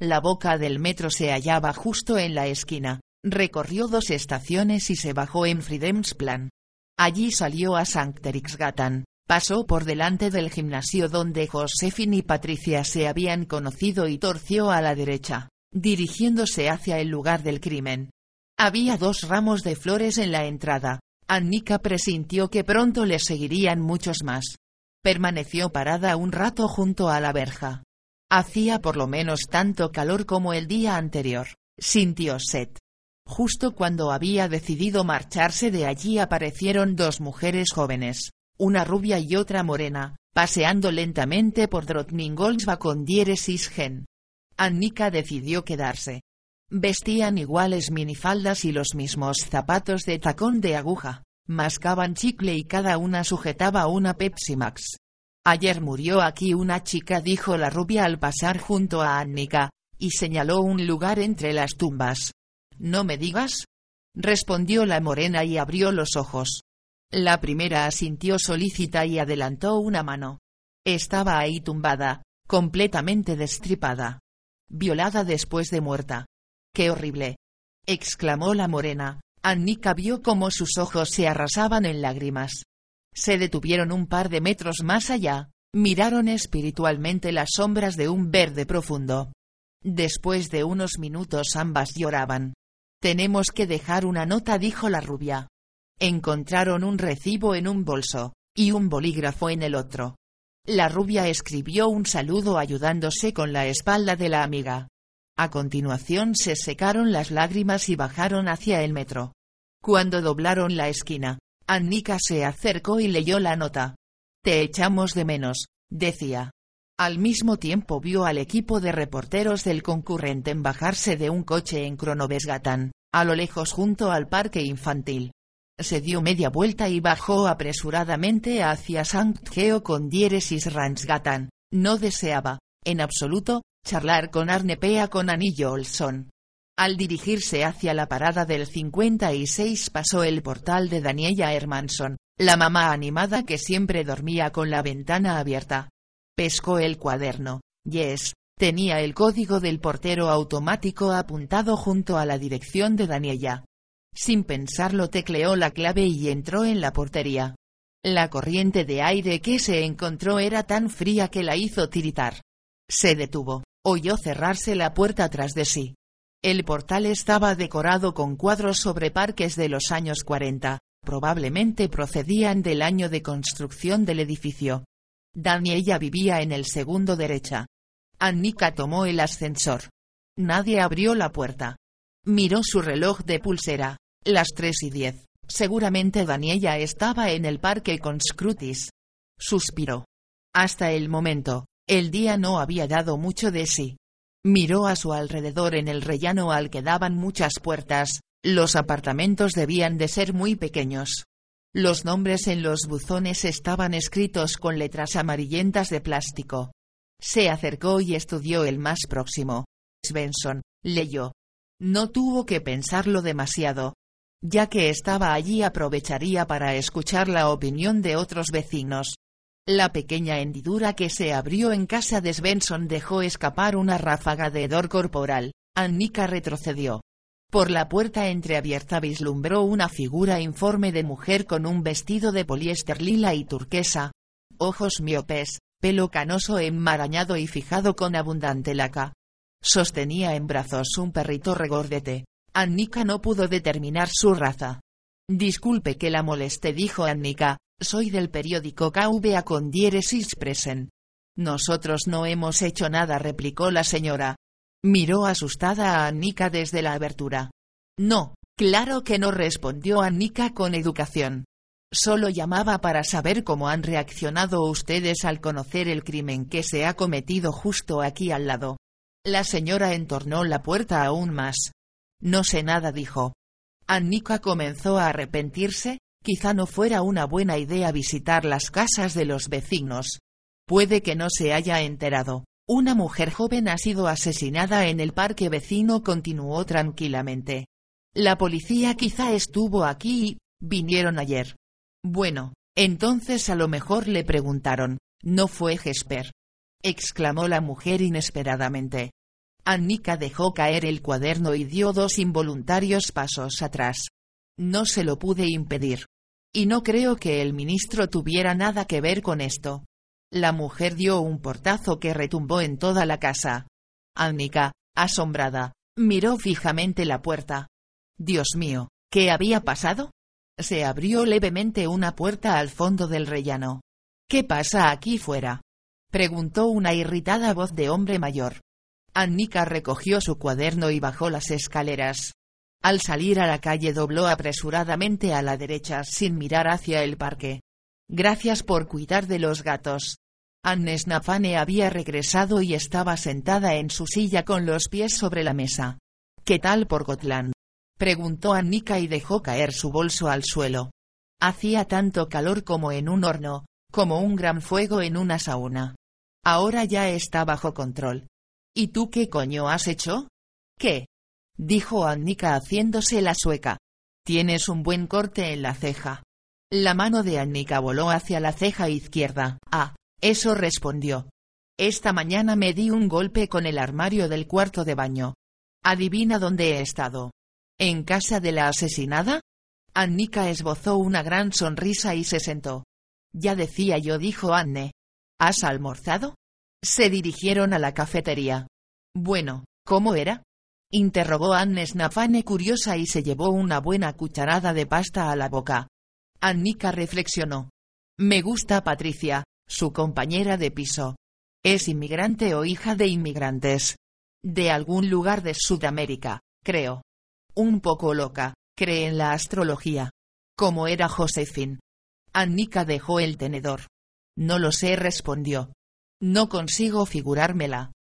La boca del metro se hallaba justo en la esquina. Recorrió dos estaciones y se bajó en Fridhemsplan. Allí salió a St. Eriksgatan, pasó por delante del gimnasio donde Josephine y Patricia se habían conocido y torció a la derecha, dirigiéndose hacia el lugar del crimen. Había dos ramos de flores en la entrada. Annika presintió que pronto le seguirían muchos más. Permaneció parada un rato junto a la verja. Hacía por lo menos tanto calor como el día anterior. Sintió sed. Justo cuando había decidido marcharse de allí aparecieron dos mujeres jóvenes, una rubia y otra morena, paseando lentamente por Drottningholmsva con diéresis gen. Annika decidió quedarse. Vestían iguales minifaldas y los mismos zapatos de tacón de aguja, mascaban chicle y cada una sujetaba una Pepsi Max. Ayer murió aquí una chica dijo la rubia al pasar junto a Annika, y señaló un lugar entre las tumbas. ¿No me digas? respondió la morena y abrió los ojos. La primera asintió solícita y adelantó una mano. Estaba ahí tumbada, completamente destripada. Violada después de muerta. ¡Qué horrible! exclamó la morena. Annika vio cómo sus ojos se arrasaban en lágrimas. Se detuvieron un par de metros más allá, miraron espiritualmente las sombras de un verde profundo. Después de unos minutos ambas lloraban. Tenemos que dejar una nota, dijo la rubia. Encontraron un recibo en un bolso, y un bolígrafo en el otro. La rubia escribió un saludo ayudándose con la espalda de la amiga. A continuación se secaron las lágrimas y bajaron hacia el metro. Cuando doblaron la esquina, Annika se acercó y leyó la nota. Te echamos de menos, decía. Al mismo tiempo vio al equipo de reporteros del concurrente en bajarse de un coche en Kronovesgatan, a lo lejos junto al parque infantil. Se dio media vuelta y bajó apresuradamente hacia Sankt Geo con diéresis Ransgatan. No deseaba, en absoluto, charlar con Arnepea con Anillo Olson. Al dirigirse hacia la parada del 56 pasó el portal de Daniela Hermanson, la mamá animada que siempre dormía con la ventana abierta. Pescó el cuaderno. Yes, tenía el código del portero automático apuntado junto a la dirección de Daniela. Sin pensarlo tecleó la clave y entró en la portería. La corriente de aire que se encontró era tan fría que la hizo tiritar. Se detuvo, oyó cerrarse la puerta tras de sí. El portal estaba decorado con cuadros sobre parques de los años 40, probablemente procedían del año de construcción del edificio. Daniela vivía en el segundo derecha. Annika tomó el ascensor. Nadie abrió la puerta. Miró su reloj de pulsera, las tres y diez. Seguramente Daniela estaba en el parque con Scrutis. Suspiró. Hasta el momento, el día no había dado mucho de sí. Miró a su alrededor en el rellano al que daban muchas puertas, los apartamentos debían de ser muy pequeños. Los nombres en los buzones estaban escritos con letras amarillentas de plástico. Se acercó y estudió el más próximo. Svensson, leyó. No tuvo que pensarlo demasiado. Ya que estaba allí aprovecharía para escuchar la opinión de otros vecinos. La pequeña hendidura que se abrió en casa de Svensson dejó escapar una ráfaga de hedor corporal. Annika retrocedió. Por la puerta entreabierta vislumbró una figura informe de mujer con un vestido de poliéster lila y turquesa. Ojos miopes, pelo canoso enmarañado y fijado con abundante laca. Sostenía en brazos un perrito regordete. Annika no pudo determinar su raza. Disculpe que la moleste dijo Annika, soy del periódico KVA con diéresis present. Nosotros no hemos hecho nada, replicó la señora. Miró asustada a Annika desde la abertura. No, claro que no respondió Annika con educación. Solo llamaba para saber cómo han reaccionado ustedes al conocer el crimen que se ha cometido justo aquí al lado. La señora entornó la puerta aún más. No sé nada, dijo. Annika comenzó a arrepentirse, quizá no fuera una buena idea visitar las casas de los vecinos. Puede que no se haya enterado. Una mujer joven ha sido asesinada en el parque vecino, continuó tranquilamente. La policía quizá estuvo aquí y vinieron ayer. Bueno, entonces a lo mejor le preguntaron, ¿no fue Jesper? exclamó la mujer inesperadamente. Annika dejó caer el cuaderno y dio dos involuntarios pasos atrás. No se lo pude impedir. Y no creo que el ministro tuviera nada que ver con esto. La mujer dio un portazo que retumbó en toda la casa. Annika, asombrada, miró fijamente la puerta. Dios mío, ¿qué había pasado? Se abrió levemente una puerta al fondo del rellano. ¿Qué pasa aquí fuera? preguntó una irritada voz de hombre mayor. Annika recogió su cuaderno y bajó las escaleras. Al salir a la calle dobló apresuradamente a la derecha sin mirar hacia el parque. Gracias por cuidar de los gatos. Anne Snafane había regresado y estaba sentada en su silla con los pies sobre la mesa. ¿Qué tal por Gotland? Preguntó Annika y dejó caer su bolso al suelo. Hacía tanto calor como en un horno, como un gran fuego en una sauna. Ahora ya está bajo control. ¿Y tú qué coño has hecho? ¿Qué? Dijo Annika haciéndose la sueca. Tienes un buen corte en la ceja. La mano de Annika voló hacia la ceja izquierda. Ah, eso respondió. Esta mañana me di un golpe con el armario del cuarto de baño. Adivina dónde he estado. ¿En casa de la asesinada? Annika esbozó una gran sonrisa y se sentó. Ya decía yo, dijo Anne. ¿Has almorzado? Se dirigieron a la cafetería. Bueno, ¿cómo era? Interrogó Anne Snafane curiosa y se llevó una buena cucharada de pasta a la boca. Annika reflexionó. Me gusta Patricia, su compañera de piso. Es inmigrante o hija de inmigrantes. De algún lugar de Sudamérica, creo. Un poco loca, cree en la astrología. Como era Josephine. Annika dejó el tenedor. No lo sé, respondió. No consigo figurármela.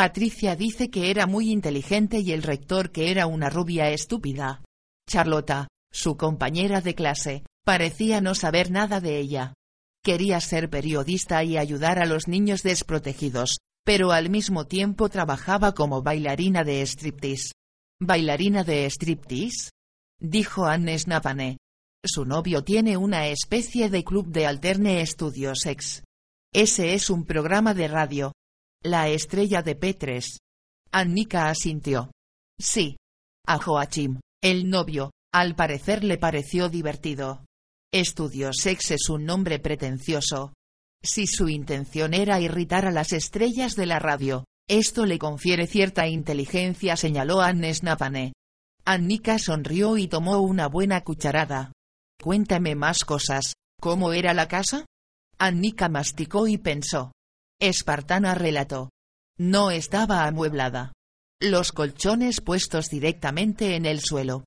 Patricia dice que era muy inteligente y el rector que era una rubia estúpida. Charlota, su compañera de clase, parecía no saber nada de ella. Quería ser periodista y ayudar a los niños desprotegidos, pero al mismo tiempo trabajaba como bailarina de striptease. ¿Bailarina de striptease? Dijo Anne Snapane. Su novio tiene una especie de club de alterne Studio Sex. Ese es un programa de radio. La estrella de P3. Annika asintió. Sí. A Joachim, el novio, al parecer le pareció divertido. Estudio Sex es un nombre pretencioso. Si su intención era irritar a las estrellas de la radio, esto le confiere cierta inteligencia, señaló Anne Snapane. Annika sonrió y tomó una buena cucharada. Cuéntame más cosas. ¿Cómo era la casa? Annika masticó y pensó. Espartana relató. No estaba amueblada. Los colchones puestos directamente en el suelo.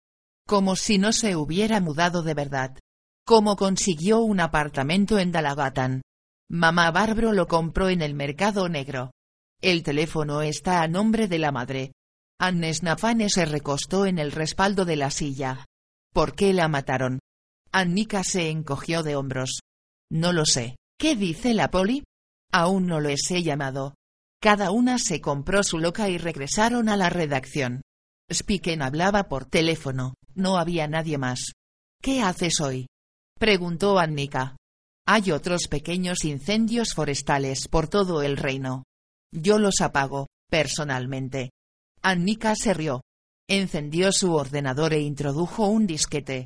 Como si no se hubiera mudado de verdad. Como consiguió un apartamento en Dalagatan. Mamá Barbro lo compró en el mercado negro. El teléfono está a nombre de la madre. Anne Snafane se recostó en el respaldo de la silla. ¿Por qué la mataron? Annika se encogió de hombros. No lo sé. ¿Qué dice la poli? Aún no lo he llamado. Cada una se compró su loca y regresaron a la redacción. Spiken hablaba por teléfono, no había nadie más. ¿Qué haces hoy? preguntó Annika. Hay otros pequeños incendios forestales por todo el reino. Yo los apago, personalmente. Annika se rió. Encendió su ordenador e introdujo un disquete.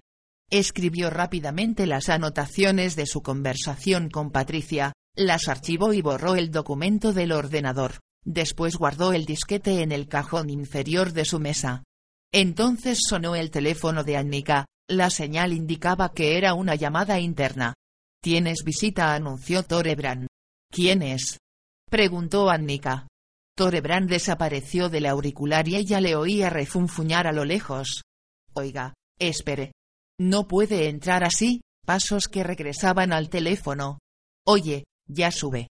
Escribió rápidamente las anotaciones de su conversación con Patricia, las archivó y borró el documento del ordenador. Después guardó el disquete en el cajón inferior de su mesa. Entonces sonó el teléfono de Annika, la señal indicaba que era una llamada interna. Tienes visita, anunció Torebrand. ¿Quién es? preguntó Annika. Torebrand desapareció del auricular y ella le oía refunfuñar a lo lejos. Oiga, espere. No puede entrar así, pasos que regresaban al teléfono. Oye, ya sube.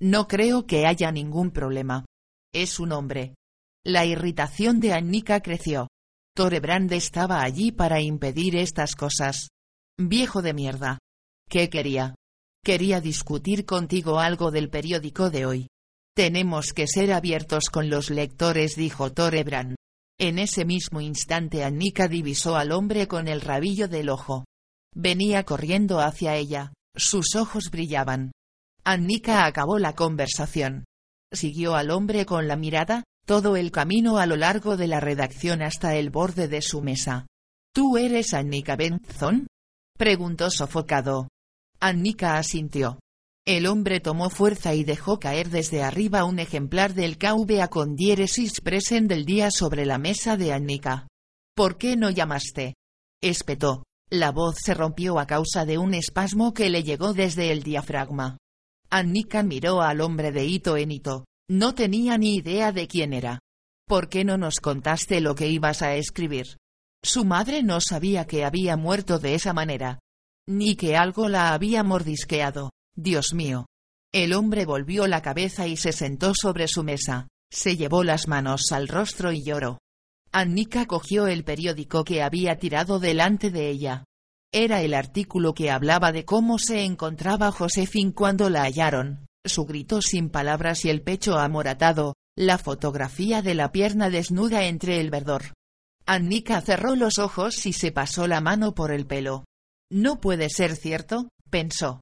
No creo que haya ningún problema. Es un hombre. La irritación de Annika creció. Torebrand estaba allí para impedir estas cosas. Viejo de mierda. ¿Qué quería? Quería discutir contigo algo del periódico de hoy. Tenemos que ser abiertos con los lectores, dijo Torebrand. En ese mismo instante Annika divisó al hombre con el rabillo del ojo. Venía corriendo hacia ella, sus ojos brillaban. Annika acabó la conversación. Siguió al hombre con la mirada, todo el camino a lo largo de la redacción hasta el borde de su mesa. ¿Tú eres Annika Benson? preguntó sofocado. Annika asintió. El hombre tomó fuerza y dejó caer desde arriba un ejemplar del KVA con diéresis present del día sobre la mesa de Annika. ¿Por qué no llamaste? espetó. La voz se rompió a causa de un espasmo que le llegó desde el diafragma. Annika miró al hombre de hito en hito. No tenía ni idea de quién era. ¿Por qué no nos contaste lo que ibas a escribir? Su madre no sabía que había muerto de esa manera. Ni que algo la había mordisqueado. Dios mío. El hombre volvió la cabeza y se sentó sobre su mesa. Se llevó las manos al rostro y lloró. Annika cogió el periódico que había tirado delante de ella. Era el artículo que hablaba de cómo se encontraba Josefin cuando la hallaron, su grito sin palabras y el pecho amoratado, la fotografía de la pierna desnuda entre el verdor. Annika cerró los ojos y se pasó la mano por el pelo. No puede ser cierto, pensó.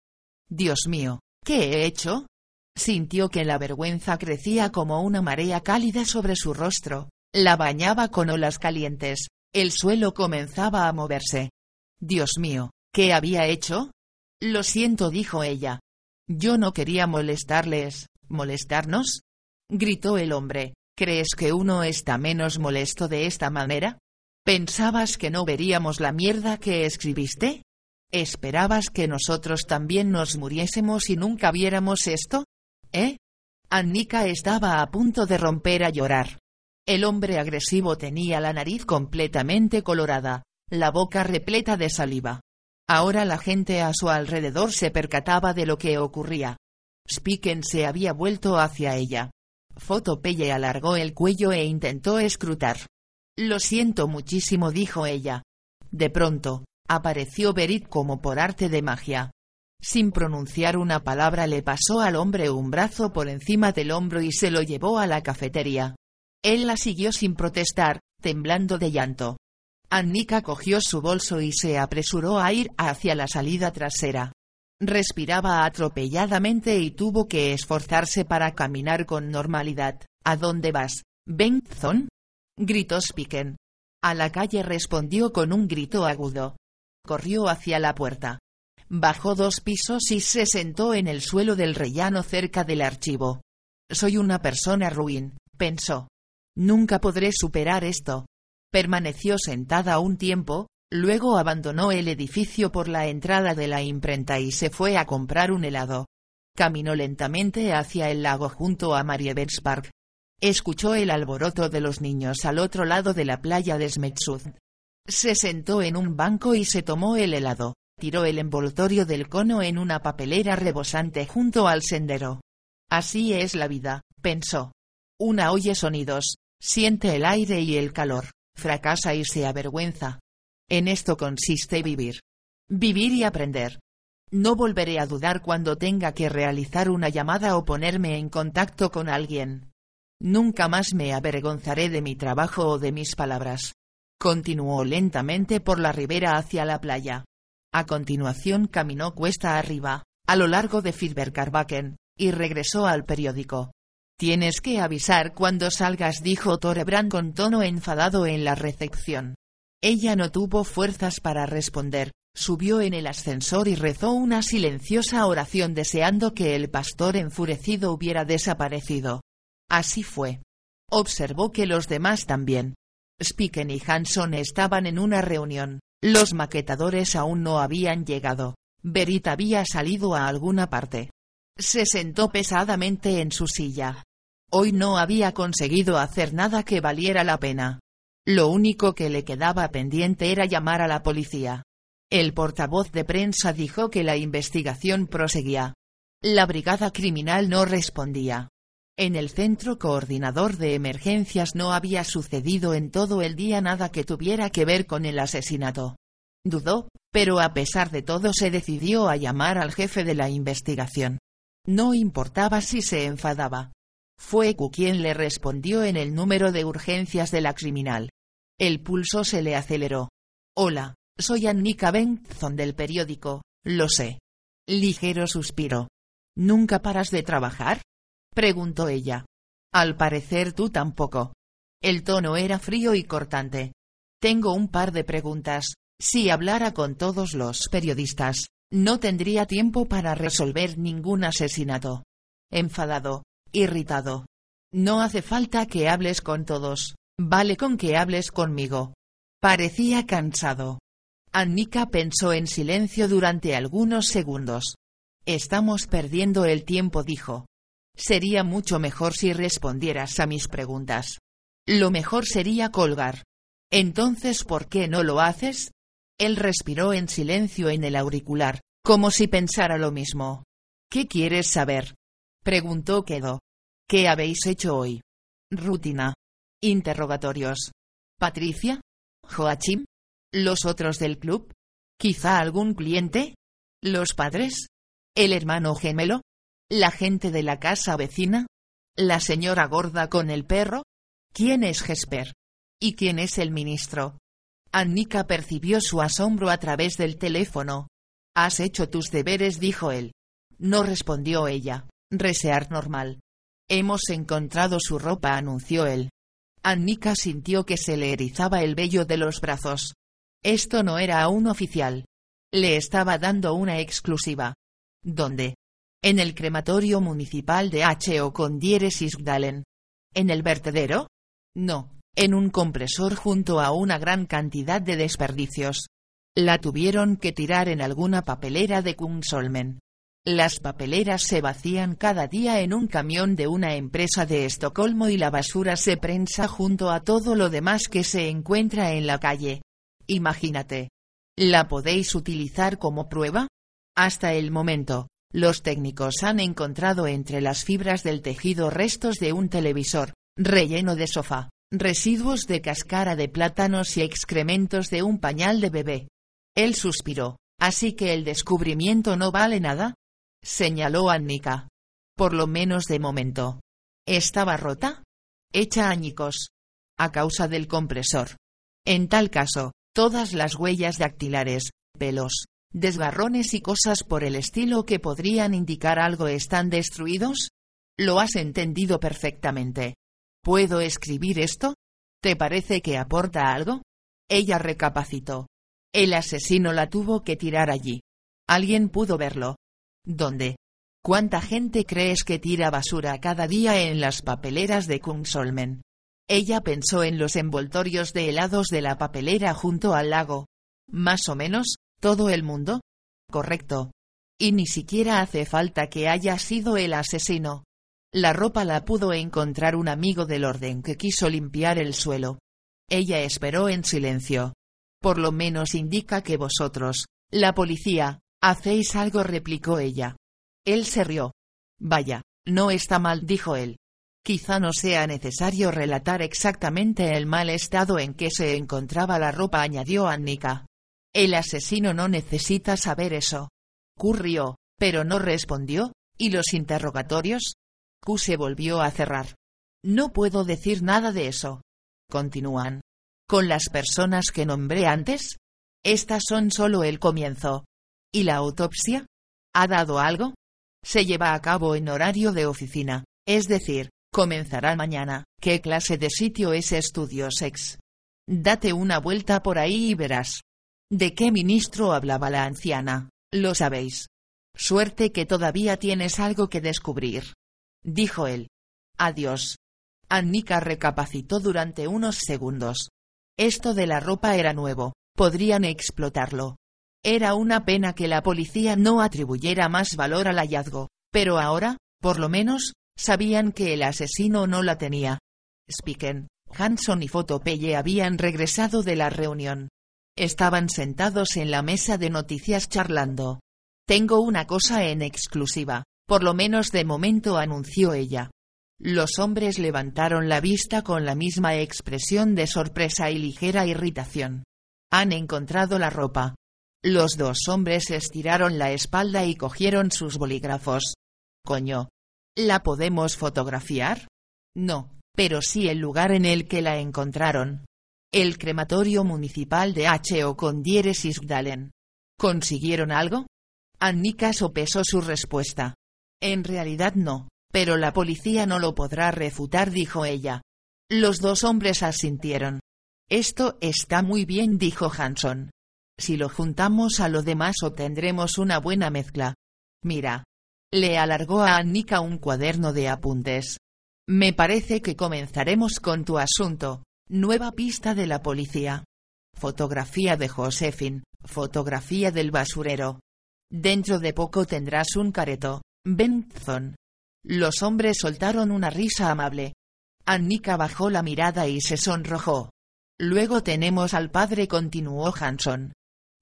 Dios mío, ¿qué he hecho? Sintió que la vergüenza crecía como una marea cálida sobre su rostro, la bañaba con olas calientes, el suelo comenzaba a moverse. Dios mío, ¿qué había hecho? Lo siento, dijo ella. Yo no quería molestarles, ¿molestarnos? gritó el hombre. ¿Crees que uno está menos molesto de esta manera? ¿Pensabas que no veríamos la mierda que escribiste? ¿Esperabas que nosotros también nos muriésemos y nunca viéramos esto? ¿Eh? Annika estaba a punto de romper a llorar. El hombre agresivo tenía la nariz completamente colorada, la boca repleta de saliva. Ahora la gente a su alrededor se percataba de lo que ocurría. Spiken se había vuelto hacia ella. Fotopelle alargó el cuello e intentó escrutar. Lo siento muchísimo, dijo ella. De pronto, apareció Berit como por arte de magia. Sin pronunciar una palabra le pasó al hombre un brazo por encima del hombro y se lo llevó a la cafetería. Él la siguió sin protestar, temblando de llanto. Annika cogió su bolso y se apresuró a ir hacia la salida trasera. Respiraba atropelladamente y tuvo que esforzarse para caminar con normalidad. ¿A dónde vas, Benson? gritó Spiken. A la calle respondió con un grito agudo corrió hacia la puerta. Bajó dos pisos y se sentó en el suelo del rellano cerca del archivo. Soy una persona ruin, pensó. Nunca podré superar esto. Permaneció sentada un tiempo, luego abandonó el edificio por la entrada de la imprenta y se fue a comprar un helado. Caminó lentamente hacia el lago junto a Marievers Park. Escuchó el alboroto de los niños al otro lado de la playa de Smetsud. Se sentó en un banco y se tomó el helado, tiró el envoltorio del cono en una papelera rebosante junto al sendero. Así es la vida, pensó. Una oye sonidos, siente el aire y el calor, fracasa y se avergüenza. En esto consiste vivir. Vivir y aprender. No volveré a dudar cuando tenga que realizar una llamada o ponerme en contacto con alguien. Nunca más me avergonzaré de mi trabajo o de mis palabras. Continuó lentamente por la ribera hacia la playa. A continuación caminó cuesta arriba, a lo largo de Fidbergarbaken, y regresó al periódico. Tienes que avisar cuando salgas, dijo Torebrand con tono enfadado en la recepción. Ella no tuvo fuerzas para responder, subió en el ascensor y rezó una silenciosa oración deseando que el pastor enfurecido hubiera desaparecido. Así fue. Observó que los demás también, Spiken y Hanson estaban en una reunión. Los maquetadores aún no habían llegado. Berit había salido a alguna parte. Se sentó pesadamente en su silla. Hoy no había conseguido hacer nada que valiera la pena. Lo único que le quedaba pendiente era llamar a la policía. El portavoz de prensa dijo que la investigación proseguía. La brigada criminal no respondía. En el centro coordinador de emergencias no había sucedido en todo el día nada que tuviera que ver con el asesinato. Dudó, pero a pesar de todo se decidió a llamar al jefe de la investigación. No importaba si se enfadaba. Fue Q quien le respondió en el número de urgencias de la criminal. El pulso se le aceleró. Hola, soy Annika Benson del periódico, lo sé. Ligero suspiro. ¿Nunca paras de trabajar? preguntó ella. Al parecer tú tampoco. El tono era frío y cortante. Tengo un par de preguntas. Si hablara con todos los periodistas, no tendría tiempo para resolver ningún asesinato. Enfadado, irritado. No hace falta que hables con todos, vale con que hables conmigo. Parecía cansado. Annika pensó en silencio durante algunos segundos. Estamos perdiendo el tiempo, dijo. Sería mucho mejor si respondieras a mis preguntas. Lo mejor sería colgar. Entonces, ¿por qué no lo haces? Él respiró en silencio en el auricular, como si pensara lo mismo. ¿Qué quieres saber? Preguntó Kedo. ¿Qué habéis hecho hoy? Rutina. Interrogatorios. Patricia. Joachim. ¿Los otros del club? ¿Quizá algún cliente? ¿Los padres? ¿El hermano gemelo? ¿La gente de la casa vecina? ¿La señora gorda con el perro? ¿Quién es Jesper? ¿Y quién es el ministro? Annika percibió su asombro a través del teléfono. Has hecho tus deberes, dijo él. No respondió ella. Resear normal. Hemos encontrado su ropa, anunció él. Annika sintió que se le erizaba el vello de los brazos. Esto no era aún oficial. Le estaba dando una exclusiva. ¿Dónde? En el crematorio municipal de H.O. con diéresis Gdalen. ¿En el vertedero? No, en un compresor junto a una gran cantidad de desperdicios. La tuvieron que tirar en alguna papelera de Kungsolmen. Las papeleras se vacían cada día en un camión de una empresa de Estocolmo y la basura se prensa junto a todo lo demás que se encuentra en la calle. Imagínate. ¿La podéis utilizar como prueba? Hasta el momento, los técnicos han encontrado entre las fibras del tejido restos de un televisor, relleno de sofá, residuos de cáscara de plátanos y excrementos de un pañal de bebé. Él suspiró. ¿Así que el descubrimiento no vale nada? Señaló Annika. Por lo menos de momento. ¿Estaba rota? Hecha añicos. A causa del compresor. En tal caso, todas las huellas dactilares, pelos, desgarrones y cosas por el estilo que podrían indicar algo están destruidos? Lo has entendido perfectamente. ¿Puedo escribir esto? ¿Te parece que aporta algo? Ella recapacitó. El asesino la tuvo que tirar allí. Alguien pudo verlo. ¿Dónde? ¿Cuánta gente crees que tira basura cada día en las papeleras de Kungsolmen? Ella pensó en los envoltorios de helados de la papelera junto al lago. Más o menos, ¿Todo el mundo? Correcto. Y ni siquiera hace falta que haya sido el asesino. La ropa la pudo encontrar un amigo del orden que quiso limpiar el suelo. Ella esperó en silencio. Por lo menos indica que vosotros, la policía, hacéis algo, replicó ella. Él se rió. Vaya, no está mal, dijo él. Quizá no sea necesario relatar exactamente el mal estado en que se encontraba la ropa, añadió Annika. El asesino no necesita saber eso. Currió, pero no respondió, ¿y los interrogatorios? Q se volvió a cerrar. No puedo decir nada de eso. Continúan. ¿Con las personas que nombré antes? Estas son solo el comienzo. ¿Y la autopsia? ¿Ha dado algo? Se lleva a cabo en horario de oficina, es decir, comenzará mañana. ¿Qué clase de sitio es Estudio Sex? Date una vuelta por ahí y verás. ¿De qué ministro hablaba la anciana? Lo sabéis. Suerte que todavía tienes algo que descubrir. Dijo él. Adiós. Annika recapacitó durante unos segundos. Esto de la ropa era nuevo, podrían explotarlo. Era una pena que la policía no atribuyera más valor al hallazgo, pero ahora, por lo menos, sabían que el asesino no la tenía. Spiken, Hanson y Fotopelle habían regresado de la reunión. Estaban sentados en la mesa de noticias charlando. Tengo una cosa en exclusiva, por lo menos de momento anunció ella. Los hombres levantaron la vista con la misma expresión de sorpresa y ligera irritación. Han encontrado la ropa. Los dos hombres estiraron la espalda y cogieron sus bolígrafos. Coño. ¿La podemos fotografiar? No, pero sí el lugar en el que la encontraron. El crematorio municipal de H.O. con diéresis Gdalen. ¿Consiguieron algo? Annika sopesó su respuesta. En realidad no. Pero la policía no lo podrá refutar, dijo ella. Los dos hombres asintieron. Esto está muy bien, dijo Hanson. Si lo juntamos a lo demás obtendremos una buena mezcla. Mira. Le alargó a Annika un cuaderno de apuntes. Me parece que comenzaremos con tu asunto. Nueva pista de la policía. Fotografía de Josephine. Fotografía del basurero. Dentro de poco tendrás un careto. Benson. Los hombres soltaron una risa amable. Annika bajó la mirada y se sonrojó. Luego tenemos al padre, continuó Hanson.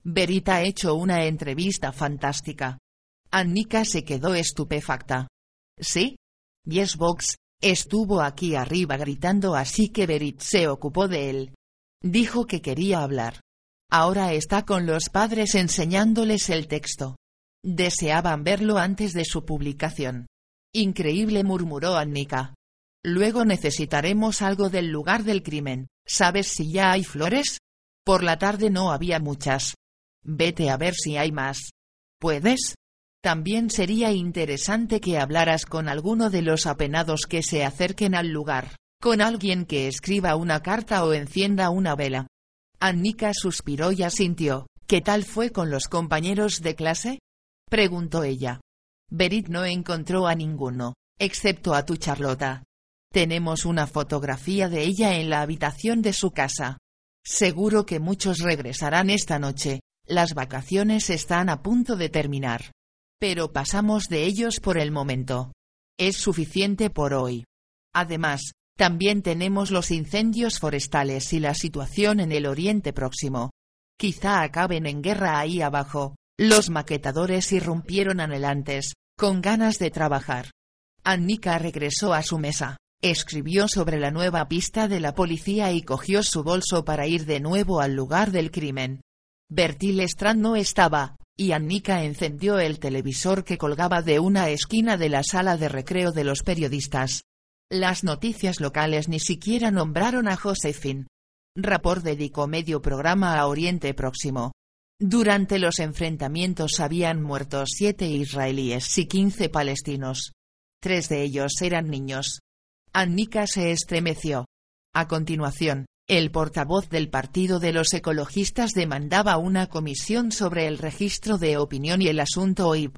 Verita ha hecho una entrevista fantástica. Annika se quedó estupefacta. ¿Sí? Yesbox, estuvo aquí arriba gritando así que Berit se ocupó de él. Dijo que quería hablar. Ahora está con los padres enseñándoles el texto. Deseaban verlo antes de su publicación. Increíble murmuró Annika. Luego necesitaremos algo del lugar del crimen. ¿Sabes si ya hay flores? Por la tarde no había muchas. Vete a ver si hay más. ¿Puedes? También sería interesante que hablaras con alguno de los apenados que se acerquen al lugar, con alguien que escriba una carta o encienda una vela. Annika suspiró y asintió. ¿Qué tal fue con los compañeros de clase? preguntó ella. Berit no encontró a ninguno, excepto a tu Charlota. Tenemos una fotografía de ella en la habitación de su casa. Seguro que muchos regresarán esta noche, las vacaciones están a punto de terminar. Pero pasamos de ellos por el momento. Es suficiente por hoy. Además, también tenemos los incendios forestales y la situación en el Oriente Próximo. Quizá acaben en guerra ahí abajo. Los maquetadores irrumpieron anhelantes, con ganas de trabajar. Annika regresó a su mesa, escribió sobre la nueva pista de la policía y cogió su bolso para ir de nuevo al lugar del crimen. Bertil Strand no estaba, y Annika encendió el televisor que colgaba de una esquina de la sala de recreo de los periodistas. Las noticias locales ni siquiera nombraron a Josephine. Rapport dedicó medio programa a Oriente Próximo. Durante los enfrentamientos habían muerto siete israelíes y quince palestinos. Tres de ellos eran niños. Annika se estremeció. A continuación, el portavoz del Partido de los Ecologistas demandaba una comisión sobre el registro de opinión y el asunto OIB.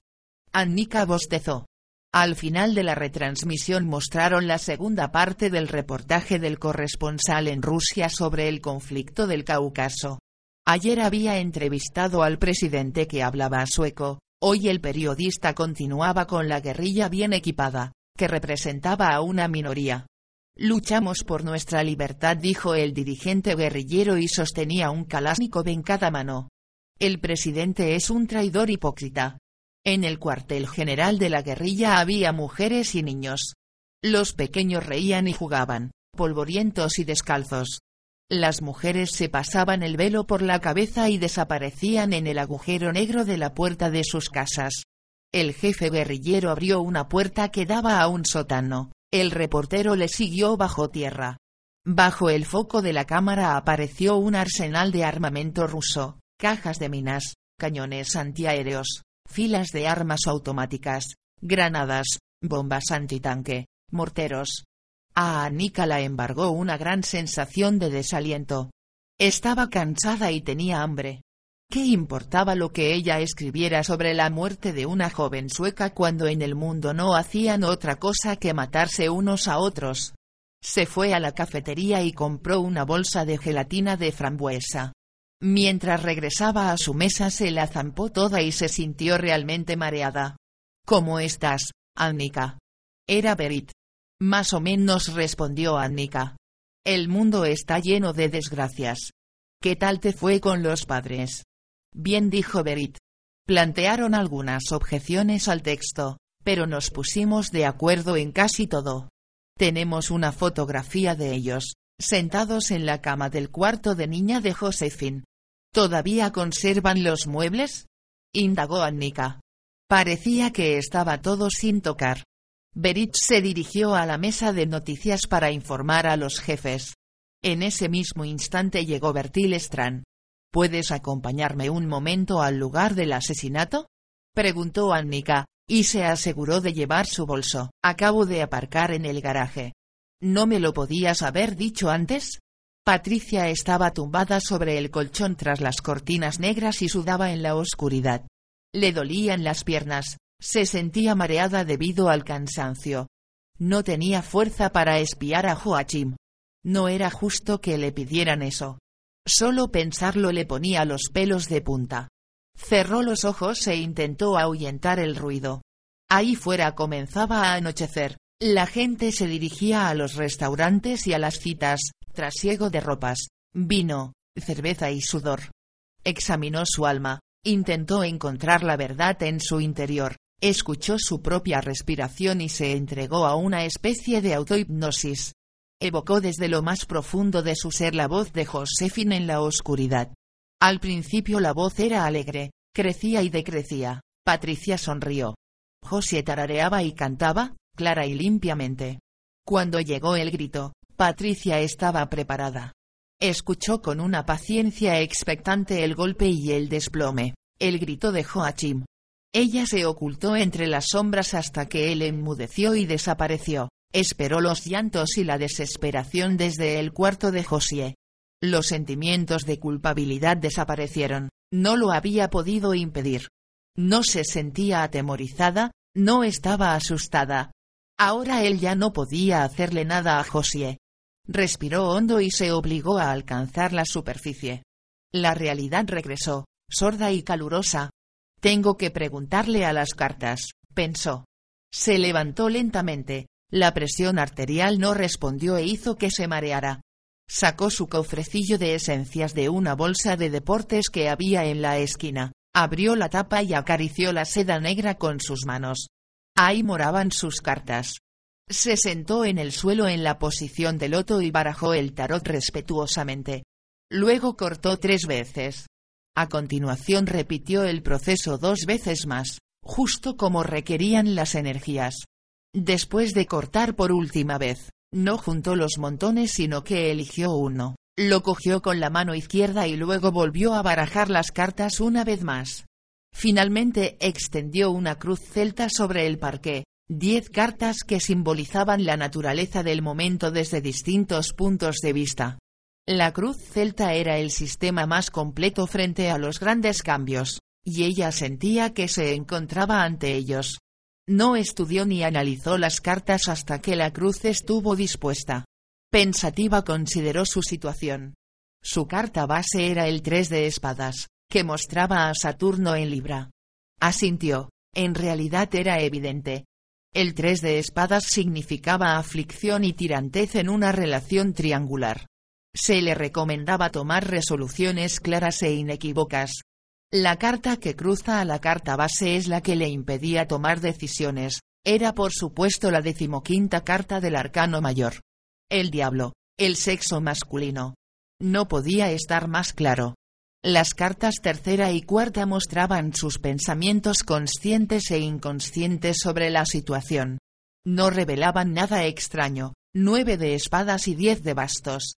Annika bostezó. Al final de la retransmisión mostraron la segunda parte del reportaje del corresponsal en Rusia sobre el conflicto del Cáucaso. Ayer había entrevistado al presidente que hablaba sueco, hoy el periodista continuaba con la guerrilla bien equipada, que representaba a una minoría. Luchamos por nuestra libertad, dijo el dirigente guerrillero y sostenía un Kalashnikov en cada mano. El presidente es un traidor hipócrita. En el cuartel general de la guerrilla había mujeres y niños. Los pequeños reían y jugaban, polvorientos y descalzos. Las mujeres se pasaban el velo por la cabeza y desaparecían en el agujero negro de la puerta de sus casas. El jefe guerrillero abrió una puerta que daba a un sótano. El reportero le siguió bajo tierra. Bajo el foco de la cámara apareció un arsenal de armamento ruso, cajas de minas, cañones antiaéreos, filas de armas automáticas, granadas, bombas antitanque, morteros, a Anika la embargó una gran sensación de desaliento. Estaba cansada y tenía hambre. ¿Qué importaba lo que ella escribiera sobre la muerte de una joven sueca cuando en el mundo no hacían otra cosa que matarse unos a otros? Se fue a la cafetería y compró una bolsa de gelatina de frambuesa. Mientras regresaba a su mesa se la zampó toda y se sintió realmente mareada. ¿Cómo estás, Annika? Era Berit. Más o menos respondió Annika. El mundo está lleno de desgracias. ¿Qué tal te fue con los padres? Bien dijo Berit. Plantearon algunas objeciones al texto, pero nos pusimos de acuerdo en casi todo. Tenemos una fotografía de ellos, sentados en la cama del cuarto de niña de Josephine. ¿Todavía conservan los muebles? indagó Annika. Parecía que estaba todo sin tocar. Berit se dirigió a la mesa de noticias para informar a los jefes. En ese mismo instante llegó Bertil Strand. ¿Puedes acompañarme un momento al lugar del asesinato? preguntó Annika, Y se aseguró de llevar su bolso. Acabo de aparcar en el garaje. ¿No me lo podías haber dicho antes? Patricia estaba tumbada sobre el colchón tras las cortinas negras y sudaba en la oscuridad. Le dolían las piernas, se sentía mareada debido al cansancio. No tenía fuerza para espiar a Joachim. No era justo que le pidieran eso. Solo pensarlo le ponía los pelos de punta. Cerró los ojos e intentó ahuyentar el ruido. Ahí fuera comenzaba a anochecer. La gente se dirigía a los restaurantes y a las citas, trasiego de ropas, vino, cerveza y sudor. Examinó su alma, intentó encontrar la verdad en su interior, escuchó su propia respiración y se entregó a una especie de autohipnosis. Evocó desde lo más profundo de su ser la voz de Josefina en la oscuridad. Al principio la voz era alegre, crecía y decrecía. Patricia sonrió. José tarareaba y cantaba, clara y limpiamente. Cuando llegó el grito, Patricia estaba preparada. Escuchó con una paciencia expectante el golpe y el desplome, el grito de Joachim. Ella se ocultó entre las sombras hasta que él enmudeció y desapareció. Esperó los llantos y la desesperación desde el cuarto de Josie. Los sentimientos de culpabilidad desaparecieron, no lo había podido impedir. No se sentía atemorizada, no estaba asustada. Ahora él ya no podía hacerle nada a Josie. Respiró hondo y se obligó a alcanzar la superficie. La realidad regresó, sorda y calurosa. Tengo que preguntarle a las cartas, pensó. Se levantó lentamente, la presión arterial no respondió e hizo que se mareara. Sacó su cofrecillo de esencias de una bolsa de deportes que había en la esquina, abrió la tapa y acarició la seda negra con sus manos. Ahí moraban sus cartas. Se sentó en el suelo en la posición de loto y barajó el tarot respetuosamente. Luego cortó tres veces. A continuación repitió el proceso dos veces más, justo como requerían las energías. Después de cortar por última vez, no juntó los montones sino que eligió uno, lo cogió con la mano izquierda y luego volvió a barajar las cartas una vez más. Finalmente extendió una cruz celta sobre el parqué, diez cartas que simbolizaban la naturaleza del momento desde distintos puntos de vista. La cruz celta era el sistema más completo frente a los grandes cambios, y ella sentía que se encontraba ante ellos. No estudió ni analizó las cartas hasta que la cruz estuvo dispuesta. Pensativa consideró su situación. Su carta base era el 3 de espadas, que mostraba a Saturno en Libra. Asintió, en realidad era evidente. El 3 de espadas significaba aflicción y tirantez en una relación triangular. Se le recomendaba tomar resoluciones claras e inequívocas, la carta que cruza a la carta base es la que le impedía tomar decisiones, era por supuesto la decimoquinta carta del arcano mayor. El diablo, el sexo masculino. No podía estar más claro. Las cartas tercera y cuarta mostraban sus pensamientos conscientes e inconscientes sobre la situación. No revelaban nada extraño, nueve de espadas y diez de bastos.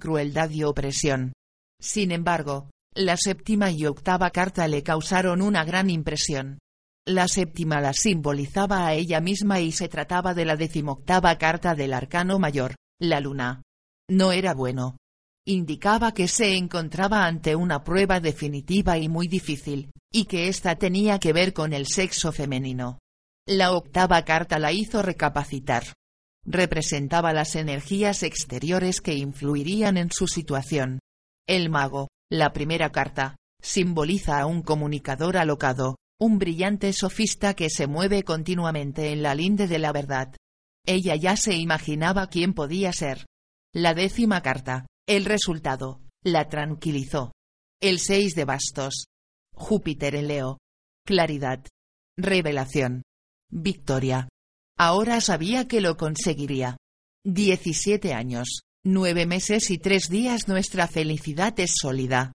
Crueldad y opresión. Sin embargo, la séptima y octava carta le causaron una gran impresión. La séptima la simbolizaba a ella misma y se trataba de la decimoctava carta del arcano mayor, la luna. No era bueno. Indicaba que se encontraba ante una prueba definitiva y muy difícil, y que ésta tenía que ver con el sexo femenino. La octava carta la hizo recapacitar. Representaba las energías exteriores que influirían en su situación. El mago, la primera carta, simboliza a un comunicador alocado, un brillante sofista que se mueve continuamente en la linde de la verdad. Ella ya se imaginaba quién podía ser. La décima carta, el resultado, la tranquilizó. El seis de bastos. Júpiter en Leo. Claridad. Revelación. Victoria. Ahora sabía que lo conseguiría. Diecisiete años. Nueve meses y tres días nuestra felicidad es sólida.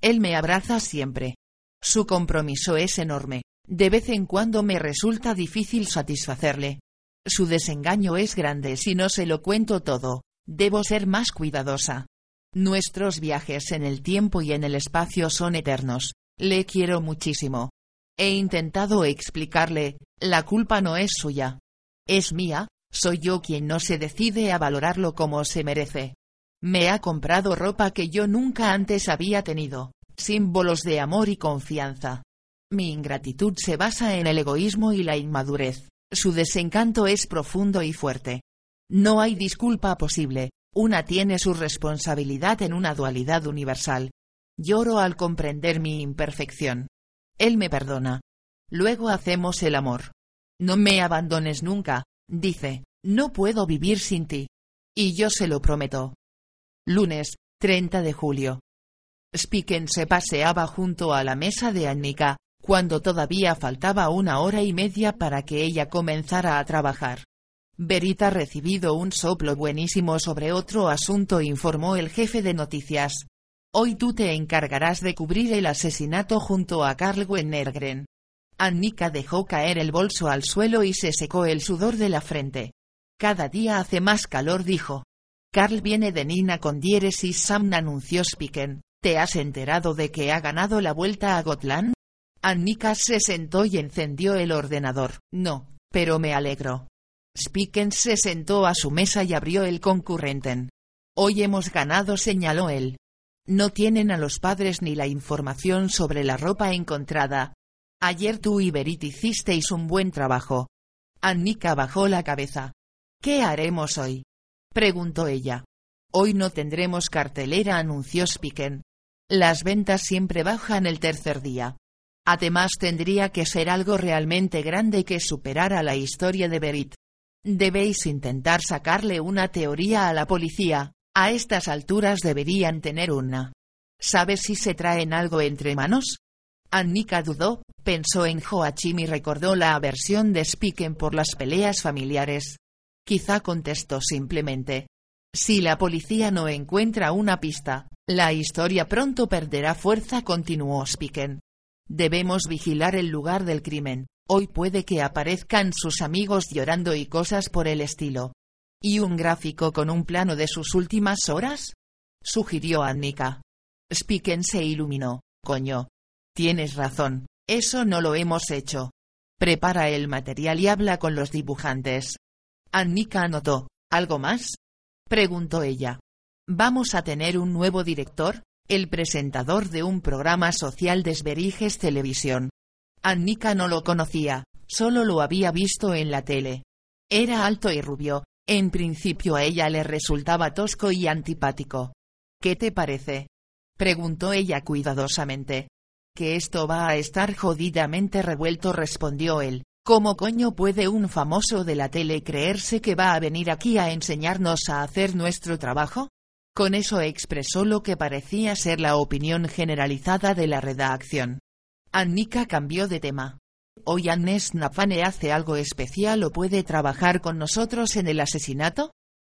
Él me abraza siempre. Su compromiso es enorme. De vez en cuando me resulta difícil satisfacerle. Su desengaño es grande si no se lo cuento todo. Debo ser más cuidadosa. Nuestros viajes en el tiempo y en el espacio son eternos. Le quiero muchísimo. He intentado explicarle, la culpa no es suya. Es mía, soy yo quien no se decide a valorarlo como se merece. Me ha comprado ropa que yo nunca antes había tenido, símbolos de amor y confianza. Mi ingratitud se basa en el egoísmo y la inmadurez. Su desencanto es profundo y fuerte. No hay disculpa posible, una tiene su responsabilidad en una dualidad universal. Lloro al comprender mi imperfección. Él me perdona. Luego hacemos el amor. No me abandones nunca, dice, no puedo vivir sin ti. Y yo se lo prometo. Lunes, 30 de julio. Spiken se paseaba junto a la mesa de Annika, cuando todavía faltaba una hora y media para que ella comenzara a trabajar. Berit ha recibido un soplo buenísimo sobre otro asunto, informó el jefe de noticias. Hoy tú te encargarás de cubrir el asesinato junto a Carl Wennergren. Annika dejó caer el bolso al suelo y se secó el sudor de la frente. Cada día hace más calor, dijo. Carl viene de Nina con Dieres Sam anunció Spiken. ¿Te has enterado de que ha ganado la vuelta a Gotland? Annika se sentó y encendió el ordenador. No, pero me alegro. Spiken se sentó a su mesa y abrió el concurrenten. Hoy hemos ganado, señaló él. No tienen a los padres ni la información sobre la ropa encontrada. Ayer tú y Berit hicisteis un buen trabajo. Annika bajó la cabeza. ¿Qué haremos hoy? preguntó ella. Hoy no tendremos cartelera, anunció Spiken. Las ventas siempre bajan el tercer día. Además tendría que ser algo realmente grande que superara la historia de Berit. Debéis intentar sacarle una teoría a la policía, a estas alturas deberían tener una. ¿Sabes si se traen algo entre manos? Annika dudó, pensó en Joachim y recordó la aversión de Spiken por las peleas familiares. Quizá contestó simplemente. Si la policía no encuentra una pista, la historia pronto perderá fuerza, continuó Spiken. Debemos vigilar el lugar del crimen, hoy puede que aparezcan sus amigos llorando y cosas por el estilo. ¿Y un gráfico con un plano de sus últimas horas? sugirió Annika. Spiken se iluminó. Coño. Tienes razón, eso no lo hemos hecho. Prepara el material y habla con los dibujantes. Annika anotó. ¿Algo más? preguntó ella. ¿Vamos a tener un nuevo director? El presentador de un programa social de Sveriges Televisión. Annika no lo conocía, solo lo había visto en la tele. Era alto y rubio, en principio a ella le resultaba tosco y antipático. ¿Qué te parece? preguntó ella cuidadosamente. Que esto va a estar jodidamente revuelto, respondió él. ¿Cómo coño puede un famoso de la tele creerse que va a venir aquí a enseñarnos a hacer nuestro trabajo? Con eso expresó lo que parecía ser la opinión generalizada de la redacción. Annika cambió de tema. ¿Hoy Agnes Nafane hace algo especial o puede trabajar con nosotros en el asesinato?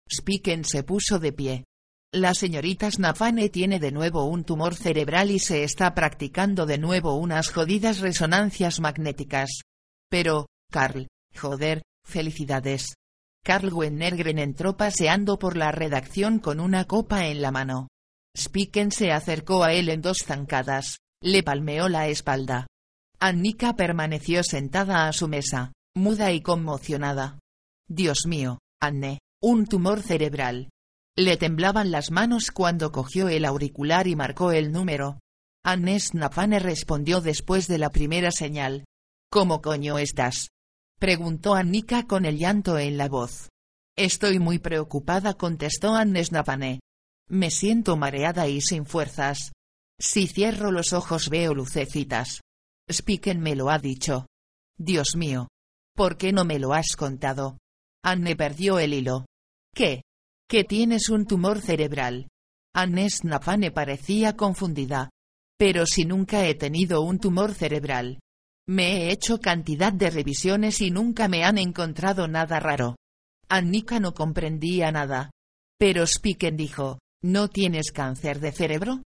Spiken se puso de pie. La señorita Snafane tiene de nuevo un tumor cerebral y se está practicando de nuevo unas jodidas resonancias magnéticas. Pero, Carl, joder, felicidades. Carl Wennergren entró paseando por la redacción con una copa en la mano. Spiken se acercó a él en dos zancadas, le palmeó la espalda. Annika permaneció sentada a su mesa, muda y conmocionada. Dios mío, Anne, un tumor cerebral. Le temblaban las manos cuando cogió el auricular y marcó el número. Anne Snapane respondió después de la primera señal. ¿Cómo coño estás? preguntó Annika con el llanto en la voz. Estoy muy preocupada, contestó Anne Snapane. Me siento mareada y sin fuerzas. Si cierro los ojos veo lucecitas. Spiken me lo ha dicho. Dios mío. ¿Por qué no me lo has contado? Anne perdió el hilo. ¿Qué? Que tienes un tumor cerebral. Anne Snapane parecía confundida. Pero si nunca he tenido un tumor cerebral. Me he hecho cantidad de revisiones y nunca me han encontrado nada raro. Annika no comprendía nada. Pero Spiken dijo, ¿no tienes cáncer de cerebro?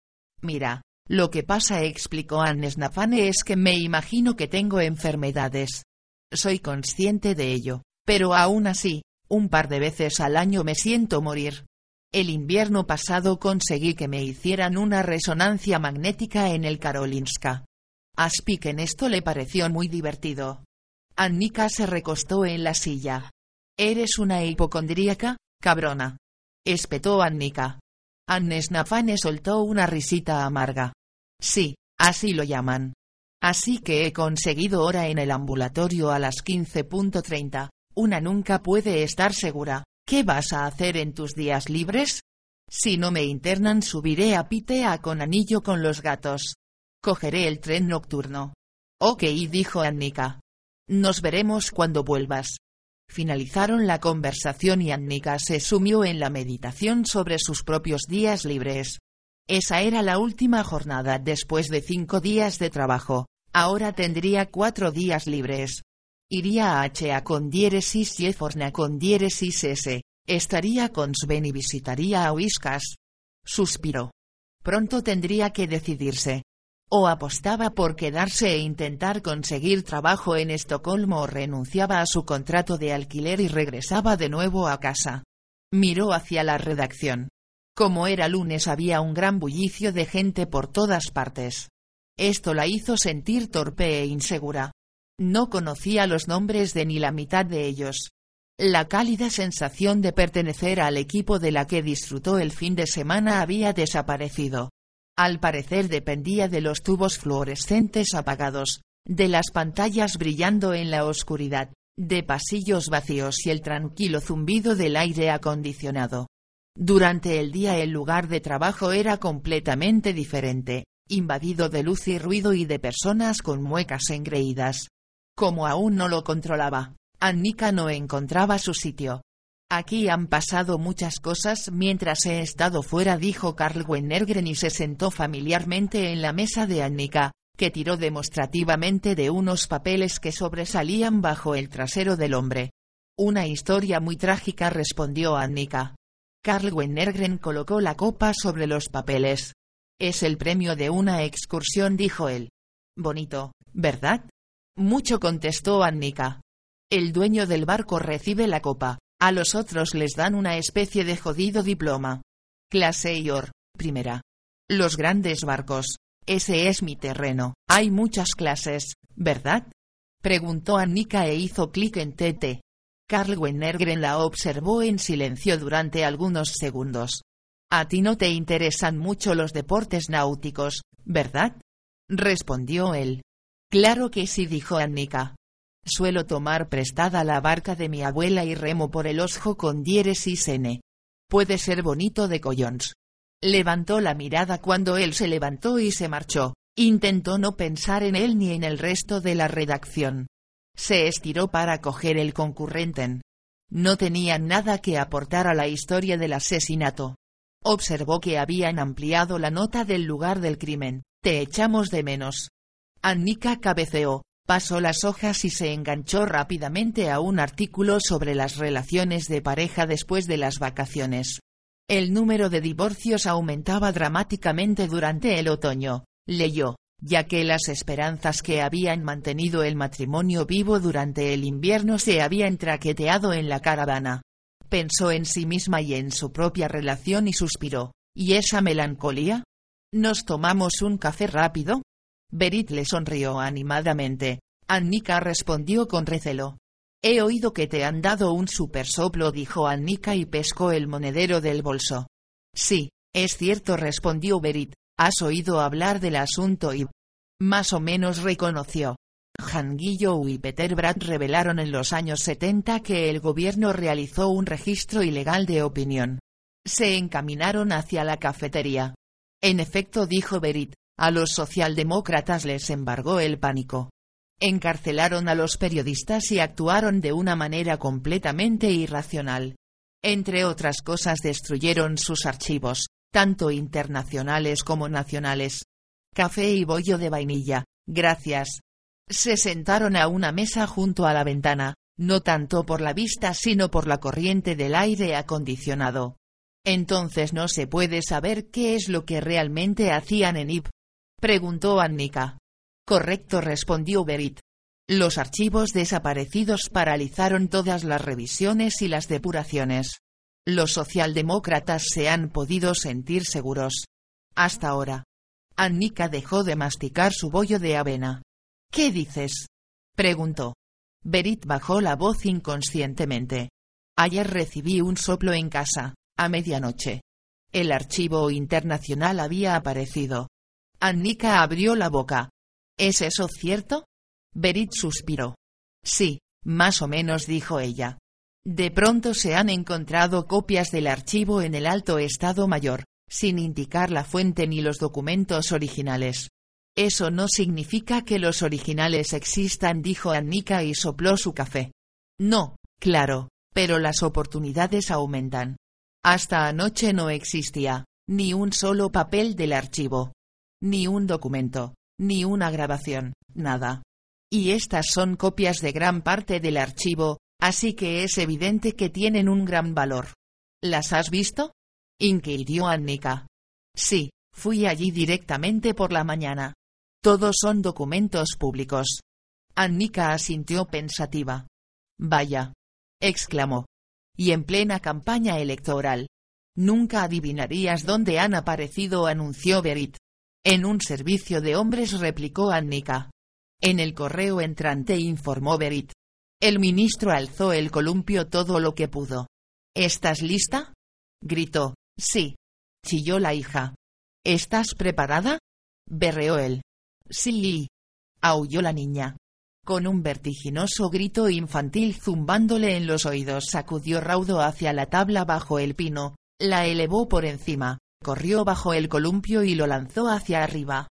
Mira, lo que pasa, explicó Anne Snafane, es que me imagino que tengo enfermedades. Soy consciente de ello, pero aún así, un par de veces al año me siento morir. El invierno pasado conseguí que me hicieran una resonancia magnética en el Karolinska. A en esto le pareció muy divertido. Annika se recostó en la silla. Eres una hipocondríaca, cabrona. Espetó Annika. Annes Nafane soltó una risita amarga. Sí, así lo llaman. Así que he conseguido hora en el ambulatorio a las 15.30. Una nunca puede estar segura. ¿Qué vas a hacer en tus días libres? Si no me internan subiré a Pitea con anillo con los gatos. Cogeré el tren nocturno. Ok, dijo Annika. Nos veremos cuando vuelvas. Finalizaron la conversación y Annika se sumió en la meditación sobre sus propios días libres. Esa era la última jornada después de cinco días de trabajo. Ahora tendría cuatro días libres. Iría a HA con diéresis y Eforna con diéresis S. Estaría con Sven y visitaría a Whiskas. Suspiró. Pronto tendría que decidirse. O apostaba por quedarse e intentar conseguir trabajo en Estocolmo o renunciaba a su contrato de alquiler y regresaba de nuevo a casa. Miró hacia la redacción. Como era lunes había un gran bullicio de gente por todas partes. Esto la hizo sentir torpe e insegura. No conocía los nombres de ni la mitad de ellos. La cálida sensación de pertenecer al equipo de la que disfrutó el fin de semana había desaparecido. Al parecer dependía de los tubos fluorescentes apagados, de las pantallas brillando en la oscuridad, de pasillos vacíos y el tranquilo zumbido del aire acondicionado. Durante el día el lugar de trabajo era completamente diferente, invadido de luz y ruido y de personas con muecas engreídas. Como aún no lo controlaba, Annika no encontraba su sitio, Aquí han pasado muchas cosas mientras he estado fuera, dijo Carl Wennergren y se sentó familiarmente en la mesa de Annika, que tiró demostrativamente de unos papeles que sobresalían bajo el trasero del hombre. Una historia muy trágica, respondió Annika. Carl Wennergren colocó la copa sobre los papeles. Es el premio de una excursión, dijo él. Bonito, ¿verdad? Mucho contestó Annika. El dueño del barco recibe la copa. A los otros les dan una especie de jodido diploma. Clase IOR, primera. Los grandes barcos. Ese es mi terreno. Hay muchas clases, ¿verdad? Preguntó Annika e hizo clic en TT. Carl Wennergren la observó en silencio durante algunos segundos. A ti no te interesan mucho los deportes náuticos, ¿verdad? Respondió él. Claro que sí, dijo Annika. Suelo tomar prestada la barca de mi abuela y remo por el Osjo con diéresis n. Puede ser bonito de collons. Levantó la mirada cuando él se levantó y se marchó. Intentó no pensar en él ni en el resto de la redacción. Se estiró para coger el concurrente. No tenían nada que aportar a la historia del asesinato. Observó que habían ampliado la nota del lugar del crimen. Te echamos de menos. Annika cabeceó, Pasó las hojas y se enganchó rápidamente a un artículo sobre las relaciones de pareja después de las vacaciones. El número de divorcios aumentaba dramáticamente durante el otoño, leyó, ya que las esperanzas que habían mantenido el matrimonio vivo durante el invierno se habían traqueteado en la caravana. Pensó en sí misma y en su propia relación y suspiró. ¿Y esa melancolía? ¿Nos tomamos un café rápido? Berit le sonrió animadamente. Annika respondió con recelo. He oído que te han dado un super soplo, dijo Annika y pescó el monedero del bolso. Sí, es cierto, respondió Berit. ¿Has oído hablar del asunto y... Más o menos reconoció. Han Guillou y Peter Brad revelaron en los años 70 que el gobierno realizó un registro ilegal de opinión. Se encaminaron hacia la cafetería. En efecto, dijo Berit, a los socialdemócratas les embargó el pánico. Encarcelaron a los periodistas y actuaron de una manera completamente irracional. Entre otras cosas destruyeron sus archivos, tanto internacionales como nacionales. Café y bollo de vainilla, gracias. Se sentaron a una mesa junto a la ventana, no tanto por la vista sino por la corriente del aire acondicionado. Entonces no se puede saber qué es lo que realmente hacían en IP, Preguntó Annika. Correcto respondió Berit. Los archivos desaparecidos paralizaron todas las revisiones y las depuraciones. Los socialdemócratas se han podido sentir seguros. Hasta ahora. Annika dejó de masticar su bollo de avena. ¿Qué dices? preguntó. Berit bajó la voz inconscientemente. Ayer recibí un soplo en casa, a medianoche. El archivo internacional había aparecido. Annika abrió la boca. ¿Es eso cierto? Berit suspiró. Sí, más o menos dijo ella. De pronto se han encontrado copias del archivo en el Alto Estado Mayor, sin indicar la fuente ni los documentos originales. Eso no significa que los originales existan, dijo Annika y sopló su café. No, claro, pero las oportunidades aumentan. Hasta anoche no existía, ni un solo papel del archivo. Ni un documento, ni una grabación, nada. Y estas son copias de gran parte del archivo, así que es evidente que tienen un gran valor. ¿Las has visto? inquirió Annika. Sí, fui allí directamente por la mañana. Todos son documentos públicos. Annika asintió pensativa. Vaya. exclamó. Y en plena campaña electoral. Nunca adivinarías dónde han aparecido, anunció Berit. En un servicio de hombres replicó Annika. En el correo entrante informó Berit. El ministro alzó el columpio todo lo que pudo. ¿Estás lista? gritó. Sí. Chilló la hija. ¿Estás preparada? berreó él. Sí. aulló la niña. Con un vertiginoso grito infantil zumbándole en los oídos sacudió raudo hacia la tabla bajo el pino, la elevó por encima, corrió bajo el columpio y lo lanzó hacia arriba.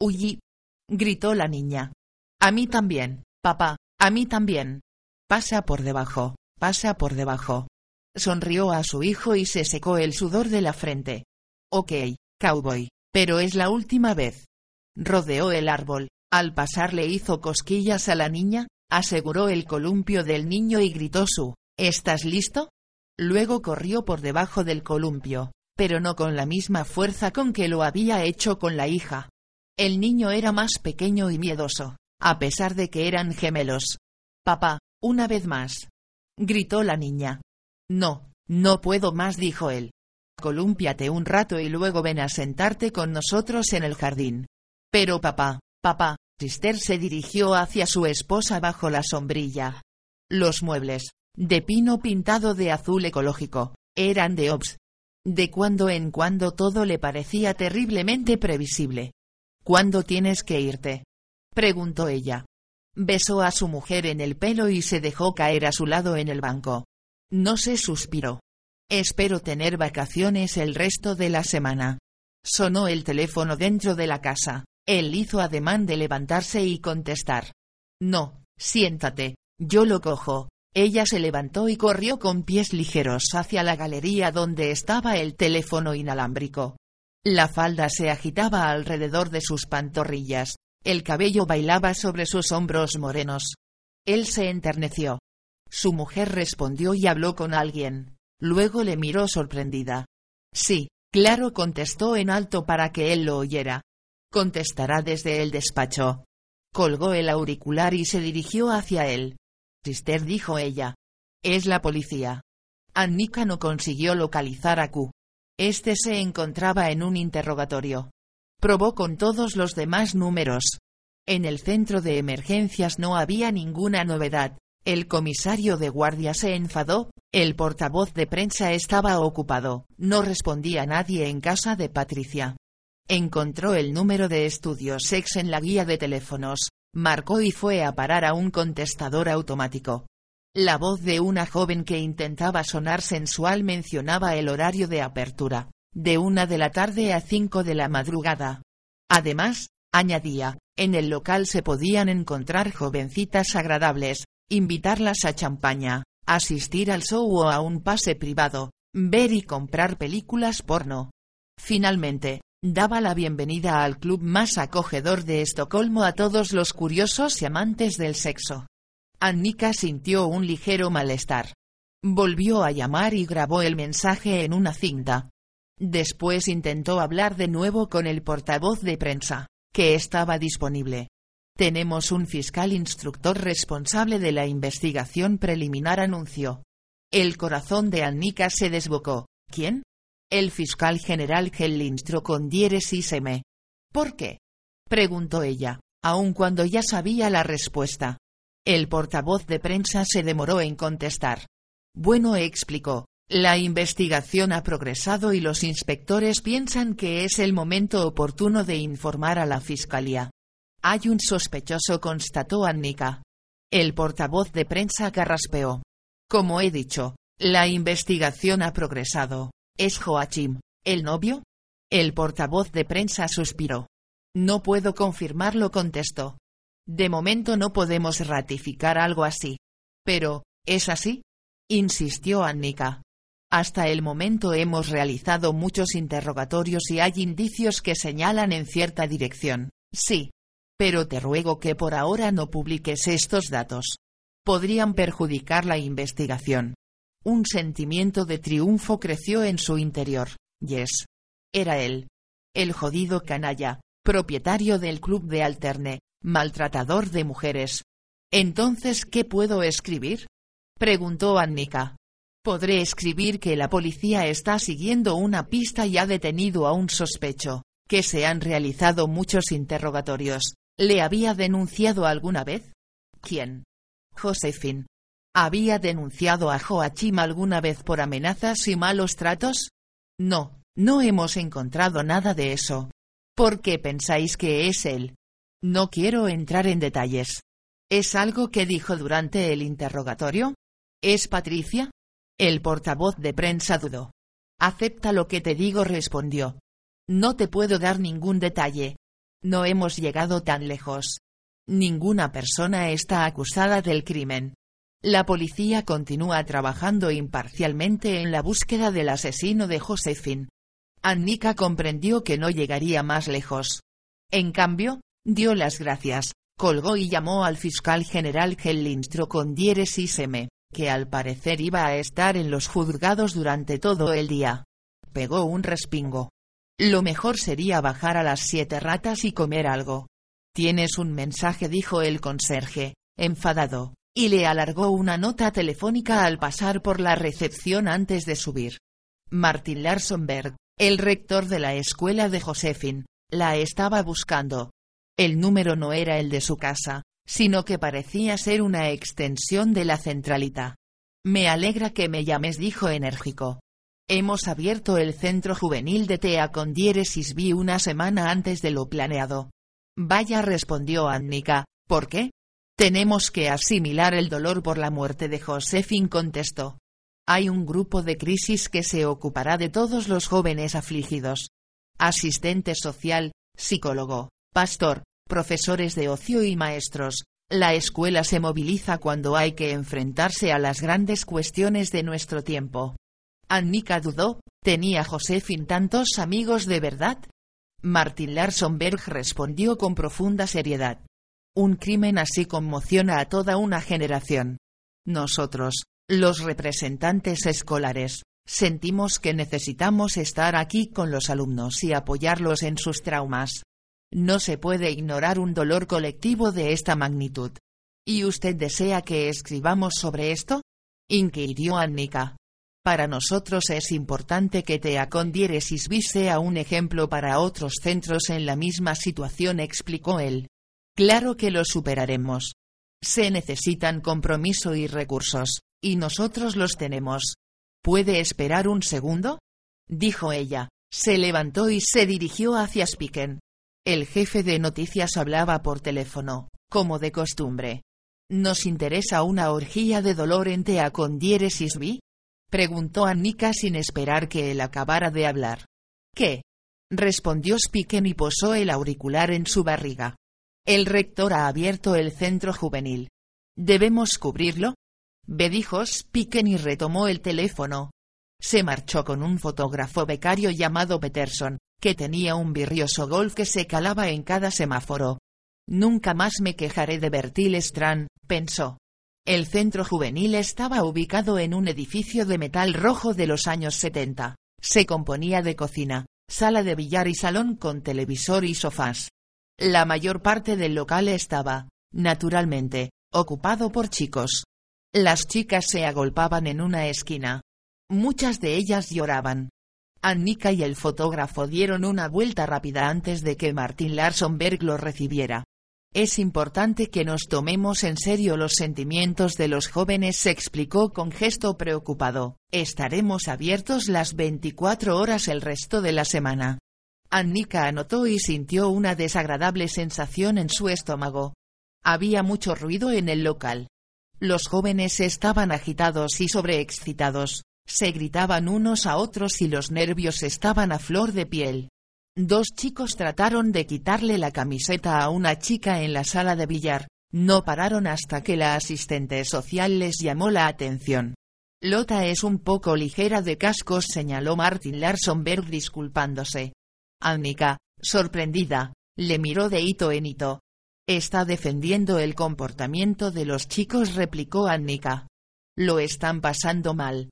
¡Uy! gritó la niña. A mí también, papá, a mí también. Pasa por debajo, pasa por debajo. Sonrió a su hijo y se secó el sudor de la frente. Ok, cowboy, pero es la última vez. Rodeó el árbol, al pasar le hizo cosquillas a la niña, aseguró el columpio del niño y gritó su, ¿estás listo? Luego corrió por debajo del columpio, pero no con la misma fuerza con que lo había hecho con la hija. El niño era más pequeño y miedoso, a pesar de que eran gemelos. Papá, una vez más. Gritó la niña. No, no puedo más, dijo él. Colúmpiate un rato y luego ven a sentarte con nosotros en el jardín. Pero papá, papá, Sister se dirigió hacia su esposa bajo la sombrilla. Los muebles, de pino pintado de azul ecológico, eran de Ops. De cuando en cuando todo le parecía terriblemente previsible. ¿Cuándo tienes que irte? preguntó ella. Besó a su mujer en el pelo y se dejó caer a su lado en el banco. No se suspiró. Espero tener vacaciones el resto de la semana. Sonó el teléfono dentro de la casa. Él hizo ademán de levantarse y contestar. No, siéntate, yo lo cojo. Ella se levantó y corrió con pies ligeros hacia la galería donde estaba el teléfono inalámbrico. La falda se agitaba alrededor de sus pantorrillas, el cabello bailaba sobre sus hombros morenos. Él se enterneció. Su mujer respondió y habló con alguien. Luego le miró sorprendida. Sí, claro contestó en alto para que él lo oyera. Contestará desde el despacho. Colgó el auricular y se dirigió hacia él. Dijo ella. Es la policía. Annika no consiguió localizar a Q. Este se encontraba en un interrogatorio. Probó con todos los demás números. En el centro de emergencias no había ninguna novedad. El comisario de guardia se enfadó, el portavoz de prensa estaba ocupado, no respondía nadie en casa de Patricia. Encontró el número de estudios sex en la guía de teléfonos, marcó y fue a parar a un contestador automático. La voz de una joven que intentaba sonar sensual mencionaba el horario de apertura, de una de la tarde a cinco de la madrugada. Además, añadía, en el local se podían encontrar jovencitas agradables, invitarlas a champaña, asistir al show o a un pase privado, ver y comprar películas porno. Finalmente, daba la bienvenida al club más acogedor de Estocolmo a todos los curiosos y amantes del sexo. Annika sintió un ligero malestar. Volvió a llamar y grabó el mensaje en una cinta. Después intentó hablar de nuevo con el portavoz de prensa, que estaba disponible. Tenemos un fiscal instructor responsable de la investigación preliminar anunció. El corazón de Annika se desbocó. ¿Quién? El fiscal general Hellinstro con diéresis M. ¿Por qué? preguntó ella, aun cuando ya sabía la respuesta. El portavoz de prensa se demoró en contestar. Bueno, explicó, la investigación ha progresado y los inspectores piensan que es el momento oportuno de informar a la fiscalía. Hay un sospechoso, constató Annika. El portavoz de prensa carraspeó. Como he dicho, la investigación ha progresado. ¿Es Joachim, el novio? El portavoz de prensa suspiró. No puedo confirmarlo, contestó. De momento no podemos ratificar algo así. Pero, ¿es así? insistió Annika. Hasta el momento hemos realizado muchos interrogatorios y hay indicios que señalan en cierta dirección. Sí. Pero te ruego que por ahora no publiques estos datos. Podrían perjudicar la investigación. Un sentimiento de triunfo creció en su interior. Yes. Era él. El jodido canalla, propietario del club de Alterne, maltratador de mujeres. Entonces, ¿qué puedo escribir? preguntó Annika. Podré escribir que la policía está siguiendo una pista y ha detenido a un sospecho, que se han realizado muchos interrogatorios. ¿Le había denunciado alguna vez? ¿Quién? Josephine. ¿Había denunciado a Joachim alguna vez por amenazas y malos tratos? No, no hemos encontrado nada de eso. ¿Por qué pensáis que es él? No quiero entrar en detalles. ¿Es algo que dijo durante el interrogatorio? ¿Es Patricia? El portavoz de prensa dudó. Acepta lo que te digo, respondió. No te puedo dar ningún detalle. No hemos llegado tan lejos. Ninguna persona está acusada del crimen. La policía continúa trabajando imparcialmente en la búsqueda del asesino de Josephine. Annika comprendió que no llegaría más lejos. En cambio, dio las gracias, colgó y llamó al fiscal general Hellinstro con diéresis M que al parecer iba a estar en los juzgados durante todo el día. Pegó un respingo. Lo mejor sería bajar a las siete ratas y comer algo. Tienes un mensaje, dijo el conserje, enfadado, y le alargó una nota telefónica al pasar por la recepción antes de subir. Martin Larsonberg, el rector de la escuela de Josephine, la estaba buscando. El número no era el de su casa, sino que parecía ser una extensión de la centralita. Me alegra que me llames, dijo enérgico. Hemos abierto el centro juvenil de TEA con diéresis vi una semana antes de lo planeado. Vaya, respondió Annika, ¿por qué? Tenemos que asimilar el dolor por la muerte de Josephine, contestó. Hay un grupo de crisis que se ocupará de todos los jóvenes afligidos. Asistente social, psicólogo, pastor, profesores de ocio y maestros, la escuela se moviliza cuando hay que enfrentarse a las grandes cuestiones de nuestro tiempo. Annika dudó, ¿tenía Josefin tantos amigos de verdad? Martin Larsonberg respondió con profunda seriedad. Un crimen así conmociona a toda una generación. Nosotros, los representantes escolares, sentimos que necesitamos estar aquí con los alumnos y apoyarlos en sus traumas. No se puede ignorar un dolor colectivo de esta magnitud. ¿Y usted desea que escribamos sobre esto? inquirió Annika. Para nosotros es importante que Teacondieresis sea un ejemplo para otros centros en la misma situación, explicó él. Claro que lo superaremos. Se necesitan compromiso y recursos, y nosotros los tenemos. ¿Puede esperar un segundo? dijo ella. Se levantó y se dirigió hacia Spiken. El jefe de noticias hablaba por teléfono, como de costumbre. ¿Nos interesa una orgía de dolor en Tea con? Preguntó Annika sin esperar que él acabara de hablar. ¿Qué? Respondió Spiken y posó el auricular en su barriga. El rector ha abierto el centro juvenil. ¿Debemos cubrirlo? Be dijo Spiken y retomó el teléfono. Se marchó con un fotógrafo becario llamado Peterson, que tenía un virrioso golf que se calaba en cada semáforo. Nunca más me quejaré de Bertil Strand, pensó. El centro juvenil estaba ubicado en un edificio de metal rojo de los años 70. Se componía de cocina, sala de billar y salón con televisor y sofás. La mayor parte del local estaba, naturalmente, ocupado por chicos. Las chicas se agolpaban en una esquina. Muchas de ellas lloraban. Annika y el fotógrafo dieron una vuelta rápida antes de que Martin Larsonberg lo recibiera. Es importante que nos tomemos en serio los sentimientos de los jóvenes, se explicó con gesto preocupado. Estaremos abiertos las 24 horas el resto de la semana. Annika anotó y sintió una desagradable sensación en su estómago. Había mucho ruido en el local. Los jóvenes estaban agitados y sobreexcitados, se gritaban unos a otros y los nervios estaban a flor de piel. Dos chicos trataron de quitarle la camiseta a una chica en la sala de billar, no pararon hasta que la asistente social les llamó la atención. Lota es un poco ligera de cascos, señaló Martin Larsonberg disculpándose. Annika, sorprendida, le miró de hito en hito. Está defendiendo el comportamiento de los chicos, replicó Annika. Lo están pasando mal.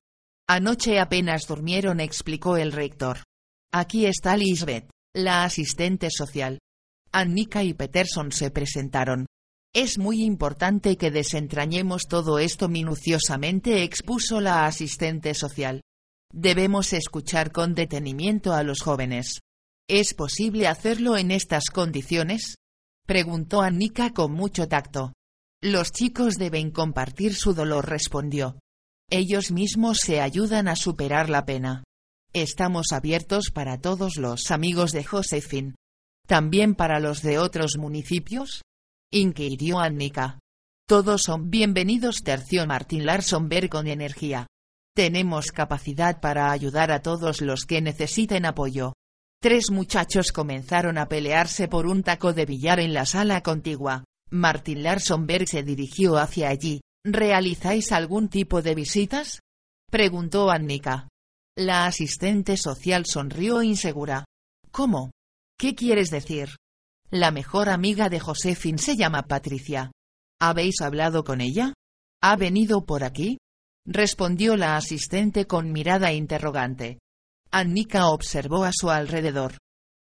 Anoche apenas durmieron, explicó el rector. Aquí está Lisbeth la asistente social. Annika y Peterson se presentaron. Es muy importante que desentrañemos todo esto minuciosamente, expuso la asistente social. Debemos escuchar con detenimiento a los jóvenes. ¿Es posible hacerlo en estas condiciones? preguntó Annika con mucho tacto. Los chicos deben compartir su dolor, respondió. Ellos mismos se ayudan a superar la pena. Estamos abiertos para todos los amigos de Josephine. ¿También para los de otros municipios? inquirió Annika. Todos son bienvenidos, terció Martin Larsonberg con energía. Tenemos capacidad para ayudar a todos los que necesiten apoyo. Tres muchachos comenzaron a pelearse por un taco de billar en la sala contigua. Martin Larsonberg se dirigió hacia allí. ¿Realizáis algún tipo de visitas? preguntó Annika. La asistente social sonrió insegura. ¿Cómo? ¿Qué quieres decir? La mejor amiga de Josefin se llama Patricia. ¿Habéis hablado con ella? ¿Ha venido por aquí? respondió la asistente con mirada interrogante. Annika observó a su alrededor.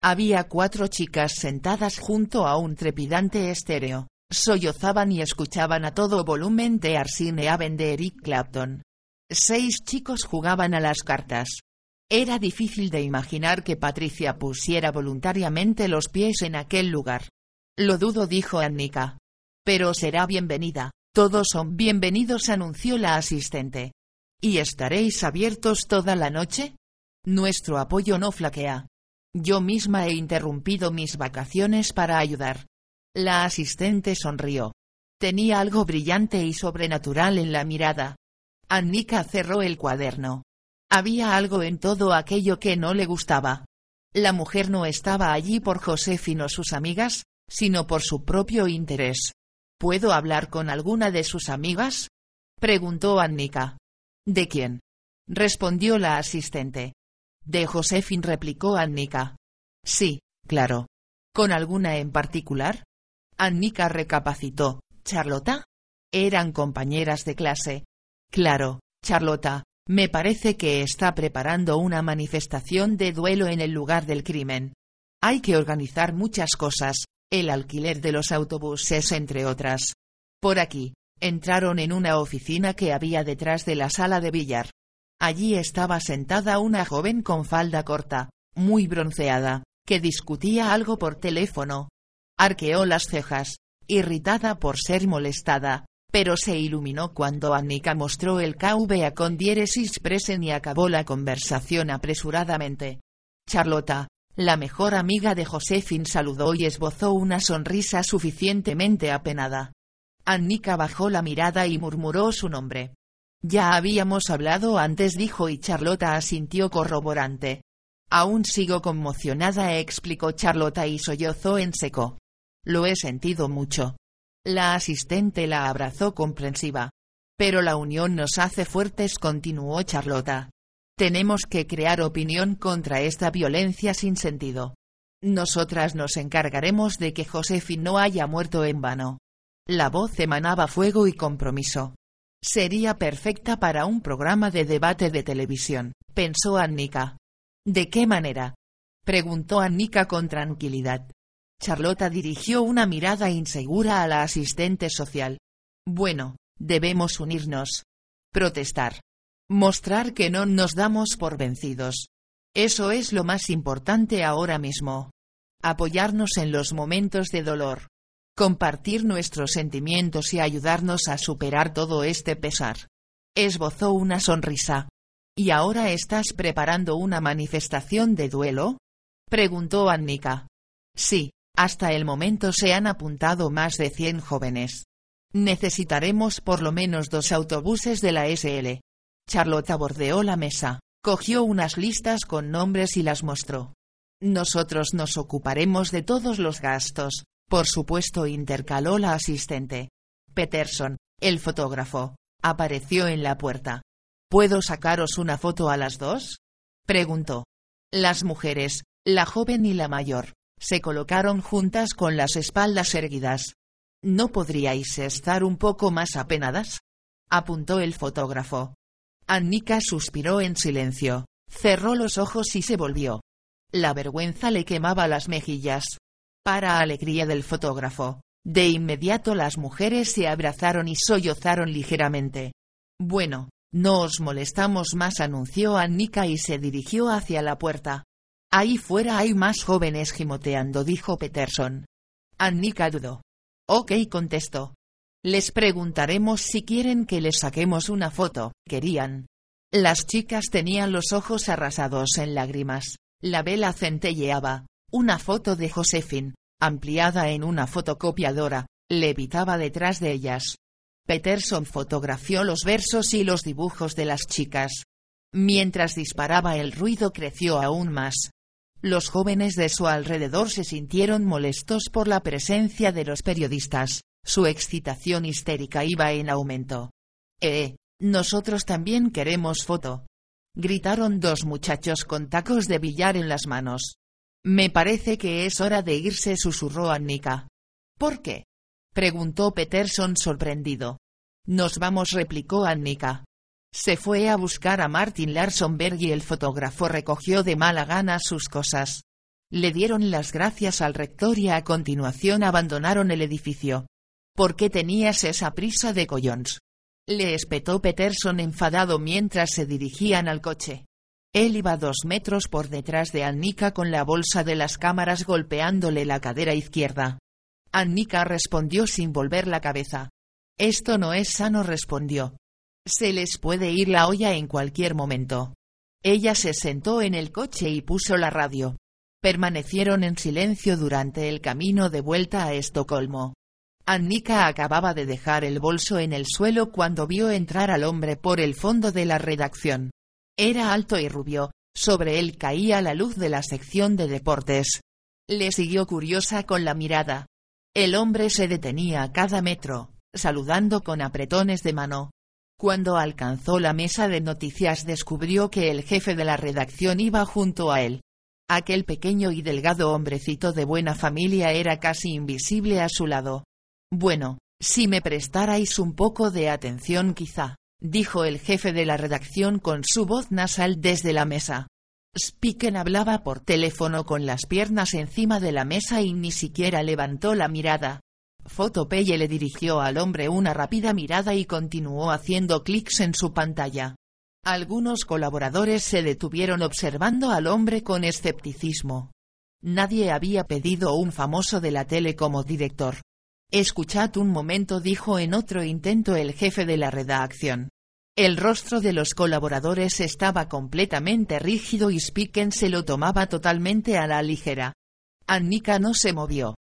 Había cuatro chicas sentadas junto a un trepidante estéreo. Sollozaban y escuchaban a todo volumen de Arsine Aven de Eric Clapton. Seis chicos jugaban a las cartas. Era difícil de imaginar que Patricia pusiera voluntariamente los pies en aquel lugar. Lo dudo, dijo Annika. Pero será bienvenida. Todos son bienvenidos, anunció la asistente. ¿Y estaréis abiertos toda la noche? Nuestro apoyo no flaquea. Yo misma he interrumpido mis vacaciones para ayudar. La asistente sonrió. Tenía algo brillante y sobrenatural en la mirada. Annika cerró el cuaderno. Había algo en todo aquello que no le gustaba. La mujer no estaba allí por Josefino sus amigas, sino por su propio interés. ¿Puedo hablar con alguna de sus amigas? preguntó Annika. ¿De quién? respondió la asistente. De Josefin replicó Annika. Sí, claro. ¿Con alguna en particular? Annika recapacitó. ¿Charlota? Eran compañeras de clase, Claro, Charlota, me parece que está preparando una manifestación de duelo en el lugar del crimen. Hay que organizar muchas cosas, el alquiler de los autobuses entre otras. Por aquí, entraron en una oficina que había detrás de la sala de billar. Allí estaba sentada una joven con falda corta, muy bronceada, que discutía algo por teléfono. Arqueó las cejas, irritada por ser molestada, pero se iluminó cuando Annika mostró el KVA con diéresis presen y acabó la conversación apresuradamente. Charlota, la mejor amiga de Josefin saludó y esbozó una sonrisa suficientemente apenada. Annika bajó la mirada y murmuró su nombre. Ya habíamos hablado antes dijo y Charlota asintió corroborante. Aún sigo conmocionada explicó Charlota y sollozó en seco. Lo he sentido mucho. La asistente la abrazó comprensiva. Pero la unión nos hace fuertes, continuó Charlota. Tenemos que crear opinión contra esta violencia sin sentido. Nosotras nos encargaremos de que Josefin no haya muerto en vano. La voz emanaba fuego y compromiso. Sería perfecta para un programa de debate de televisión, pensó Annika. ¿De qué manera? preguntó Annika con tranquilidad. Charlota dirigió una mirada insegura a la asistente social. Bueno, debemos unirnos. Protestar. Mostrar que no nos damos por vencidos. Eso es lo más importante ahora mismo. Apoyarnos en los momentos de dolor. Compartir nuestros sentimientos y ayudarnos a superar todo este pesar. Esbozó una sonrisa. ¿Y ahora estás preparando una manifestación de duelo? Preguntó Annika. Sí, hasta el momento se han apuntado más de 100 jóvenes. Necesitaremos por lo menos dos autobuses de la SL. Charlotte bordeó la mesa. Cogió unas listas con nombres y las mostró. Nosotros nos ocuparemos de todos los gastos, por supuesto intercaló la asistente. Peterson, el fotógrafo, apareció en la puerta. ¿Puedo sacaros una foto a las dos? preguntó. Las mujeres, la joven y la mayor, se colocaron juntas con las espaldas erguidas. ¿No podríais estar un poco más apenadas? apuntó el fotógrafo. Annika suspiró en silencio, cerró los ojos y se volvió. La vergüenza le quemaba las mejillas. Para alegría del fotógrafo, de inmediato las mujeres se abrazaron y sollozaron ligeramente. Bueno, no os molestamos más, anunció Annika y se dirigió hacia la puerta. Ahí fuera hay más jóvenes gimoteando, dijo Peterson. Annika dudó. Ok, contestó. Les preguntaremos si quieren que les saquemos una foto, querían. Las chicas tenían los ojos arrasados en lágrimas, la vela centelleaba, una foto de Josephine, ampliada en una fotocopiadora, levitaba detrás de ellas. Peterson fotografió los versos y los dibujos de las chicas. Mientras disparaba el ruido creció aún más. Los jóvenes de su alrededor se sintieron molestos por la presencia de los periodistas. Su excitación histérica iba en aumento. Eh, nosotros también queremos foto. Gritaron dos muchachos con tacos de billar en las manos. Me parece que es hora de irse, susurró Annika. ¿Por qué? preguntó Peterson sorprendido. Nos vamos, replicó Annika. Se fue a buscar a Martin Larsonberg y el fotógrafo recogió de mala gana sus cosas. Le dieron las gracias al rector y a continuación abandonaron el edificio. ¿Por qué tenías esa prisa de collons? Le espetó Peterson enfadado mientras se dirigían al coche. Él iba dos metros por detrás de Annika con la bolsa de las cámaras golpeándole la cadera izquierda. Annika respondió sin volver la cabeza. Esto no es sano, respondió. Se les puede ir la olla en cualquier momento. Ella se sentó en el coche y puso la radio. Permanecieron en silencio durante el camino de vuelta a Estocolmo. Annika acababa de dejar el bolso en el suelo cuando vio entrar al hombre por el fondo de la redacción. Era alto y rubio, sobre él caía la luz de la sección de deportes. Le siguió curiosa con la mirada. El hombre se detenía a cada metro, saludando con apretones de mano. Cuando alcanzó la mesa de noticias descubrió que el jefe de la redacción iba junto a él. Aquel pequeño y delgado hombrecito de buena familia era casi invisible a su lado. Bueno, si me prestarais un poco de atención quizá, dijo el jefe de la redacción con su voz nasal desde la mesa. Spiken hablaba por teléfono con las piernas encima de la mesa y ni siquiera levantó la mirada. Fotopeye le dirigió al hombre una rápida mirada y continuó haciendo clics en su pantalla. Algunos colaboradores se detuvieron observando al hombre con escepticismo. Nadie había pedido un famoso de la tele como director. Escuchad un momento, dijo en otro intento el jefe de la redacción. El rostro de los colaboradores estaba completamente rígido y Spiken se lo tomaba totalmente a la ligera. Annika no se movió.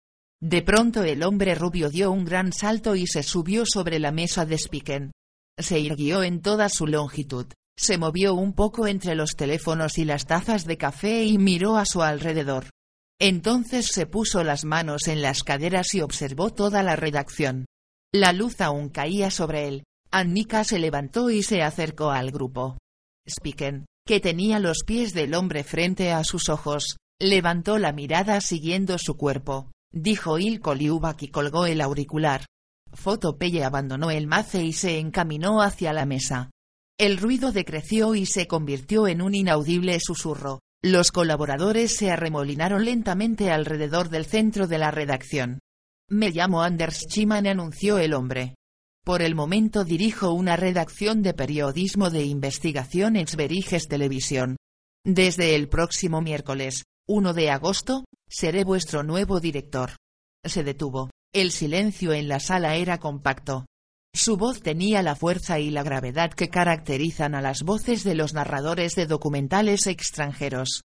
De pronto el hombre rubio dio un gran salto y se subió sobre la mesa de Spiken. Se irguió en toda su longitud, se movió un poco entre los teléfonos y las tazas de café y miró a su alrededor. Entonces se puso las manos en las caderas y observó toda la redacción. La luz aún caía sobre él. Annika se levantó y se acercó al grupo. Spiken, que tenía los pies del hombre frente a sus ojos, levantó la mirada siguiendo su cuerpo. Dijo Ilko Liubak y colgó el auricular. Fotopelle abandonó el mace y se encaminó hacia la mesa. El ruido decreció y se convirtió en un inaudible susurro. Los colaboradores se arremolinaron lentamente alrededor del centro de la redacción. Me llamo Anders Chiman, anunció el hombre. Por el momento dirijo una redacción de periodismo de investigación en Sveriges Televisión. Desde el próximo miércoles, 1 de agosto, seré vuestro nuevo director. Se detuvo. El silencio en la sala era compacto. Su voz tenía la fuerza y la gravedad que caracterizan a las voces de los narradores de documentales extranjeros.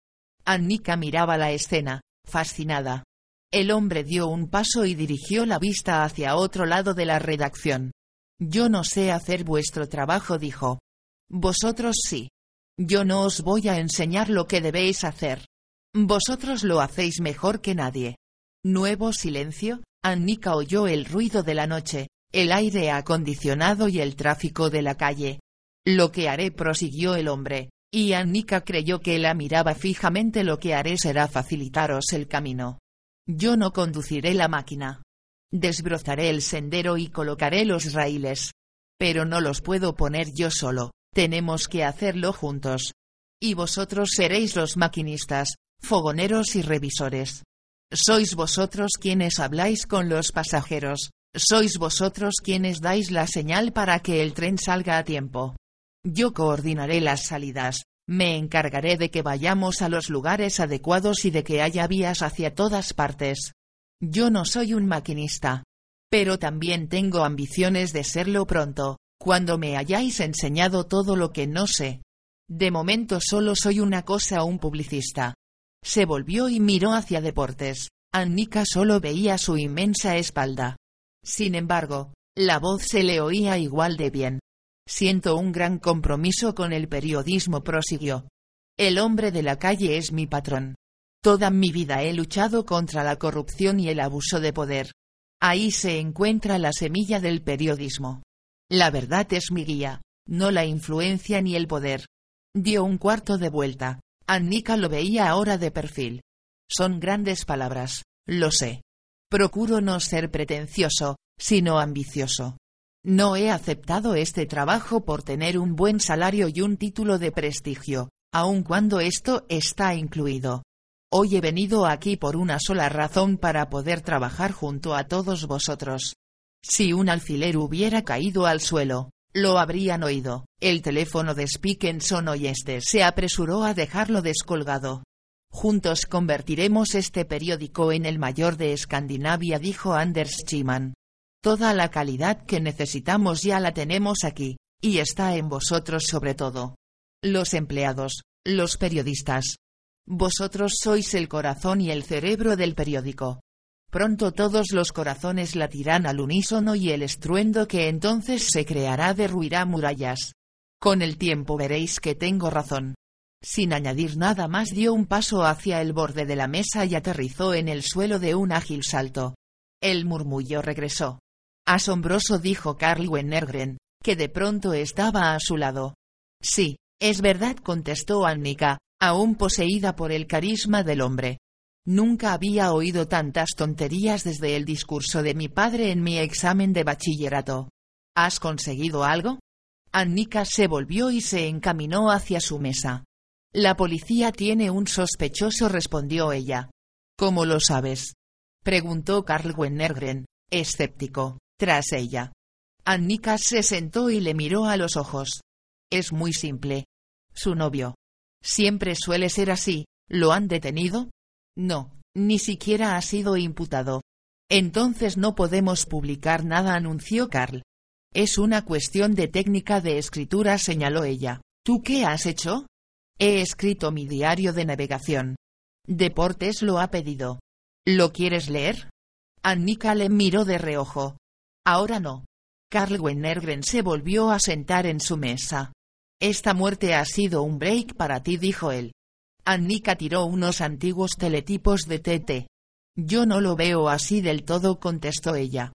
Annika miraba la escena, fascinada. El hombre dio un paso y dirigió la vista hacia otro lado de la redacción. Yo no sé hacer vuestro trabajo, dijo. Vosotros sí. Yo no os voy a enseñar lo que debéis hacer. Vosotros lo hacéis mejor que nadie. Nuevo silencio, Annika oyó el ruido de la noche, el aire acondicionado y el tráfico de la calle. Lo que haré, prosiguió el hombre, y Annika creyó que la miraba fijamente. Lo que haré será facilitaros el camino. Yo no conduciré la máquina. Desbrozaré el sendero y colocaré los raíles. Pero no los puedo poner yo solo, tenemos que hacerlo juntos. Y vosotros seréis los maquinistas, fogoneros y revisores. Sois vosotros quienes habláis con los pasajeros, sois vosotros quienes dais la señal para que el tren salga a tiempo. Yo coordinaré las salidas, me encargaré de que vayamos a los lugares adecuados y de que haya vías hacia todas partes. Yo no soy un maquinista. Pero también tengo ambiciones de serlo pronto, cuando me hayáis enseñado todo lo que no sé. De momento solo soy una cosa un publicista. Se volvió y miró hacia deportes. Annika solo veía su inmensa espalda. Sin embargo, la voz se le oía igual de bien. Siento un gran compromiso con el periodismo, prosiguió. El hombre de la calle es mi patrón. Toda mi vida he luchado contra la corrupción y el abuso de poder. Ahí se encuentra la semilla del periodismo. La verdad es mi guía, no la influencia ni el poder. Dio un cuarto de vuelta. Annika lo veía ahora de perfil. Son grandes palabras, lo sé. Procuro no ser pretencioso, sino ambicioso. No he aceptado este trabajo por tener un buen salario y un título de prestigio, aun cuando esto está incluido. Hoy he venido aquí por una sola razón para poder trabajar junto a todos vosotros. Si un alfiler hubiera caído al suelo, lo habrían oído. El teléfono de Spickenson y este se apresuró a dejarlo descolgado. Juntos convertiremos este periódico en el mayor de Escandinavia, dijo Anders Chiman. Toda la calidad que necesitamos ya la tenemos aquí, y está en vosotros sobre todo. Los empleados, los periodistas. Vosotros sois el corazón y el cerebro del periódico. Pronto todos los corazones latirán al unísono y el estruendo que entonces se creará derruirá murallas. Con el tiempo veréis que tengo razón. Sin añadir nada más dio un paso hacia el borde de la mesa y aterrizó en el suelo de un ágil salto. El murmullo regresó. Asombroso dijo Carl Wennergren, que de pronto estaba a su lado. Sí, es verdad contestó Annika, aún poseída por el carisma del hombre. Nunca había oído tantas tonterías desde el discurso de mi padre en mi examen de bachillerato. ¿Has conseguido algo? Annika se volvió y se encaminó hacia su mesa. La policía tiene un sospechoso, respondió ella. ¿Cómo lo sabes? preguntó Carl Wennergren, escéptico, tras ella. Annika se sentó y le miró a los ojos. Es muy simple. Su novio. Siempre suele ser así. ¿Lo han detenido? No, ni siquiera ha sido imputado. Entonces no podemos publicar nada, anunció Carl. Es una cuestión de técnica de escritura, señaló ella. ¿Tú qué has hecho? He escrito mi diario de navegación. Deportes lo ha pedido. ¿Lo quieres leer? Annika le miró de reojo. Ahora no. Carl Wennergren se volvió a sentar en su mesa. Esta muerte ha sido un break para ti, dijo él. Annika tiró unos antiguos teletipos de TT. Yo no lo veo así del todo, contestó ella.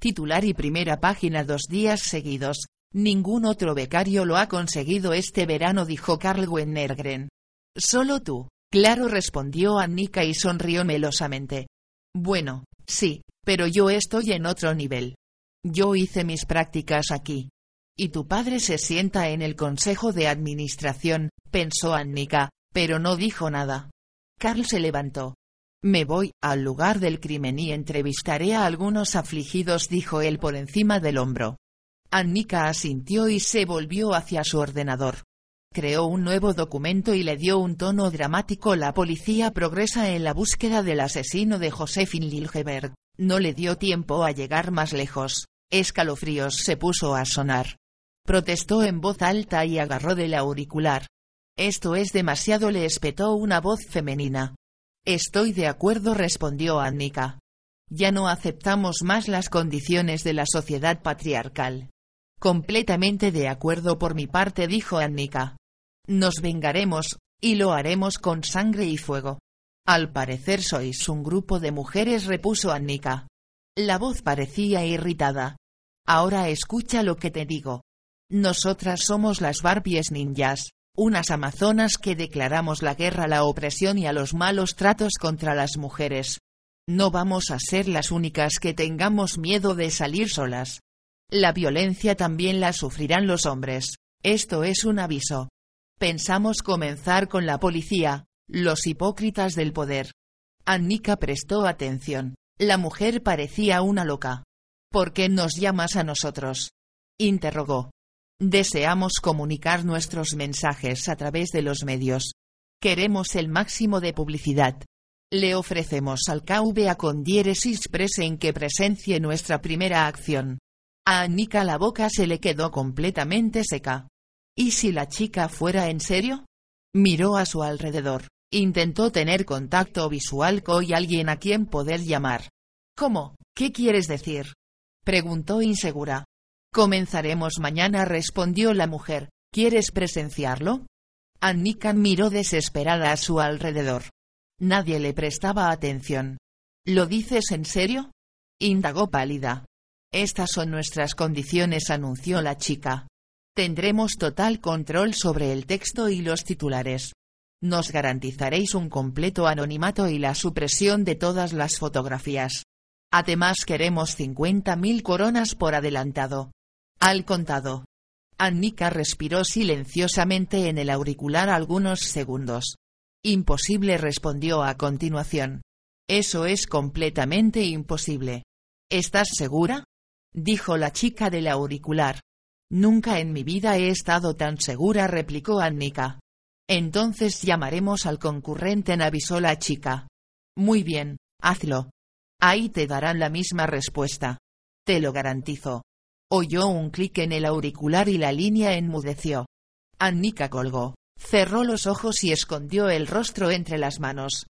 Titular y primera página dos días seguidos. Ningún otro becario lo ha conseguido este verano, dijo Carl Wennergren. Solo tú. Claro, respondió Annika y sonrió melosamente. Bueno, sí, pero yo estoy en otro nivel. Yo hice mis prácticas aquí. Y tu padre se sienta en el consejo de administración, pensó Annika, pero no dijo nada. Carl se levantó. Me voy al lugar del crimen y entrevistaré a algunos afligidos, dijo él por encima del hombro. Annika asintió y se volvió hacia su ordenador. Creó un nuevo documento y le dio un tono dramático. La policía progresa en la búsqueda del asesino de Josephine Liljeberg. No le dio tiempo a llegar más lejos. Escalofríos se puso a sonar. Protestó en voz alta y agarró del auricular. Esto es demasiado le espetó una voz femenina. Estoy de acuerdo respondió Annika. Ya no aceptamos más las condiciones de la sociedad patriarcal. Completamente de acuerdo por mi parte dijo Annika. Nos vengaremos, y lo haremos con sangre y fuego. Al parecer sois un grupo de mujeres repuso Annika. La voz parecía irritada. Ahora escucha lo que te digo. Nosotras somos las Barbies ninjas, unas amazonas que declaramos la guerra a la opresión y a los malos tratos contra las mujeres. No vamos a ser las únicas que tengamos miedo de salir solas. La violencia también la sufrirán los hombres. Esto es un aviso. Pensamos comenzar con la policía, los hipócritas del poder. Annika prestó atención. La mujer parecía una loca. ¿Por qué nos llamas a nosotros? interrogó. Deseamos comunicar nuestros mensajes a través de los medios. Queremos el máximo de publicidad. Le ofrecemos al KVA con diéresis en que presencie nuestra primera acción. A Annika la boca se le quedó completamente seca. ¿Y si la chica fuera en serio? Miró a su alrededor. Intentó tener contacto visual con alguien a quien poder llamar. ¿Cómo? ¿Qué quieres decir? Preguntó insegura. Comenzaremos mañana, respondió la mujer. ¿Quieres presenciarlo? Annika miró desesperada a su alrededor. Nadie le prestaba atención. ¿Lo dices en serio? indagó pálida. Estas son nuestras condiciones, anunció la chica. Tendremos total control sobre el texto y los titulares. Nos garantizaréis un completo anonimato y la supresión de todas las fotografías. Además queremos 50.000 coronas por adelantado. Al contado. Annika respiró silenciosamente en el auricular algunos segundos. Imposible respondió a continuación. Eso es completamente imposible. ¿Estás segura? Dijo la chica del auricular. Nunca en mi vida he estado tan segura, replicó Annika. Entonces llamaremos al concurrente, avisó la chica. Muy bien, hazlo. Ahí te darán la misma respuesta. Te lo garantizo. Oyó un clic en el auricular y la línea enmudeció. Annika colgó, cerró los ojos y escondió el rostro entre las manos.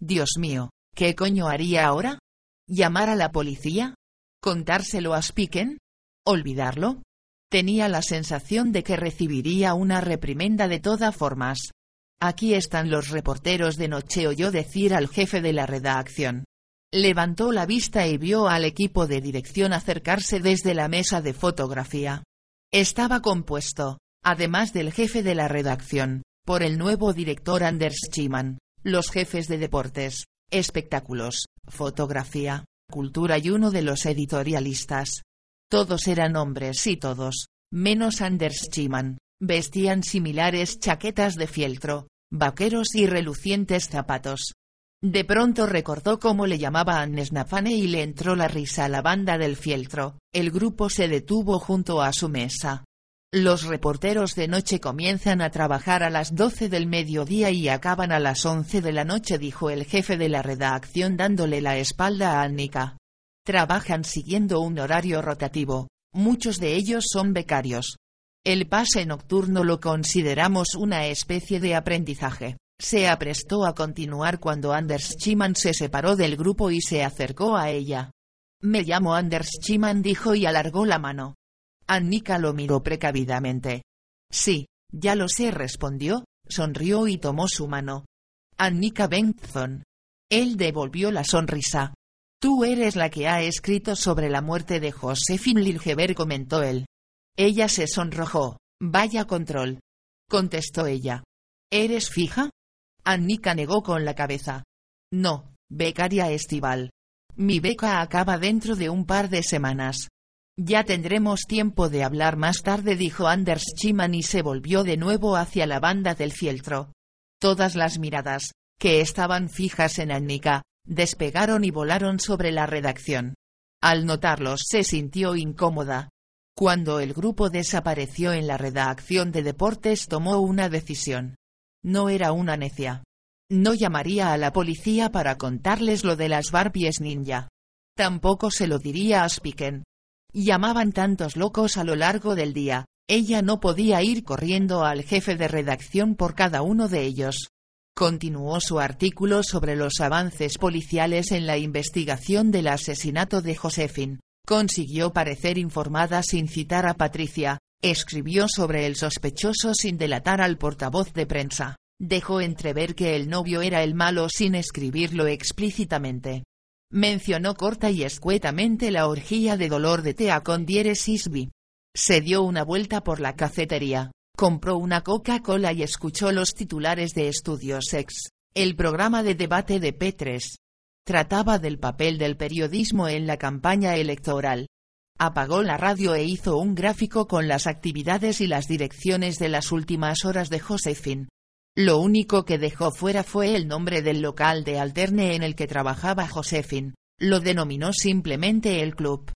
Dios mío, ¿qué coño haría ahora? ¿Llamar a la policía? ¿Contárselo a Spiken? ¿Olvidarlo? Tenía la sensación de que recibiría una reprimenda de todas formas. Aquí están los reporteros de noche oyó decir al jefe de la redacción. Levantó la vista y vio al equipo de dirección acercarse desde la mesa de fotografía. Estaba compuesto, además del jefe de la redacción, por el nuevo director Anders Chiman, los jefes de deportes, espectáculos, fotografía, cultura y uno de los editorialistas. Todos eran hombres y todos, menos Anders Chiman, vestían similares chaquetas de fieltro, vaqueros y relucientes zapatos. De pronto recordó cómo le llamaban Nesnafane y le entró la risa a la banda del fieltro. El grupo se detuvo junto a su mesa. Los reporteros de noche comienzan a trabajar a las 12 del mediodía y acaban a las 11 de la noche, dijo el jefe de la redacción dándole la espalda a Annika. Trabajan siguiendo un horario rotativo, muchos de ellos son becarios. El pase nocturno lo consideramos una especie de aprendizaje. Se aprestó a continuar cuando Anders Chiman se separó del grupo y se acercó a ella. Me llamo Anders Chiman dijo y alargó la mano. Annika lo miró precavidamente. Sí, ya lo sé respondió, sonrió y tomó su mano. Annika Bengtson. Él devolvió la sonrisa. Tú eres la que ha escrito sobre la muerte de Josephine Liljeberg comentó él. Ella se sonrojó. Vaya control. Contestó ella. ¿Eres fija? Annika negó con la cabeza. No, becaria estival. Mi beca acaba dentro de un par de semanas. Ya tendremos tiempo de hablar más tarde, dijo Anders Chiman y se volvió de nuevo hacia la banda del fieltro. Todas las miradas, que estaban fijas en Annika, despegaron y volaron sobre la redacción. Al notarlos se sintió incómoda. Cuando el grupo desapareció en la redacción de deportes tomó una decisión. No era una necia. No llamaría a la policía para contarles lo de las Barbies ninja. Tampoco se lo diría a Spiken. Llamaban tantos locos a lo largo del día, ella no podía ir corriendo al jefe de redacción por cada uno de ellos. Continuó su artículo sobre los avances policiales en la investigación del asesinato de Josefin. Consiguió parecer informada sin citar a Patricia. Escribió sobre el sospechoso sin delatar al portavoz de prensa. Dejó entrever que el novio era el malo sin escribirlo explícitamente. Mencionó corta y escuetamente la orgía de dolor de Tea con diéresis B. Se dio una vuelta por la cafetería, compró una Coca-Cola y escuchó los titulares de Estudios X, el programa de debate de P3. Trataba del papel del periodismo en la campaña electoral. Apagó la radio e hizo un gráfico con las actividades y las direcciones de las últimas horas de Josefin. Lo único que dejó fuera fue el nombre del local de alterne en el que trabajaba Josefin. Lo denominó simplemente el club.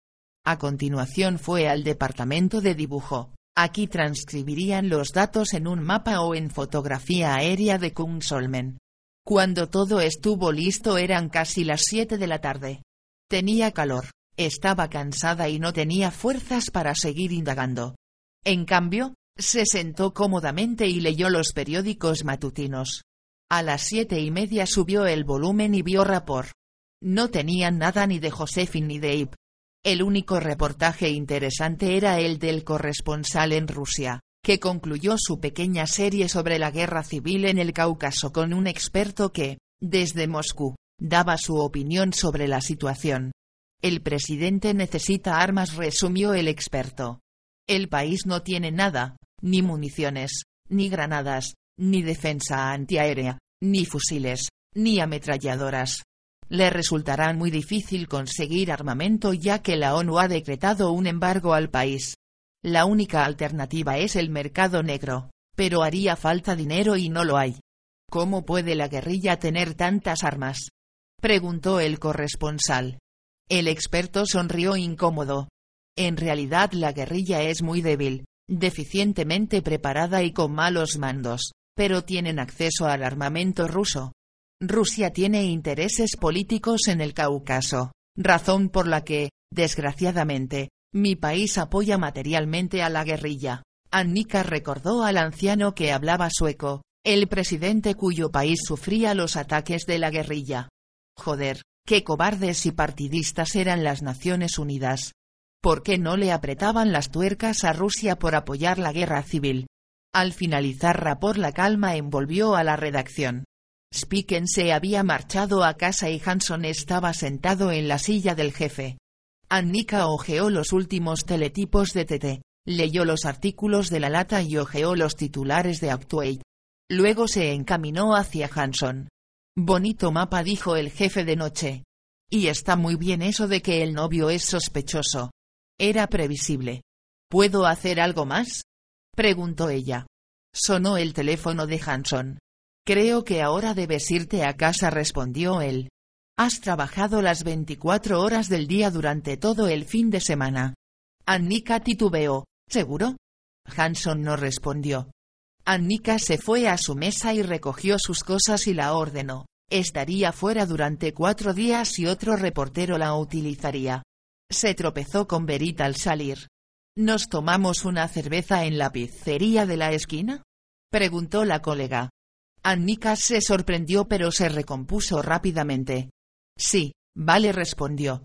A continuación fue al departamento de dibujo. Aquí transcribirían los datos en un mapa o en fotografía aérea de Kungsolmen. Cuando todo estuvo listo eran casi las 7 de la tarde. Tenía calor, estaba cansada y no tenía fuerzas para seguir indagando. En cambio, se sentó cómodamente y leyó los periódicos matutinos. A las siete y media subió el volumen y vio rapor. No tenían nada ni de Josefin ni de Ip. El único reportaje interesante era el del corresponsal en Rusia, que concluyó su pequeña serie sobre la guerra civil en el Cáucaso con un experto que, desde Moscú, daba su opinión sobre la situación. El presidente necesita armas, resumió el experto. El país no tiene nada, ni municiones, ni granadas, ni defensa antiaérea, ni fusiles, ni ametralladoras le resultará muy difícil conseguir armamento ya que la ONU ha decretado un embargo al país. La única alternativa es el mercado negro, pero haría falta dinero y no lo hay. ¿Cómo puede la guerrilla tener tantas armas? preguntó el corresponsal. El experto sonrió incómodo. En realidad la guerrilla es muy débil, deficientemente preparada y con malos mandos, pero tienen acceso al armamento ruso, Rusia tiene intereses políticos en el Cáucaso, razón por la que, desgraciadamente, mi país apoya materialmente a la guerrilla. Annika recordó al anciano que hablaba sueco, el presidente cuyo país sufría los ataques de la guerrilla. Joder, qué cobardes y partidistas eran las Naciones Unidas. ¿Por qué no le apretaban las tuercas a Rusia por apoyar la guerra civil? Al finalizar Rapor la calma envolvió a la redacción. Spiken se había marchado a casa y Hanson estaba sentado en la silla del jefe. Annika ojeó los últimos teletipos de TT, leyó los artículos de la lata y ojeó los titulares de Actuate. Luego se encaminó hacia Hanson. Bonito mapa dijo el jefe de noche. Y está muy bien eso de que el novio es sospechoso. Era previsible. ¿Puedo hacer algo más? preguntó ella. Sonó el teléfono de Hanson. Creo que ahora debes irte a casa, respondió él. Has trabajado las 24 horas del día durante todo el fin de semana. Annika titubeó, ¿seguro? Hanson no respondió. Annika se fue a su mesa y recogió sus cosas y la ordenó. Estaría fuera durante cuatro días y otro reportero la utilizaría. Se tropezó con Berit al salir. ¿Nos tomamos una cerveza en la pizzería de la esquina? preguntó la colega. Annika se sorprendió pero se recompuso rápidamente. Sí, vale respondió.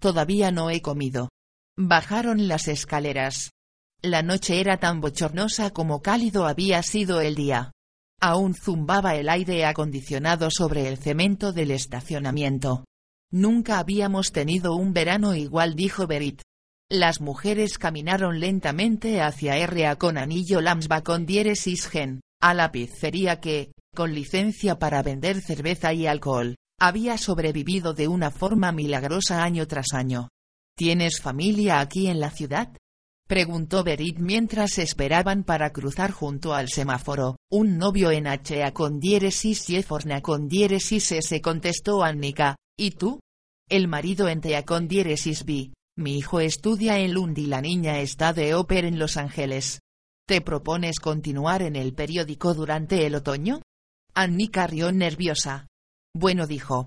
Todavía no he comido. Bajaron las escaleras. La noche era tan bochornosa como cálido había sido el día. Aún zumbaba el aire acondicionado sobre el cemento del estacionamiento. Nunca habíamos tenido un verano igual, dijo Berit. Las mujeres caminaron lentamente hacia R.A. con anillo Lamsba con diéresis gen, a la pizzería que, con licencia para vender cerveza y alcohol, había sobrevivido de una forma milagrosa año tras año. ¿Tienes familia aquí en la ciudad? preguntó Berit mientras esperaban para cruzar junto al semáforo. Un novio en HA con diéresis y Forna con diéresis S contestó Annika. ¿Y tú? El marido en con diéresis B. Mi hijo estudia en Lund y la niña está de ópera en Los Ángeles. ¿Te propones continuar en el periódico durante el otoño? Annika rió nerviosa. Bueno dijo.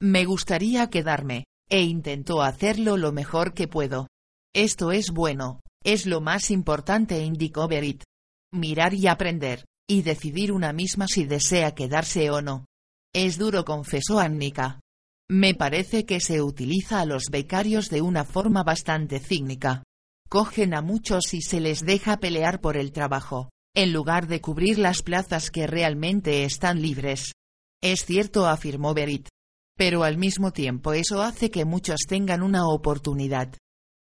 Me gustaría quedarme, e intentó hacerlo lo mejor que puedo. Esto es bueno, es lo más importante indicó Berit. Mirar y aprender, y decidir una misma si desea quedarse o no. Es duro confesó Annika. Me parece que se utiliza a los becarios de una forma bastante cínica. Cogen a muchos y se les deja pelear por el trabajo, en lugar de cubrir las plazas que realmente están libres. Es cierto, afirmó Berit. Pero al mismo tiempo eso hace que muchos tengan una oportunidad.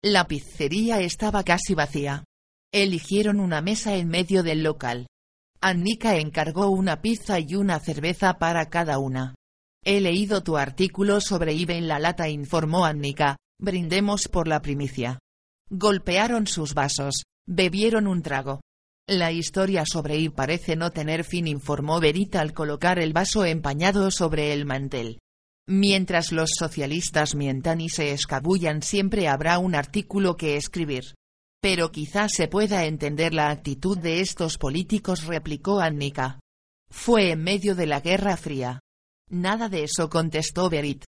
La pizzería estaba casi vacía. Eligieron una mesa en medio del local. Annika encargó una pizza y una cerveza para cada una. He leído tu artículo sobre IBE en la lata, informó Annika. Brindemos por la primicia. Golpearon sus vasos, bebieron un trago. La historia sobre IBE parece no tener fin, informó Verita al colocar el vaso empañado sobre el mantel. Mientras los socialistas mientan y se escabullan siempre habrá un artículo que escribir. Pero quizás se pueda entender la actitud de estos políticos, replicó Annika. Fue en medio de la Guerra Fría. Nada de eso contestó Berit.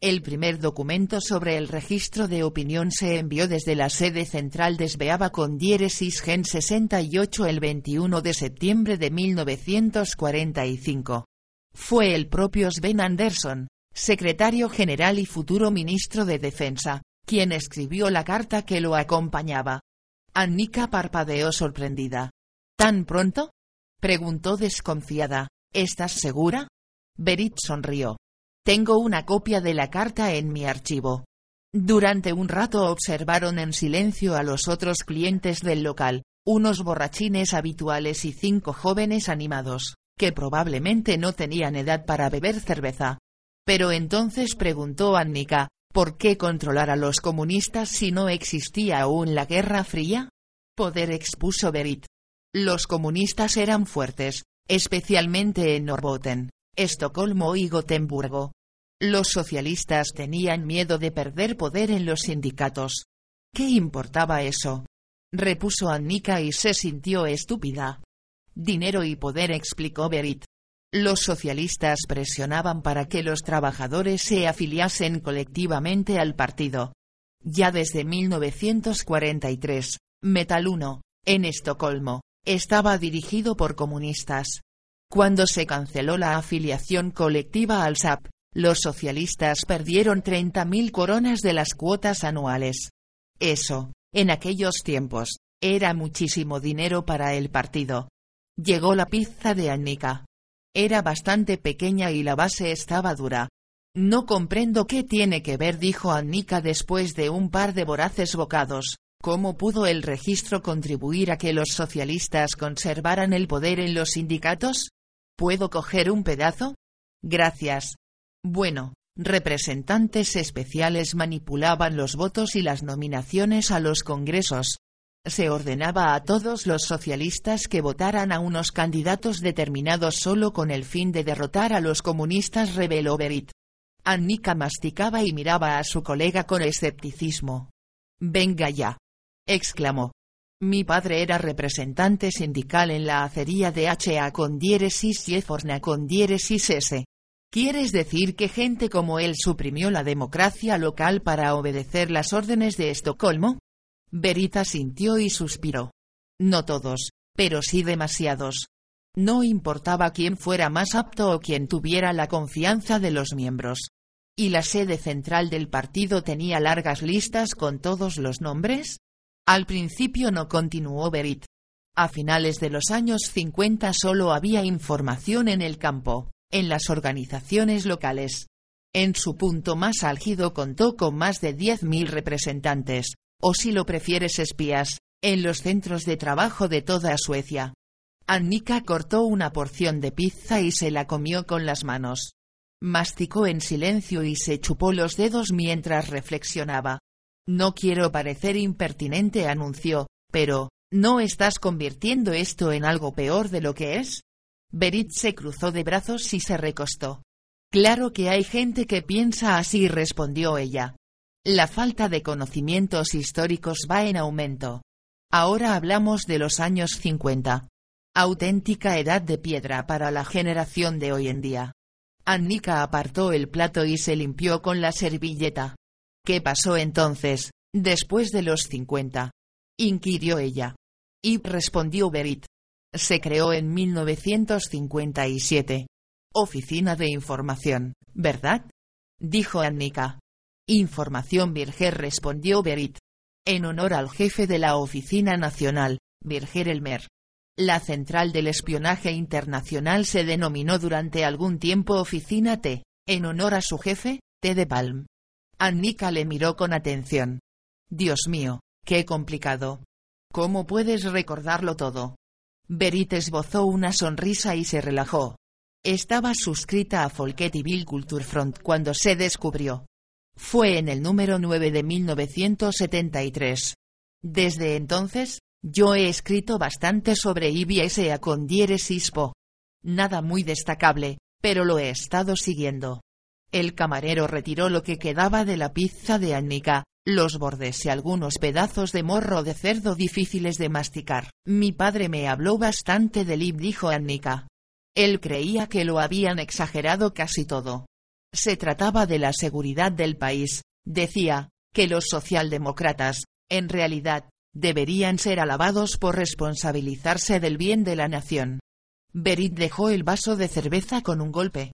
El primer documento sobre el registro de opinión se envió desde la sede central de Sveaba con diéresis gen 68 el 21 de septiembre de 1945. Fue el propio Sven Andersson, secretario general y futuro ministro de Defensa, quien escribió la carta que lo acompañaba. Annika parpadeó sorprendida. ¿Tan pronto? preguntó desconfiada. ¿Estás segura? Berit sonrió. Tengo una copia de la carta en mi archivo. Durante un rato observaron en silencio a los otros clientes del local, unos borrachines habituales y cinco jóvenes animados, que probablemente no tenían edad para beber cerveza. Pero entonces preguntó Annika, ¿por qué controlar a los comunistas si no existía aún la Guerra Fría? Poder expuso Berit. Los comunistas eran fuertes, especialmente en Norrbotten. Estocolmo y Gotemburgo. Los socialistas tenían miedo de perder poder en los sindicatos. ¿Qué importaba eso? repuso Annika y se sintió estúpida. Dinero y poder explicó Berit. Los socialistas presionaban para que los trabajadores se afiliasen colectivamente al partido. Ya desde 1943, Metal 1, en Estocolmo, estaba dirigido por comunistas. Cuando se canceló la afiliación colectiva al SAP, los socialistas perdieron 30.000 coronas de las cuotas anuales. Eso, en aquellos tiempos, era muchísimo dinero para el partido. Llegó la pizza de Annika. Era bastante pequeña y la base estaba dura. No comprendo qué tiene que ver, dijo Annika después de un par de voraces bocados. ¿Cómo pudo el registro contribuir a que los socialistas conservaran el poder en los sindicatos? ¿Puedo coger un pedazo? Gracias. Bueno, representantes especiales manipulaban los votos y las nominaciones a los congresos. Se ordenaba a todos los socialistas que votaran a unos candidatos determinados solo con el fin de derrotar a los comunistas reveló Berit. Annika masticaba y miraba a su colega con escepticismo. Venga ya. exclamó. Mi padre era representante sindical en la acería de HA con diéresis y Eforna con diéresis S. ¿Quieres decir que gente como él suprimió la democracia local para obedecer las órdenes de Estocolmo? Verita sintió y suspiró. No todos, pero sí demasiados. No importaba quién fuera más apto o quién tuviera la confianza de los miembros. ¿Y la sede central del partido tenía largas listas con todos los nombres? Al principio no continuó Berit. A finales de los años 50 solo había información en el campo, en las organizaciones locales. En su punto más álgido contó con más de 10.000 representantes, o si lo prefieres espías, en los centros de trabajo de toda Suecia. Annika cortó una porción de pizza y se la comió con las manos. Masticó en silencio y se chupó los dedos mientras reflexionaba. No quiero parecer impertinente, anunció, pero, ¿no estás convirtiendo esto en algo peor de lo que es? Berit se cruzó de brazos y se recostó. Claro que hay gente que piensa así, respondió ella. La falta de conocimientos históricos va en aumento. Ahora hablamos de los años 50. Auténtica edad de piedra para la generación de hoy en día. Annika apartó el plato y se limpió con la servilleta. ¿Qué pasó entonces, después de los 50? inquirió ella. Y respondió Berit. Se creó en 1957. Oficina de Información, ¿verdad? Dijo Annika. Información Virger respondió Berit. En honor al jefe de la Oficina Nacional, Virger Elmer. La central del espionaje internacional se denominó durante algún tiempo Oficina T, en honor a su jefe, T. de Palm. Annika le miró con atención. Dios mío, qué complicado. ¿Cómo puedes recordarlo todo? Berit esbozó una sonrisa y se relajó. Estaba suscrita a Folketiville Front cuando se descubrió. Fue en el número 9 de 1973. Desde entonces, yo he escrito bastante sobre IBSA con diéresis po. Nada muy destacable, pero lo he estado siguiendo. El camarero retiró lo que quedaba de la pizza de Annika, los bordes y algunos pedazos de morro de cerdo difíciles de masticar. Mi padre me habló bastante del IB, dijo Annika. Él creía que lo habían exagerado casi todo. Se trataba de la seguridad del país, decía, que los socialdemócratas, en realidad, deberían ser alabados por responsabilizarse del bien de la nación. Berit dejó el vaso de cerveza con un golpe.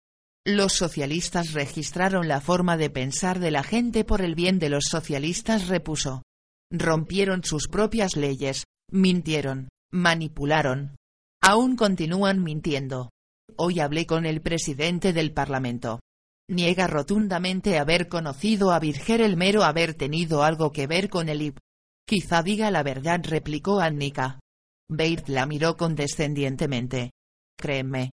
Los socialistas registraron la forma de pensar de la gente por el bien de los socialistas, repuso. Rompieron sus propias leyes, mintieron, manipularon. Aún continúan mintiendo. Hoy hablé con el presidente del Parlamento. Niega rotundamente haber conocido a Virger el mero haber tenido algo que ver con el IP. Quizá diga la verdad, replicó Annika. Beit la miró condescendientemente. Créeme.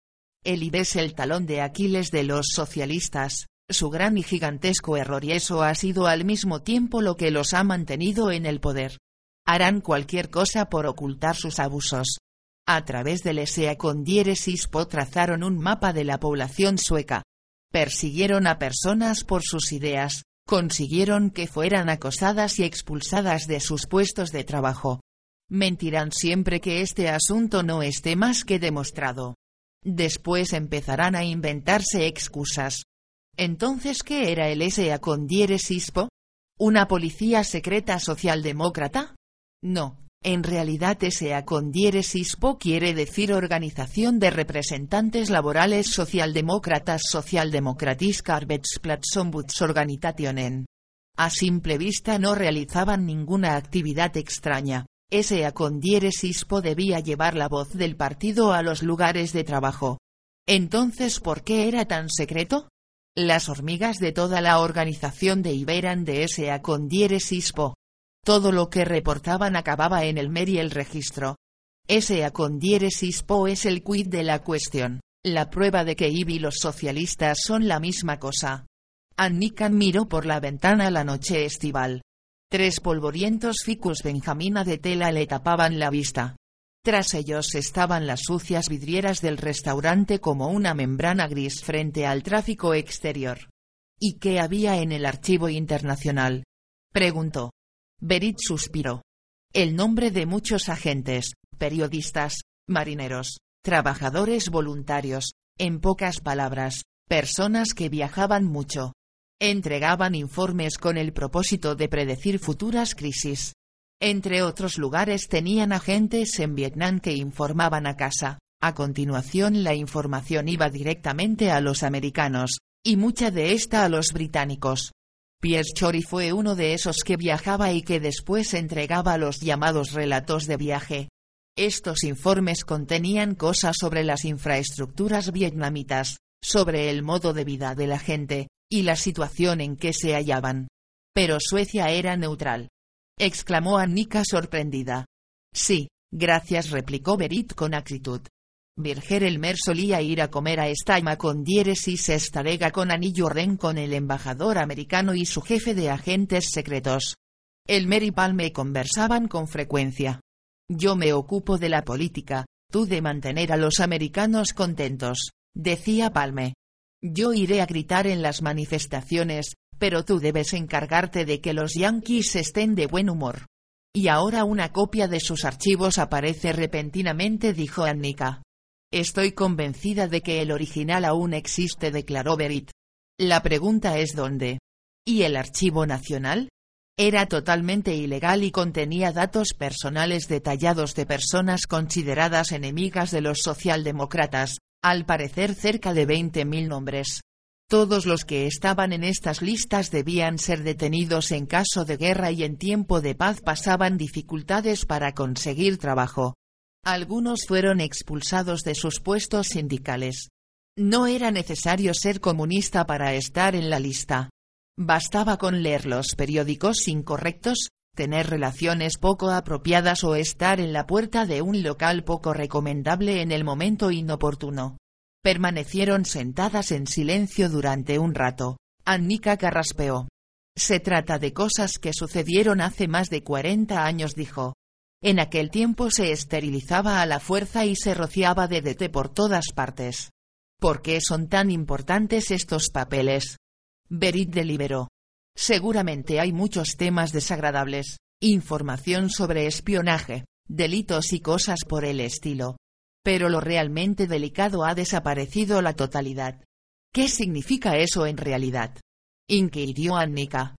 El IB es el talón de Aquiles de los socialistas, su gran y gigantesco error y eso ha sido al mismo tiempo lo que los ha mantenido en el poder. Harán cualquier cosa por ocultar sus abusos. A través del SEA con diéresis po trazaron un mapa de la población sueca. Persiguieron a personas por sus ideas, consiguieron que fueran acosadas y expulsadas de sus puestos de trabajo. Mentirán siempre que este asunto no esté más que demostrado. Después empezarán a inventarse excusas. Entonces, ¿qué era el SA con diéresis ¿Una policía secreta socialdemócrata? No, en realidad SA con diéresis po quiere decir Organización de Representantes Laborales Socialdemócratas Socialdemokratiska Arbeitsplatz-Ombudsorganisationen. A simple vista no realizaban ninguna actividad extraña. SA con diéresis debía llevar la voz del partido a los lugares de trabajo. Entonces, ¿por qué era tan secreto? Las hormigas de toda la organización de Iberan de SA con diéresis. Todo lo que reportaban acababa en el MER y el registro. Ese con diéresis es el quid de la cuestión, la prueba de que IB y los socialistas son la misma cosa. Annika miró por la ventana la noche estival. Tres polvorientos ficus benjamina de tela le tapaban la vista. Tras ellos estaban las sucias vidrieras del restaurante como una membrana gris frente al tráfico exterior. ¿Y qué había en el archivo internacional? preguntó. Berit suspiró. El nombre de muchos agentes, periodistas, marineros, trabajadores voluntarios, en pocas palabras, personas que viajaban mucho. Entregaban informes con el propósito de predecir futuras crisis. Entre otros lugares tenían agentes en Vietnam que informaban a casa. A continuación la información iba directamente a los americanos, y mucha de esta a los británicos. Pierre Chori fue uno de esos que viajaba y que después entregaba los llamados relatos de viaje. Estos informes contenían cosas sobre las infraestructuras vietnamitas, sobre el modo de vida de la gente, y la situación en que se hallaban. Pero Suecia era neutral. Exclamó Annika sorprendida. Sí, gracias replicó Berit con actitud. Virger Elmer solía ir a comer a Estaima con diéresis estadega con anillo ren con el embajador americano y su jefe de agentes secretos. Elmer y Palme conversaban con frecuencia. Yo me ocupo de la política, tú de mantener a los americanos contentos, decía Palme. Yo iré a gritar en las manifestaciones, pero tú debes encargarte de que los Yankees estén de buen humor. Y ahora una copia de sus archivos aparece repentinamente, dijo Annika. Estoy convencida de que el original aún existe, declaró Berit. La pregunta es dónde. ¿Y el archivo nacional? Era totalmente ilegal y contenía datos personales detallados de personas consideradas enemigas de los socialdemócratas, al parecer cerca de 20.000 nombres. Todos los que estaban en estas listas debían ser detenidos en caso de guerra y en tiempo de paz pasaban dificultades para conseguir trabajo. Algunos fueron expulsados de sus puestos sindicales. No era necesario ser comunista para estar en la lista. Bastaba con leer los periódicos incorrectos, tener relaciones poco apropiadas o estar en la puerta de un local poco recomendable en el momento inoportuno. Permanecieron sentadas en silencio durante un rato. Annika carraspeó. Se trata de cosas que sucedieron hace más de 40 años, dijo. En aquel tiempo se esterilizaba a la fuerza y se rociaba DDT por todas partes. ¿Por qué son tan importantes estos papeles? Berit deliberó. Seguramente hay muchos temas desagradables, información sobre espionaje, delitos y cosas por el estilo. Pero lo realmente delicado ha desaparecido la totalidad. ¿Qué significa eso en realidad? inquirió Annika.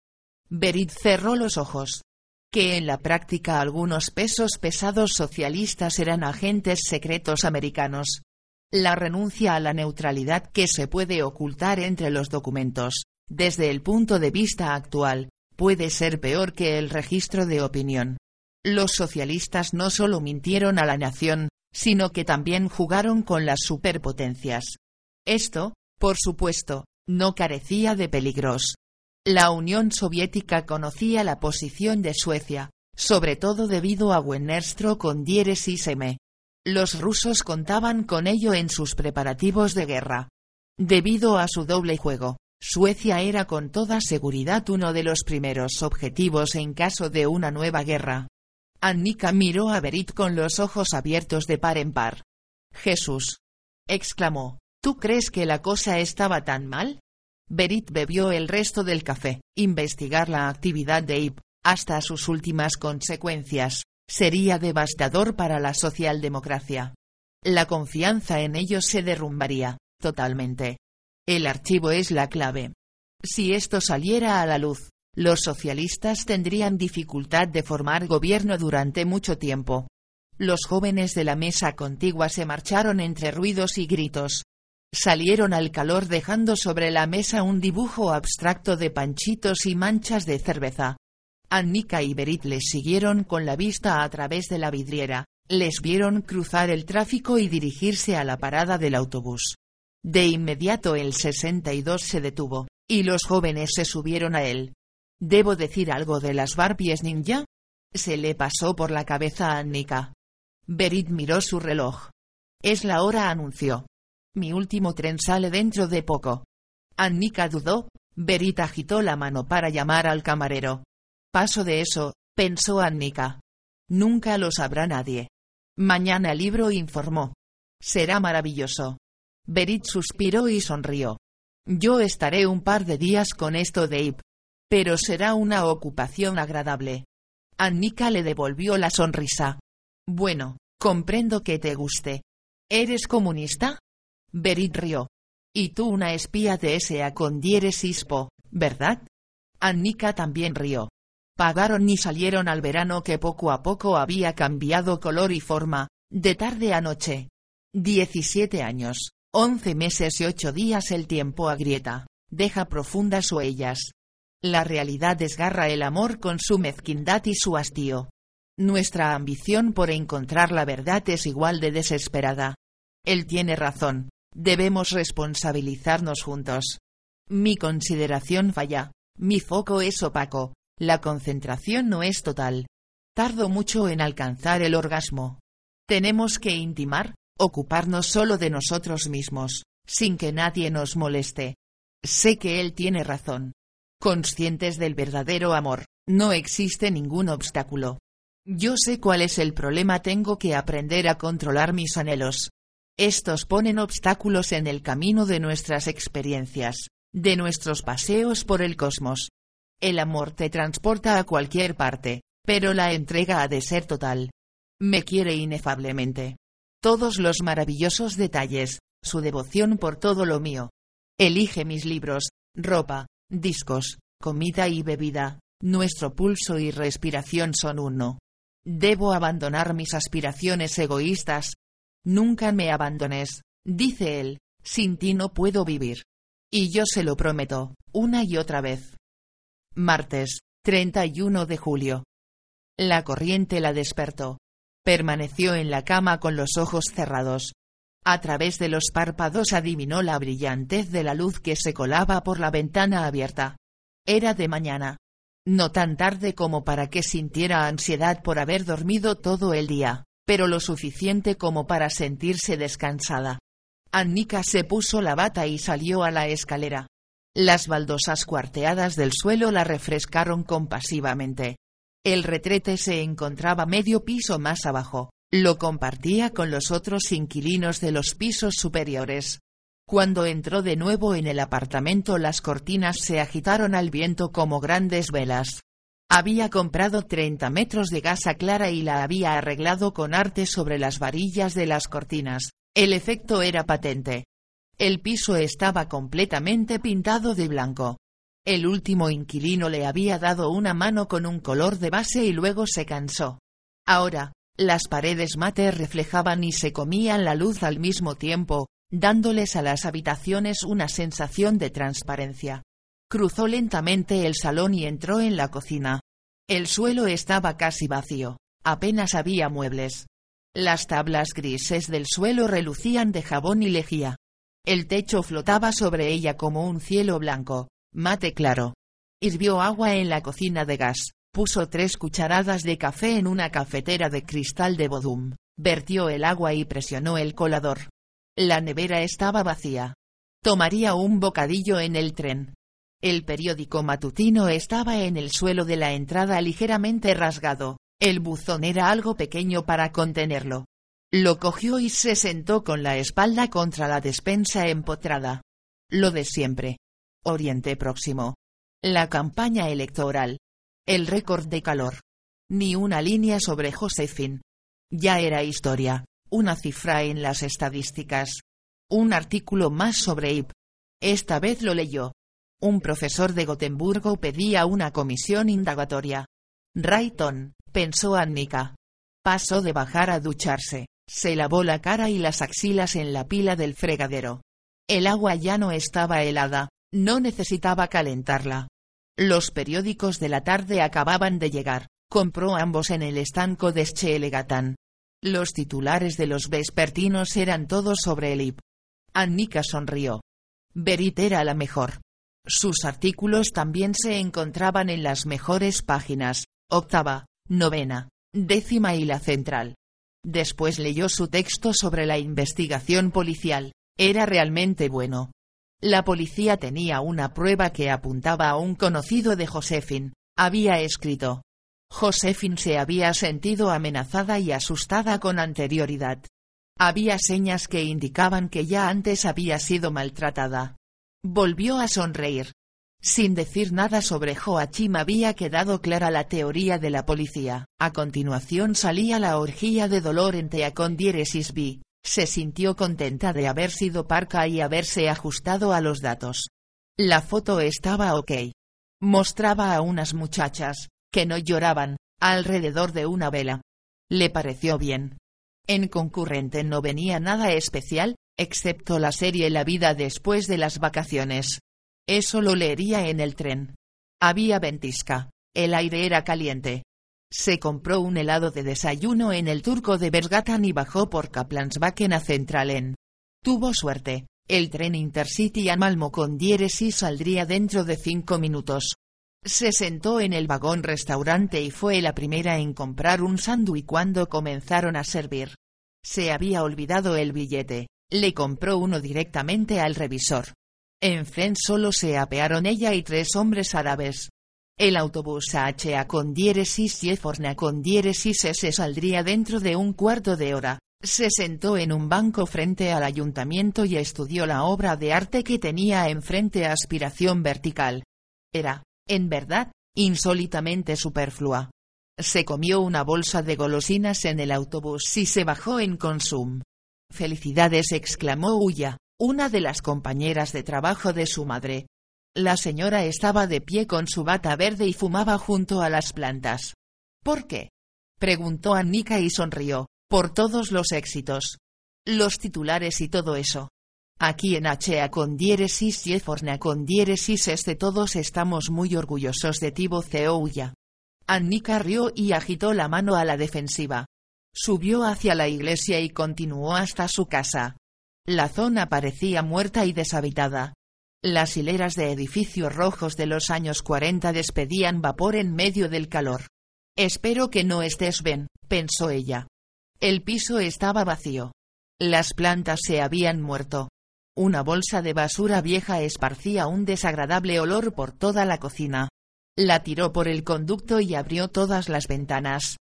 Berit cerró los ojos. Que en la práctica algunos pesos pesados socialistas eran agentes secretos americanos. La renuncia a la neutralidad que se puede ocultar entre los documentos, desde el punto de vista actual, puede ser peor que el registro de opinión. Los socialistas no solo mintieron a la nación, sino que también jugaron con las superpotencias. Esto, por supuesto, no carecía de peligros. La Unión Soviética conocía la posición de Suecia, sobre todo debido a Wennerstro con diéresis M. Los rusos contaban con ello en sus preparativos de guerra. Debido a su doble juego, Suecia era con toda seguridad uno de los primeros objetivos en caso de una nueva guerra. Annika miró a Berit con los ojos abiertos de par en par. Jesús. exclamó. ¿Tú crees que la cosa estaba tan mal? Berit bebió el resto del café. Investigar la actividad de IP, hasta sus últimas consecuencias, sería devastador para la socialdemocracia. La confianza en ellos se derrumbaría, totalmente. El archivo es la clave. Si esto saliera a la luz, los socialistas tendrían dificultad de formar gobierno durante mucho tiempo. Los jóvenes de la mesa contigua se marcharon entre ruidos y gritos. Salieron al calor dejando sobre la mesa un dibujo abstracto de panchitos y manchas de cerveza. Annika y Berit les siguieron con la vista a través de la vidriera, les vieron cruzar el tráfico y dirigirse a la parada del autobús. De inmediato el 62 se detuvo, y los jóvenes se subieron a él. ¿Debo decir algo de las Barbies ninja? Se le pasó por la cabeza a Annika. Berit miró su reloj. Es la hora, anunció. Mi último tren sale dentro de poco. Annika dudó, Berit agitó la mano para llamar al camarero. Paso de eso, pensó Annika. Nunca lo sabrá nadie. Mañana el libro informó. Será maravilloso. Berit suspiró y sonrió. Yo estaré un par de días con esto de Ip. Pero será una ocupación agradable. Annika le devolvió la sonrisa. Bueno, comprendo que te guste. ¿Eres comunista? Berit rió. Y tú una espía de S.A. con diéresis po, ¿verdad? Annika también rió. Pagaron y salieron al verano que poco a poco había cambiado color y forma, de tarde a noche. Diecisiete años. Once meses y ocho días el tiempo agrieta, deja profundas huellas. La realidad desgarra el amor con su mezquindad y su hastío. Nuestra ambición por encontrar la verdad es igual de desesperada. Él tiene razón, debemos responsabilizarnos juntos. Mi consideración falla, mi foco es opaco, la concentración no es total. Tardo mucho en alcanzar el orgasmo. Tenemos que intimar, ocuparnos solo de nosotros mismos, sin que nadie nos moleste. Sé que él tiene razón. Conscientes del verdadero amor, no existe ningún obstáculo. Yo sé cuál es el problema, tengo que aprender a controlar mis anhelos. Estos ponen obstáculos en el camino de nuestras experiencias. de nuestros paseos por el cosmos. El amor te transporta a cualquier parte, pero la entrega ha de ser total. Me quiere inefablemente. Todos los maravillosos detalles, su devoción por todo lo mío. Elige mis libros, ropa, discos, comida y bebida, nuestro pulso y respiración son uno. Debo abandonar mis aspiraciones egoístas. Nunca me abandones, dice él, sin ti no puedo vivir. Y yo se lo prometo, una y otra vez. Martes, 31 de julio. La corriente la despertó. Permaneció en la cama con los ojos cerrados. A través de los párpados adivinó la brillantez de la luz que se colaba por la ventana abierta. Era de mañana. No tan tarde como para que sintiera ansiedad por haber dormido todo el día, pero lo suficiente como para sentirse descansada. Annika se puso la bata y salió a la escalera. Las baldosas cuarteadas del suelo la refrescaron compasivamente. El retrete se encontraba medio piso más abajo, lo compartía con los otros inquilinos de los pisos superiores. Cuando entró de nuevo en el apartamento las cortinas se agitaron al viento como grandes velas. Había comprado 30 metros de gasa clara y la había arreglado con arte sobre las varillas de las cortinas. El efecto era patente. El piso estaba completamente pintado de blanco. El último inquilino le había dado una mano con un color de base y luego se cansó. Ahora, las paredes mate reflejaban y se comían la luz al mismo tiempo, dándoles a las habitaciones una sensación de transparencia. Cruzó lentamente el salón y entró en la cocina. El suelo estaba casi vacío, apenas había muebles. Las tablas grises del suelo relucían de jabón y lejía. El techo flotaba sobre ella como un cielo blanco, mate claro. Hirvió agua en la cocina de gas, Puso tres cucharadas de café en una cafetera de cristal de Bodum, vertió el agua y presionó el colador. La nevera estaba vacía. Tomaría un bocadillo en el tren. El periódico matutino estaba en el suelo de la entrada ligeramente rasgado, el buzón era algo pequeño para contenerlo. Lo cogió y se sentó con la espalda contra la despensa empotrada. Lo de siempre. Oriente Próximo. La campaña electoral. El récord de calor. Ni una línea sobre Josephine. Ya era historia, una cifra en las estadísticas. Un artículo más sobre IP. Esta vez lo leyó. Un profesor de Gotemburgo pedía una comisión indagatoria. Rayton, pensó Annika. Pasó de bajar a ducharse, se lavó la cara y las axilas en la pila del fregadero. El agua ya no estaba helada, no necesitaba calentarla. Los periódicos de la tarde acababan de llegar, compró ambos en el estanco de Schelegatán. Los titulares de los vespertinos eran todos sobre el IP. Annika sonrió. Berit era la mejor. Sus artículos también se encontraban en las mejores páginas, octava, novena, décima y la central. Después leyó su texto sobre la investigación policial, era realmente bueno. La policía tenía una prueba que apuntaba a un conocido de Josephine, había escrito. Josephine se había sentido amenazada y asustada con anterioridad. Había señas que indicaban que ya antes había sido maltratada. Volvió a sonreír. Sin decir nada sobre Joachim había quedado clara la teoría de la policía. A continuación salía la orgía de dolor en Teacondieresis B, se sintió contenta de haber sido parca y haberse ajustado a los datos. La foto estaba ok. Mostraba a unas muchachas, que no lloraban, alrededor de una vela. Le pareció bien. En concurrente no venía nada especial, excepto la serie La vida después de las vacaciones. Eso lo leería en el tren. Había ventisca. El aire era caliente. Se compró un helado de desayuno en el turco de Bergatan y bajó por Kaplansbaken a Centralen. Tuvo suerte. El tren Intercity a Malmo con diéresis saldría dentro de cinco minutos. Se sentó en el vagón restaurante y fue la primera en comprar un sándwich cuando comenzaron a servir. Se había olvidado el billete. Le compró uno directamente al revisor. En Fen solo se apearon ella y tres hombres árabes. El autobús HA con diéresis y Eforna con diéresis S saldría dentro de un cuarto de hora, Se sentó en un banco frente al ayuntamiento y estudió la obra de arte que tenía enfrente aspiración vertical. Era, en verdad, insólitamente superflua. Se comió una bolsa de golosinas en el autobús y se bajó en Consum. Felicidades exclamó Uya, una de las compañeras de trabajo de su madre. La señora estaba de pie con su bata verde y fumaba junto a las plantas. ¿Por qué? preguntó Annika y sonrió. Por todos los éxitos. Los titulares y todo eso. Aquí en HA con diéresis y Eforna con diéresis este todos estamos muy orgullosos de Tibo Ceouya. Annika rió y agitó la mano a la defensiva. Subió hacia la iglesia y continuó hasta su casa. La zona parecía muerta y deshabitada. Las hileras de edificios rojos de los años 40 despedían vapor en medio del calor. Espero que no estés bien, pensó ella. El piso estaba vacío. Las plantas se habían muerto. Una bolsa de basura vieja esparcía un desagradable olor por toda la cocina. La tiró por el conducto y abrió todas las ventanas.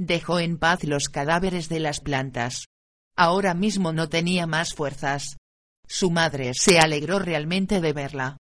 Dejó en paz los cadáveres de las plantas. Ahora mismo no tenía más fuerzas. Su madre se alegró realmente de verla.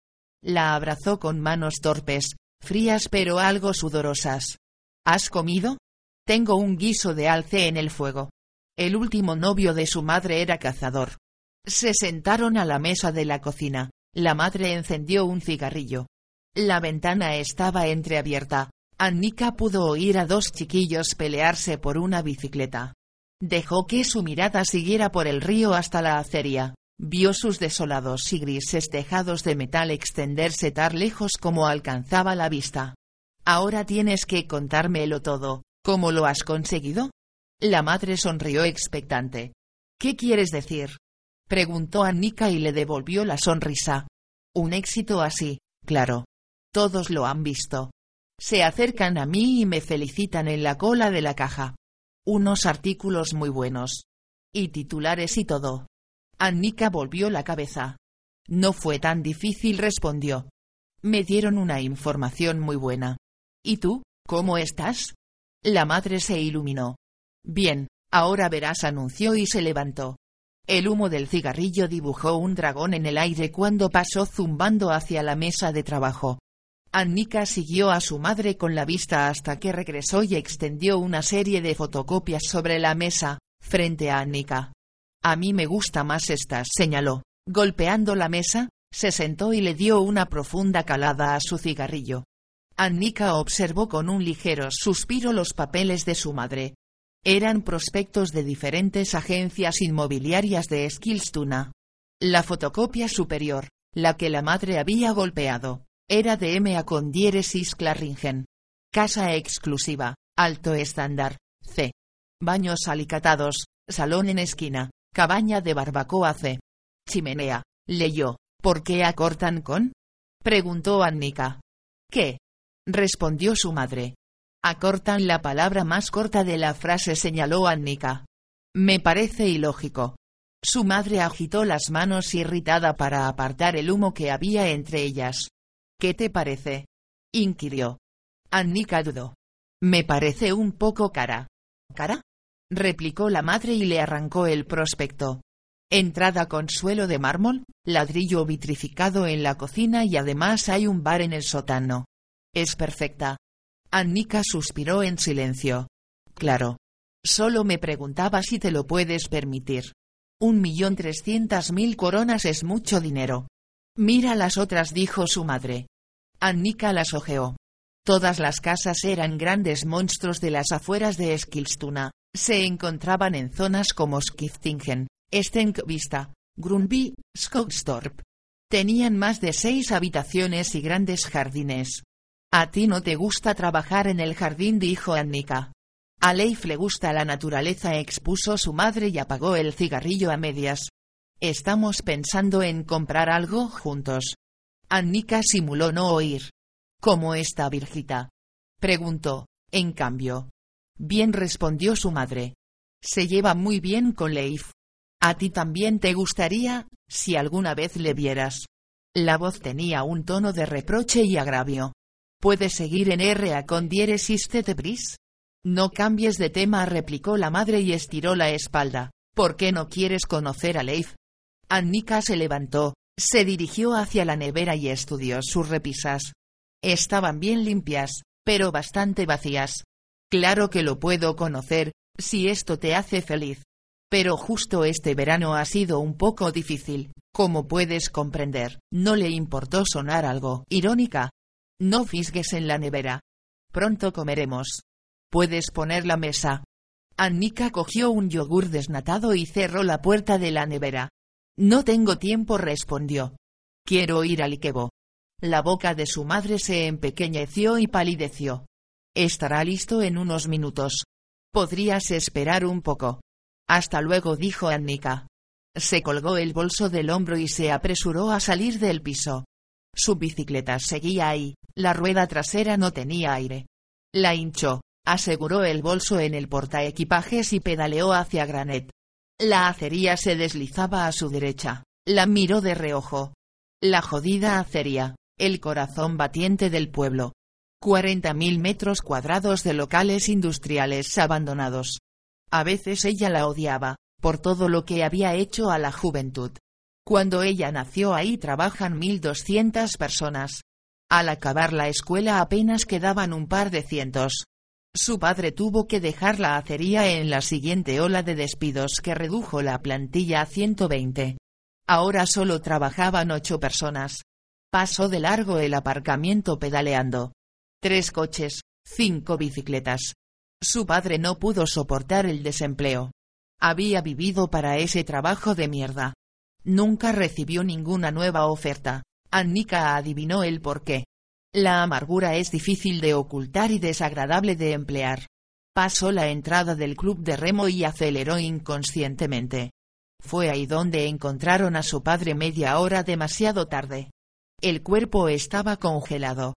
La abrazó con manos torpes, frías pero algo sudorosas. ¿Has comido? Tengo un guiso de alce en el fuego. El último novio de su madre era cazador. Se sentaron a la mesa de la cocina. La madre encendió un cigarrillo. La ventana estaba entreabierta. Annika pudo oír a dos chiquillos pelearse por una bicicleta. Dejó que su mirada siguiera por el río hasta la acería. Vio sus desolados y grises tejados de metal extenderse tan lejos como alcanzaba la vista. Ahora tienes que contármelo todo, ¿Cómo lo has conseguido? La madre sonrió expectante. ¿Qué quieres decir? Preguntó Annika y le devolvió la sonrisa. Un éxito así, claro. Todos lo han visto. Se acercan a mí y me felicitan en la cola de la caja. Unos artículos muy buenos. Y titulares y todo. Annika volvió la cabeza. No fue tan difícil, respondió. Me dieron una información muy buena. ¿Y tú, cómo estás? La madre se iluminó. Bien, ahora verás, anunció y se levantó. El humo del cigarrillo dibujó un dragón en el aire cuando pasó zumbando hacia la mesa de trabajo. Annika siguió a su madre con la vista hasta que regresó y extendió una serie de fotocopias sobre la mesa, frente a Annika. A mí me gusta más estas, señaló. Golpeando la mesa, se sentó y le dio una profunda calada a su cigarrillo. Annika observó con un ligero suspiro los papeles de su madre. Eran prospectos de diferentes agencias inmobiliarias de Skilstuna. La fotocopia superior, la que la madre había golpeado, era de M.A. con diéresis Claringen. Casa exclusiva, alto estándar, C. Baños alicatados, salón en esquina, cabaña de barbacoa C. Chimenea, leyó. ¿Por qué acortan con? Preguntó Annika. ¿Qué? respondió su madre. Acortan la palabra más corta de la frase señaló Annika. Me parece ilógico. Su madre agitó las manos irritada para apartar el humo que había entre ellas. ¿Qué te parece? inquirió. Annika dudó. Me parece un poco cara. ¿Cara? Replicó la madre y le arrancó el prospecto. Entrada con suelo de mármol, ladrillo vitrificado en la cocina y además hay un bar en el sótano. Es perfecta. Annika suspiró en silencio. Claro. Solo me preguntaba si te lo puedes permitir. Un millón trescientas mil coronas es mucho dinero. Mira las otras, dijo su madre. Annika las ojeó. Todas las casas eran grandes monstruos de las afueras de Eskilstuna. Se encontraban en zonas como Skiftingen, Stenkvista, Grunby, Skogstorp. Tenían más de seis habitaciones y grandes jardines. A ti no te gusta trabajar en el jardín, dijo Annika. A Leif le gusta la naturaleza, expuso su madre y apagó el cigarrillo a medias. Estamos pensando en comprar algo juntos. Annika simuló no oír. ¿Cómo está Virgita? preguntó, en cambio. Bien respondió su madre. Se lleva muy bien con Leif. A ti también te gustaría, si alguna vez le vieras. La voz tenía un tono de reproche y agravio. ¿Puedes seguir en RA con diéresis de bris? No cambies de tema, replicó la madre y estiró la espalda. ¿Por qué no quieres conocer a Leif? Annika se levantó, se dirigió hacia la nevera y estudió sus repisas. Estaban bien limpias, pero bastante vacías. Claro que lo puedo conocer, si esto te hace feliz. Pero justo este verano ha sido un poco difícil, como puedes comprender. No le importó sonar algo irónica. No fisgues en la nevera. Pronto comeremos. Puedes poner la mesa. Annika cogió un yogur desnatado y cerró la puerta de la nevera. No tengo tiempo, respondió. Quiero ir al Ikebo. La boca de su madre se empequeñeció y palideció. Estará listo en unos minutos. Podrías esperar un poco. Hasta luego, dijo Annika. Se colgó el bolso del hombro y se apresuró a salir del piso. Su bicicleta seguía ahí, la rueda trasera no tenía aire. La hinchó, aseguró el bolso en el portaequipajes y pedaleó hacia Granet. La acería se deslizaba a su derecha. La miró de reojo. La jodida acería, el corazón batiente del pueblo. Cuarenta mil metros cuadrados de locales industriales abandonados. A veces ella la odiaba, por todo lo que había hecho a la juventud. Cuando ella nació ahí trabajan mil doscientas personas. Al acabar la escuela apenas quedaban un par de cientos. Su padre tuvo que dejar la acería en la siguiente ola de despidos que redujo la plantilla a 120. Ahora solo trabajaban ocho personas. Pasó de largo el aparcamiento pedaleando. Tres coches, cinco bicicletas. Su padre no pudo soportar el desempleo. Había vivido para ese trabajo de mierda. Nunca recibió ninguna nueva oferta. Annika adivinó el porqué. La amargura es difícil de ocultar y desagradable de emplear. Pasó la entrada del club de remo y aceleró inconscientemente. Fue ahí donde encontraron a su padre media hora demasiado tarde. El cuerpo estaba congelado.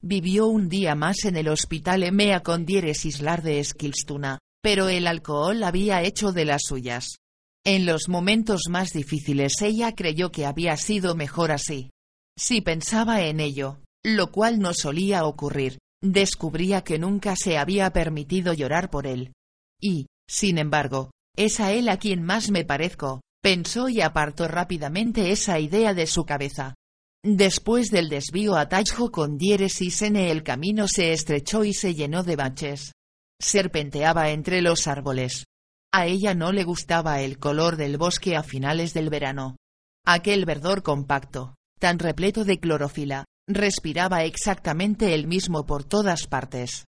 Vivió un día más en el hospital EMEA con Dieres Islar de Eskilstuna, pero el alcohol había hecho de las suyas. En los momentos más difíciles ella creyó que había sido mejor así. Si pensaba en ello, lo cual no solía ocurrir, descubría que nunca se había permitido llorar por él. Y, sin embargo, es a él a quien más me parezco, pensó y apartó rápidamente esa idea de su cabeza. Después del desvío a Tajjo con Dieres y Sene el camino se estrechó y se llenó de baches. Serpenteaba entre los árboles, a ella no le gustaba el color del bosque a finales del verano. Aquel verdor compacto, tan repleto de clorofila, respiraba exactamente el mismo por todas partes.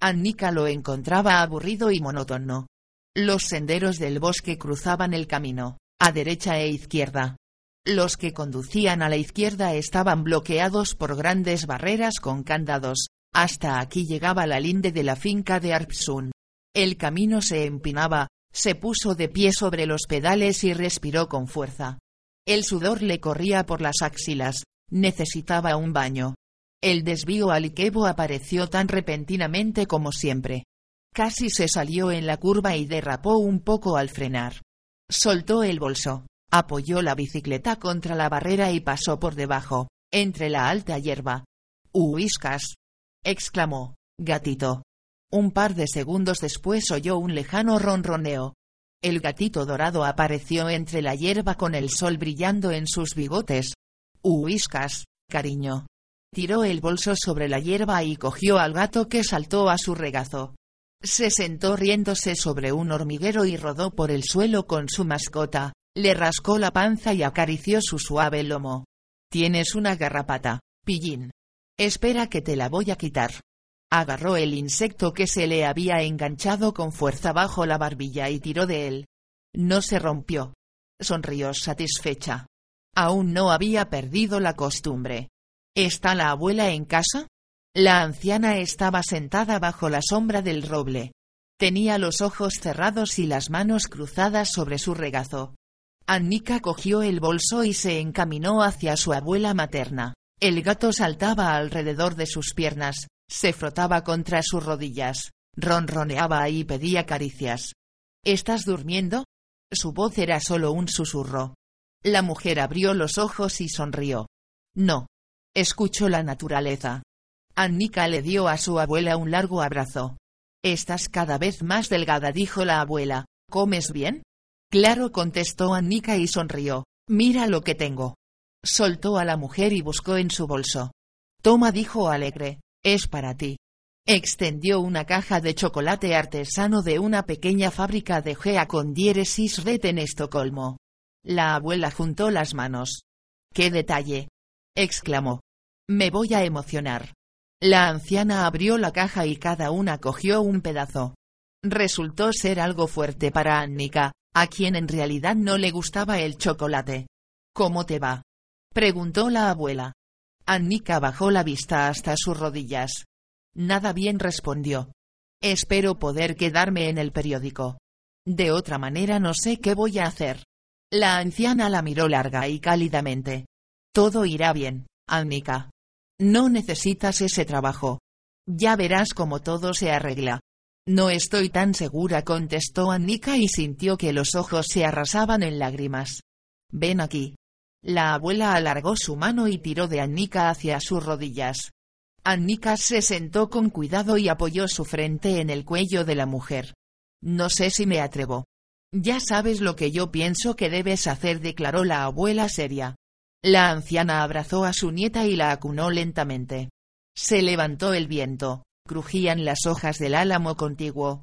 Annika lo encontraba aburrido y monótono. Los senderos del bosque cruzaban el camino, a derecha e izquierda. Los que conducían a la izquierda estaban bloqueados por grandes barreras con candados. Hasta aquí llegaba la linde de la finca de Arpsun. El camino se empinaba, se puso de pie sobre los pedales y respiró con fuerza. El sudor le corría por las axilas, necesitaba un baño. El desvío al Ikebo apareció tan repentinamente como siempre. Casi se salió en la curva y derrapó un poco al frenar. Soltó el bolso, apoyó la bicicleta contra la barrera y pasó por debajo, entre la alta hierba. ¡Uiscas! exclamó, gatito. Un par de segundos después oyó un lejano ronroneo. El gatito dorado apareció entre la hierba con el sol brillando en sus bigotes. Uiscas, cariño. Tiró el bolso sobre la hierba y cogió al gato que saltó a su regazo. Se sentó riéndose sobre un hormiguero y rodó por el suelo con su mascota, le rascó la panza y acarició su suave lomo. Tienes una garrapata, pillín. Espera que te la voy a quitar. Agarró el insecto que se le había enganchado con fuerza bajo la barbilla y tiró de él. No se rompió. Sonrió satisfecha. Aún no había perdido la costumbre. ¿Está la abuela en casa? La anciana estaba sentada bajo la sombra del roble. Tenía los ojos cerrados y las manos cruzadas sobre su regazo. Annika cogió el bolso y se encaminó hacia su abuela materna. El gato saltaba alrededor de sus piernas, se frotaba contra sus rodillas, ronroneaba y pedía caricias. ¿Estás durmiendo? Su voz era solo un susurro. La mujer abrió los ojos y sonrió. No. Escucho la naturaleza. Annika le dio a su abuela un largo abrazo. Estás cada vez más delgada, dijo la abuela. ¿Comes bien? Claro contestó Annika y sonrió. Mira lo que tengo. Soltó a la mujer y buscó en su bolso. Toma dijo alegre. Es para ti. Extendió una caja de chocolate artesano de una pequeña fábrica de Gea con diéresis red en Estocolmo. La abuela juntó las manos. ¡Qué detalle! exclamó. Me voy a emocionar. La anciana abrió la caja y cada una cogió un pedazo. Resultó ser algo fuerte para Annika, a quien en realidad no le gustaba el chocolate. ¿Cómo te va? preguntó la abuela. Annika bajó la vista hasta sus rodillas. Nada bien respondió. Espero poder quedarme en el periódico. De otra manera no sé qué voy a hacer. La anciana la miró larga y cálidamente. Todo irá bien, Annika. No necesitas ese trabajo. Ya verás cómo todo se arregla. No estoy tan segura, contestó Annika y sintió que los ojos se arrasaban en lágrimas. Ven aquí. La abuela alargó su mano y tiró de Annika hacia sus rodillas. Annika se sentó con cuidado y apoyó su frente en el cuello de la mujer. No sé si me atrevo. Ya sabes lo que yo pienso que debes hacer, declaró la abuela seria. La anciana abrazó a su nieta y la acunó lentamente. Se levantó el viento, crujían las hojas del álamo contiguo.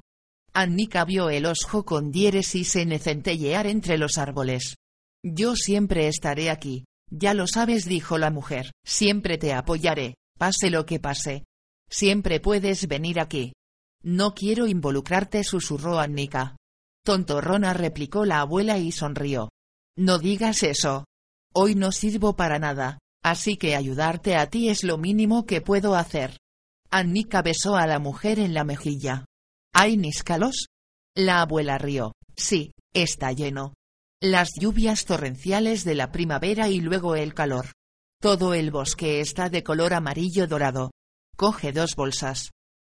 Annika vio el ojo con diéresis en centellear entre los árboles. Yo siempre estaré aquí, ya lo sabes, dijo la mujer, siempre te apoyaré, pase lo que pase. Siempre puedes venir aquí. No quiero involucrarte, susurró Annika. Tontorrona replicó la abuela y sonrió. No digas eso. Hoy no sirvo para nada, así que ayudarte a ti es lo mínimo que puedo hacer. Annika besó a la mujer en la mejilla. ¿Hay níscalos? La abuela rió. Sí, está lleno. Las lluvias torrenciales de la primavera y luego el calor. Todo el bosque está de color amarillo dorado. Coge dos bolsas.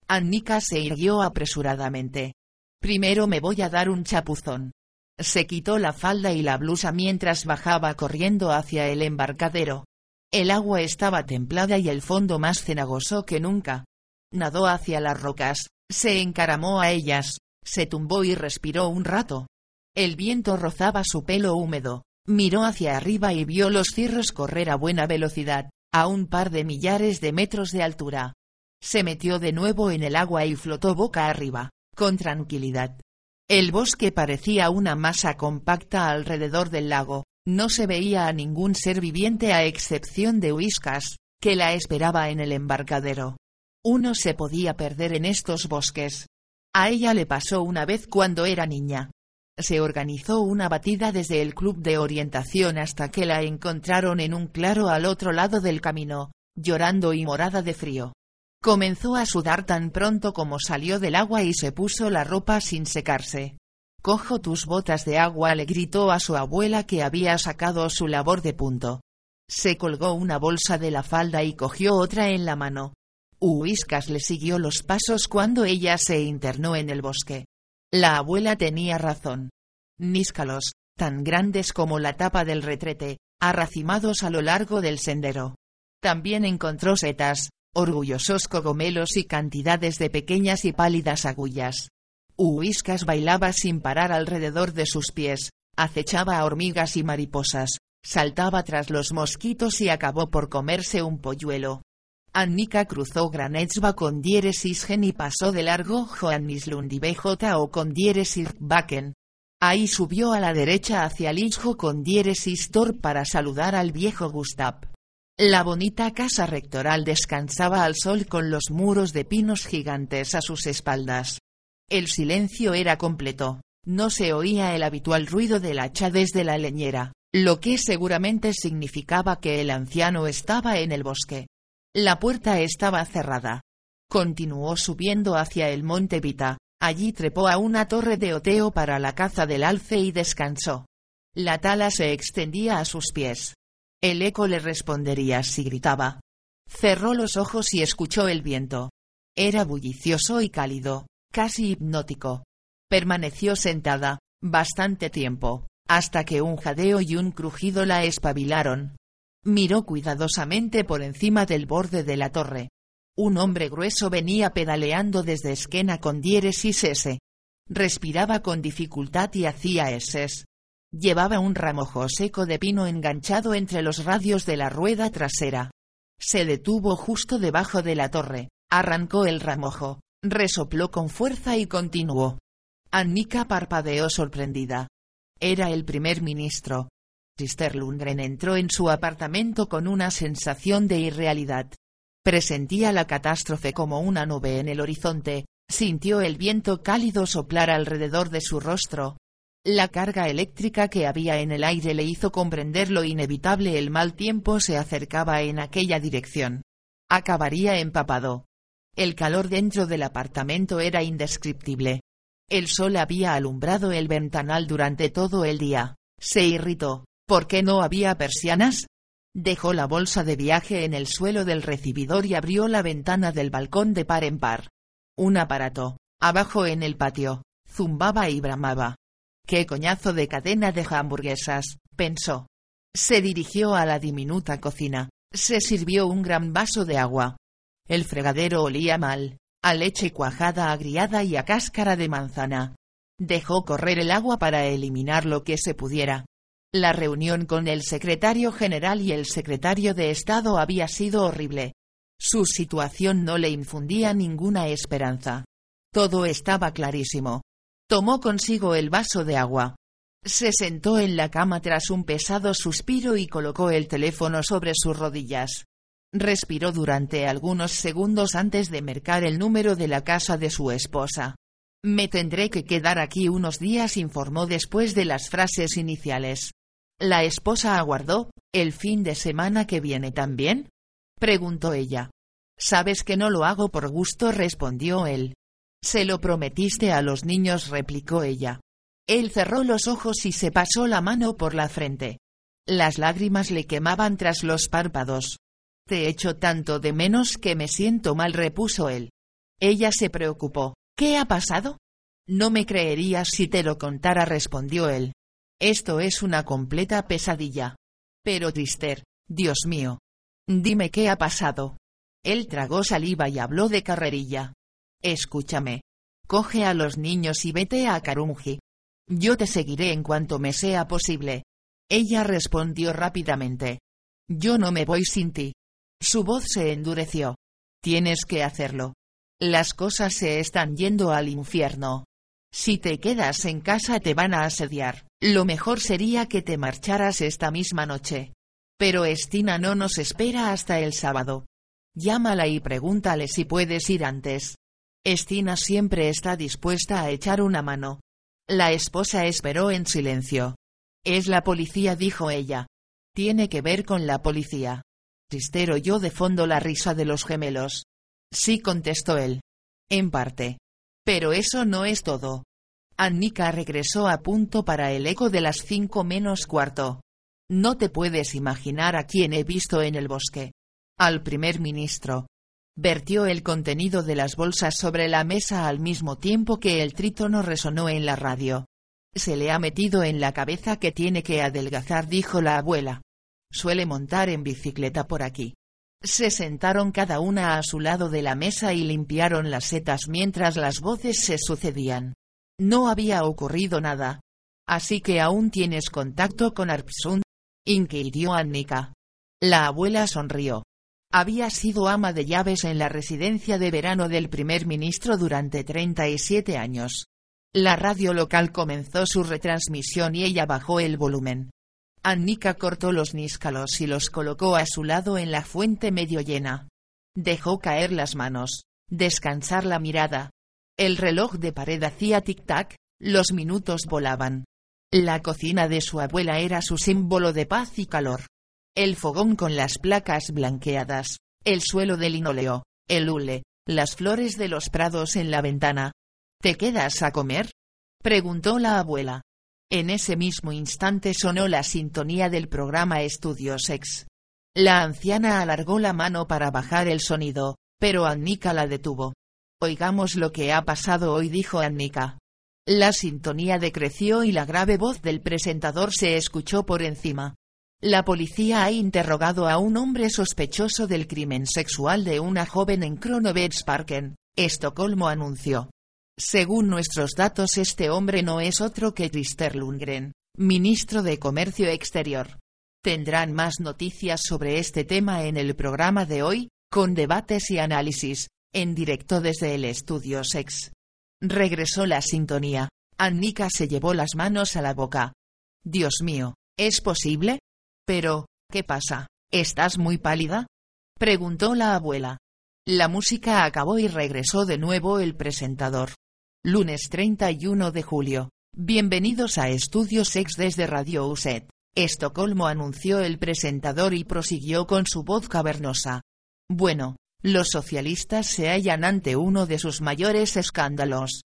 Annika se irguió apresuradamente. Primero me voy a dar un chapuzón. Se quitó la falda y la blusa mientras bajaba corriendo hacia el embarcadero. El agua estaba templada y el fondo más cenagoso que nunca. Nadó hacia las rocas, se encaramó a ellas, se tumbó y respiró un rato. El viento rozaba su pelo húmedo, Miró hacia arriba y vio los cirros correr a buena velocidad, a un par de millares de metros de altura. Se metió de nuevo en el agua y flotó boca arriba, con tranquilidad. El bosque parecía una masa compacta alrededor del lago, no se veía a ningún ser viviente a excepción de Whiskas, que la esperaba en el embarcadero. Uno se podía perder en estos bosques. A ella le pasó una vez cuando era niña se organizó una batida desde el club de orientación hasta que la encontraron en un claro al otro lado del camino, llorando y morada de frío. Comenzó a sudar tan pronto como salió del agua y se puso la ropa sin secarse. Cojo tus botas de agua le gritó a su abuela que había sacado su labor de punto. Se colgó una bolsa de la falda y cogió otra en la mano. Uiscas le siguió los pasos cuando ella se internó en el bosque. La abuela tenía razón. Níscalos, tan grandes como la tapa del retrete, arracimados a lo largo del sendero. También encontró setas, orgullosos cogomelos y cantidades de pequeñas y pálidas agullas. Uiscas bailaba sin parar alrededor de sus pies, acechaba a hormigas y mariposas, saltaba tras los mosquitos y acabó por comerse un polluelo. Annika cruzó Granetsva con gen y pasó de largo Johannislund y o con diéresis Baken. Ahí subió a la derecha hacia Lijo con diéresis Tor para saludar al viejo Gustav. La bonita casa rectoral descansaba al sol con los muros de pinos gigantes a sus espaldas. El silencio era completo, no se oía el habitual ruido del hacha desde la leñera, lo que seguramente significaba que el anciano estaba en el bosque. La puerta estaba cerrada. Continuó subiendo hacia el monte Vita, allí trepó a una torre de oteo para la caza del alce y descansó. La tala se extendía a sus pies. El eco le respondería si gritaba. Cerró los ojos y escuchó el viento. Era bullicioso y cálido, casi hipnótico. Permaneció sentada, bastante tiempo, hasta que un jadeo y un crujido la espabilaron. Miró cuidadosamente por encima del borde de la torre. Un hombre grueso venía pedaleando desde esquena con diéresis S. Respiraba con dificultad y hacía eses. Llevaba un ramojo seco de pino enganchado entre los radios de la rueda trasera. Se detuvo justo debajo de la torre, arrancó el ramojo, resopló con fuerza y continuó. Annika parpadeó sorprendida. Era el primer ministro. Sister Lundgren entró en su apartamento con una sensación de irrealidad. Presentía la catástrofe como una nube en el horizonte, sintió el viento cálido soplar alrededor de su rostro, la carga eléctrica que había en el aire le hizo comprender lo inevitable el mal tiempo se acercaba en aquella dirección. Acabaría empapado. El calor dentro del apartamento era indescriptible. El sol había alumbrado el ventanal durante todo el día. Se irritó. ¿Por qué no había persianas? Dejó la bolsa de viaje en el suelo del recibidor y abrió la ventana del balcón de par en par. Un aparato, abajo en el patio, zumbaba y bramaba. Qué coñazo de cadena de hamburguesas, pensó. Se dirigió a la diminuta cocina. Se sirvió un gran vaso de agua. El fregadero olía mal, a leche cuajada agriada y a cáscara de manzana. Dejó correr el agua para eliminar lo que se pudiera. La reunión con el secretario general y el secretario de Estado había sido horrible. Su situación no le infundía ninguna esperanza. Todo estaba clarísimo. Tomó consigo el vaso de agua. Se sentó en la cama tras un pesado suspiro y colocó el teléfono sobre sus rodillas. Respiró durante algunos segundos antes de mercar el número de la casa de su esposa. Me tendré que quedar aquí unos días, informó después de las frases iniciales. La esposa aguardó, ¿el fin de semana que viene también? preguntó ella. Sabes que no lo hago por gusto, respondió él. Se lo prometiste a los niños, replicó ella. Él cerró los ojos y se pasó la mano por la frente. Las lágrimas le quemaban tras los párpados. Te echo tanto de menos que me siento mal, repuso él. Ella se preocupó. ¿Qué ha pasado? No me creerías si te lo contara, respondió él. Esto es una completa pesadilla. Pero Trister, Dios mío. Dime qué ha pasado. Él tragó saliva y habló de carrerilla. Escúchame. Coge a los niños y vete a Karunji. Yo te seguiré en cuanto me sea posible. Ella respondió rápidamente. Yo no me voy sin ti. Su voz se endureció. Tienes que hacerlo. Las cosas se están yendo al infierno. Si te quedas en casa te van a asediar. Lo mejor sería que te marcharas esta misma noche. Pero Estina no nos espera hasta el sábado. Llámala y pregúntale si puedes ir antes. Estina siempre está dispuesta a echar una mano. La esposa esperó en silencio. Es la policía, dijo ella. Tiene que ver con la policía. Tristero oyó de fondo la risa de los gemelos. Sí, contestó él. En parte. Pero eso no es todo. Annika regresó a punto para el eco de las cinco menos cuarto. No te puedes imaginar a quién he visto en el bosque. Al primer ministro. Vertió el contenido de las bolsas sobre la mesa al mismo tiempo que el trítono resonó en la radio. Se le ha metido en la cabeza que tiene que adelgazar, dijo la abuela. Suele montar en bicicleta por aquí. Se sentaron cada una a su lado de la mesa y limpiaron las setas mientras las voces se sucedían. No había ocurrido nada. Así que aún tienes contacto con Arpsund, inquirió Annika. La abuela sonrió. Había sido ama de llaves en la residencia de verano del primer ministro durante 37 años. La radio local comenzó su retransmisión y ella bajó el volumen. Annika cortó los níscalos y los colocó a su lado en la fuente medio llena. Dejó caer las manos, descansar la mirada. El reloj de pared hacía tic-tac, los minutos volaban. La cocina de su abuela era su símbolo de paz y calor el fogón con las placas blanqueadas, el suelo de linóleo, el hule, las flores de los prados en la ventana. ¿Te quedas a comer? preguntó la abuela. En ese mismo instante sonó la sintonía del programa Estudios X. La anciana alargó la mano para bajar el sonido, pero Annika la detuvo. Oigamos lo que ha pasado hoy, dijo Annika. La sintonía decreció y la grave voz del presentador se escuchó por encima. La policía ha interrogado a un hombre sospechoso del crimen sexual de una joven en Kronobergsparken, Estocolmo anunció. Según nuestros datos este hombre no es otro que Christer Lundgren, ministro de Comercio Exterior. Tendrán más noticias sobre este tema en el programa de hoy, con debates y análisis, en directo desde el estudio Sex. Regresó la sintonía. Annika se llevó las manos a la boca. Dios mío, ¿es posible? Pero, ¿qué pasa? ¿Estás muy pálida? Preguntó la abuela. La música acabó y regresó de nuevo el presentador. Lunes 31 de julio. Bienvenidos a Estudios Sex desde Radio USET. Estocolmo anunció el presentador y prosiguió con su voz cavernosa. Bueno, los socialistas se hallan ante uno de sus mayores escándalos.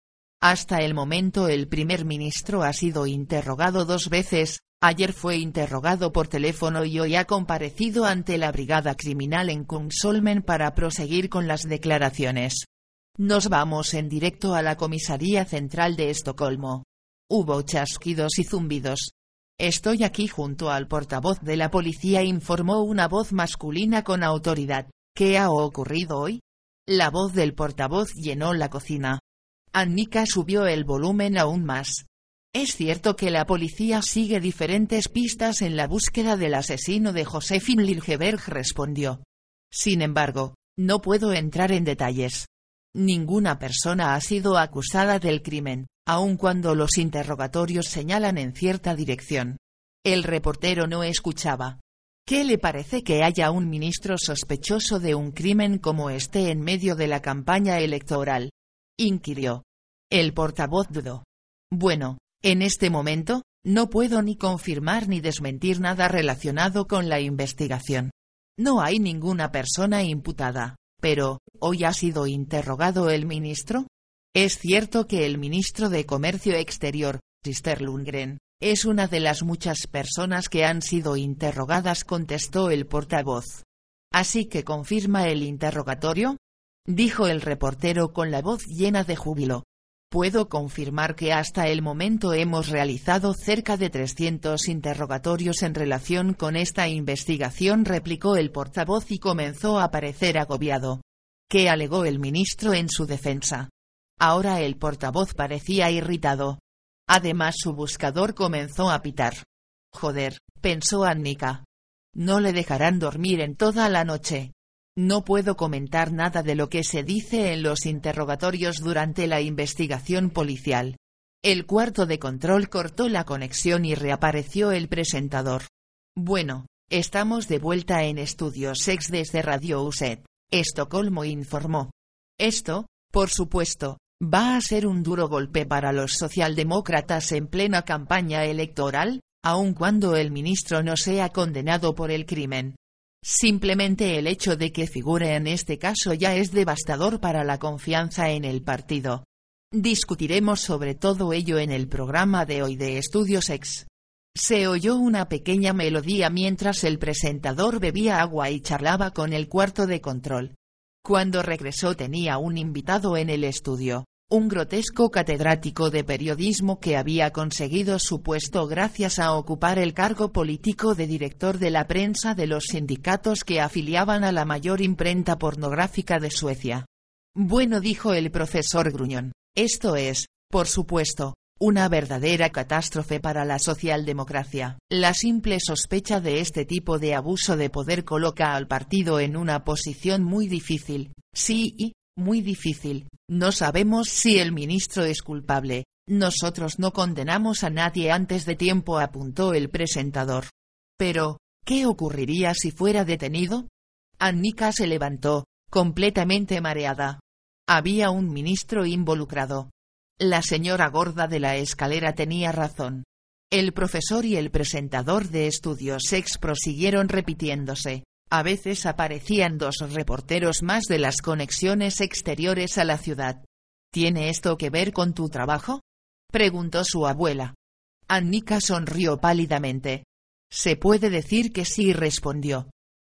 Hasta el momento el primer ministro ha sido interrogado dos veces, ayer fue interrogado por teléfono y hoy ha comparecido ante la brigada criminal en Kungsholmen para proseguir con las declaraciones. Nos vamos en directo a la comisaría central de Estocolmo. Hubo chasquidos y zumbidos. Estoy aquí junto al portavoz de la policía, informó una voz masculina con autoridad. ¿Qué ha ocurrido hoy? La voz del portavoz llenó la cocina. Annika subió el volumen aún más. Es cierto que la policía sigue diferentes pistas en la búsqueda del asesino de Josephine Liljeberg respondió. Sin embargo, no puedo entrar en detalles. Ninguna persona ha sido acusada del crimen, aun cuando los interrogatorios señalan en cierta dirección. El reportero no escuchaba. ¿Qué le parece que haya un ministro sospechoso de un crimen como este en medio de la campaña electoral? inquirió. El portavoz dudó. Bueno, en este momento, no puedo ni confirmar ni desmentir nada relacionado con la investigación. No hay ninguna persona imputada. Pero, ¿hoy ha sido interrogado el ministro? Es cierto que el ministro de Comercio Exterior, Sister Lundgren, es una de las muchas personas que han sido interrogadas, contestó el portavoz. ¿Así que confirma el interrogatorio? dijo el reportero con la voz llena de júbilo. Puedo confirmar que hasta el momento hemos realizado cerca de 300 interrogatorios en relación con esta investigación, replicó el portavoz y comenzó a parecer agobiado. ¿Qué alegó el ministro en su defensa? Ahora el portavoz parecía irritado. Además su buscador comenzó a pitar. Joder, pensó Annika. No le dejarán dormir en toda la noche. No puedo comentar nada de lo que se dice en los interrogatorios durante la investigación policial. El cuarto de control cortó la conexión y reapareció el presentador. Bueno, estamos de vuelta en Estudios Sex desde Radio USET. Estocolmo informó. Esto, por supuesto, va a ser un duro golpe para los socialdemócratas en plena campaña electoral, aun cuando el ministro no sea condenado por el crimen. Simplemente el hecho de que figure en este caso ya es devastador para la confianza en el partido. Discutiremos sobre todo ello en el programa de hoy de Estudios X. Se oyó una pequeña melodía mientras el presentador bebía agua y charlaba con el cuarto de control. Cuando regresó tenía un invitado en el estudio un grotesco catedrático de periodismo que había conseguido su puesto gracias a ocupar el cargo político de director de la prensa de los sindicatos que afiliaban a la mayor imprenta pornográfica de Suecia. Bueno, dijo el profesor Gruñón, esto es, por supuesto, una verdadera catástrofe para la socialdemocracia. La simple sospecha de este tipo de abuso de poder coloca al partido en una posición muy difícil, sí y, muy difícil, no sabemos si el ministro es culpable, nosotros no condenamos a nadie antes de tiempo apuntó el presentador. Pero, ¿qué ocurriría si fuera detenido? Annika se levantó, completamente mareada. Había un ministro involucrado. La señora gorda de la escalera tenía razón. El profesor y el presentador de estudios sex prosiguieron repitiéndose. A veces aparecían dos reporteros más de las conexiones exteriores a la ciudad. ¿Tiene esto que ver con tu trabajo? preguntó su abuela. Annika sonrió pálidamente. Se puede decir que sí, respondió.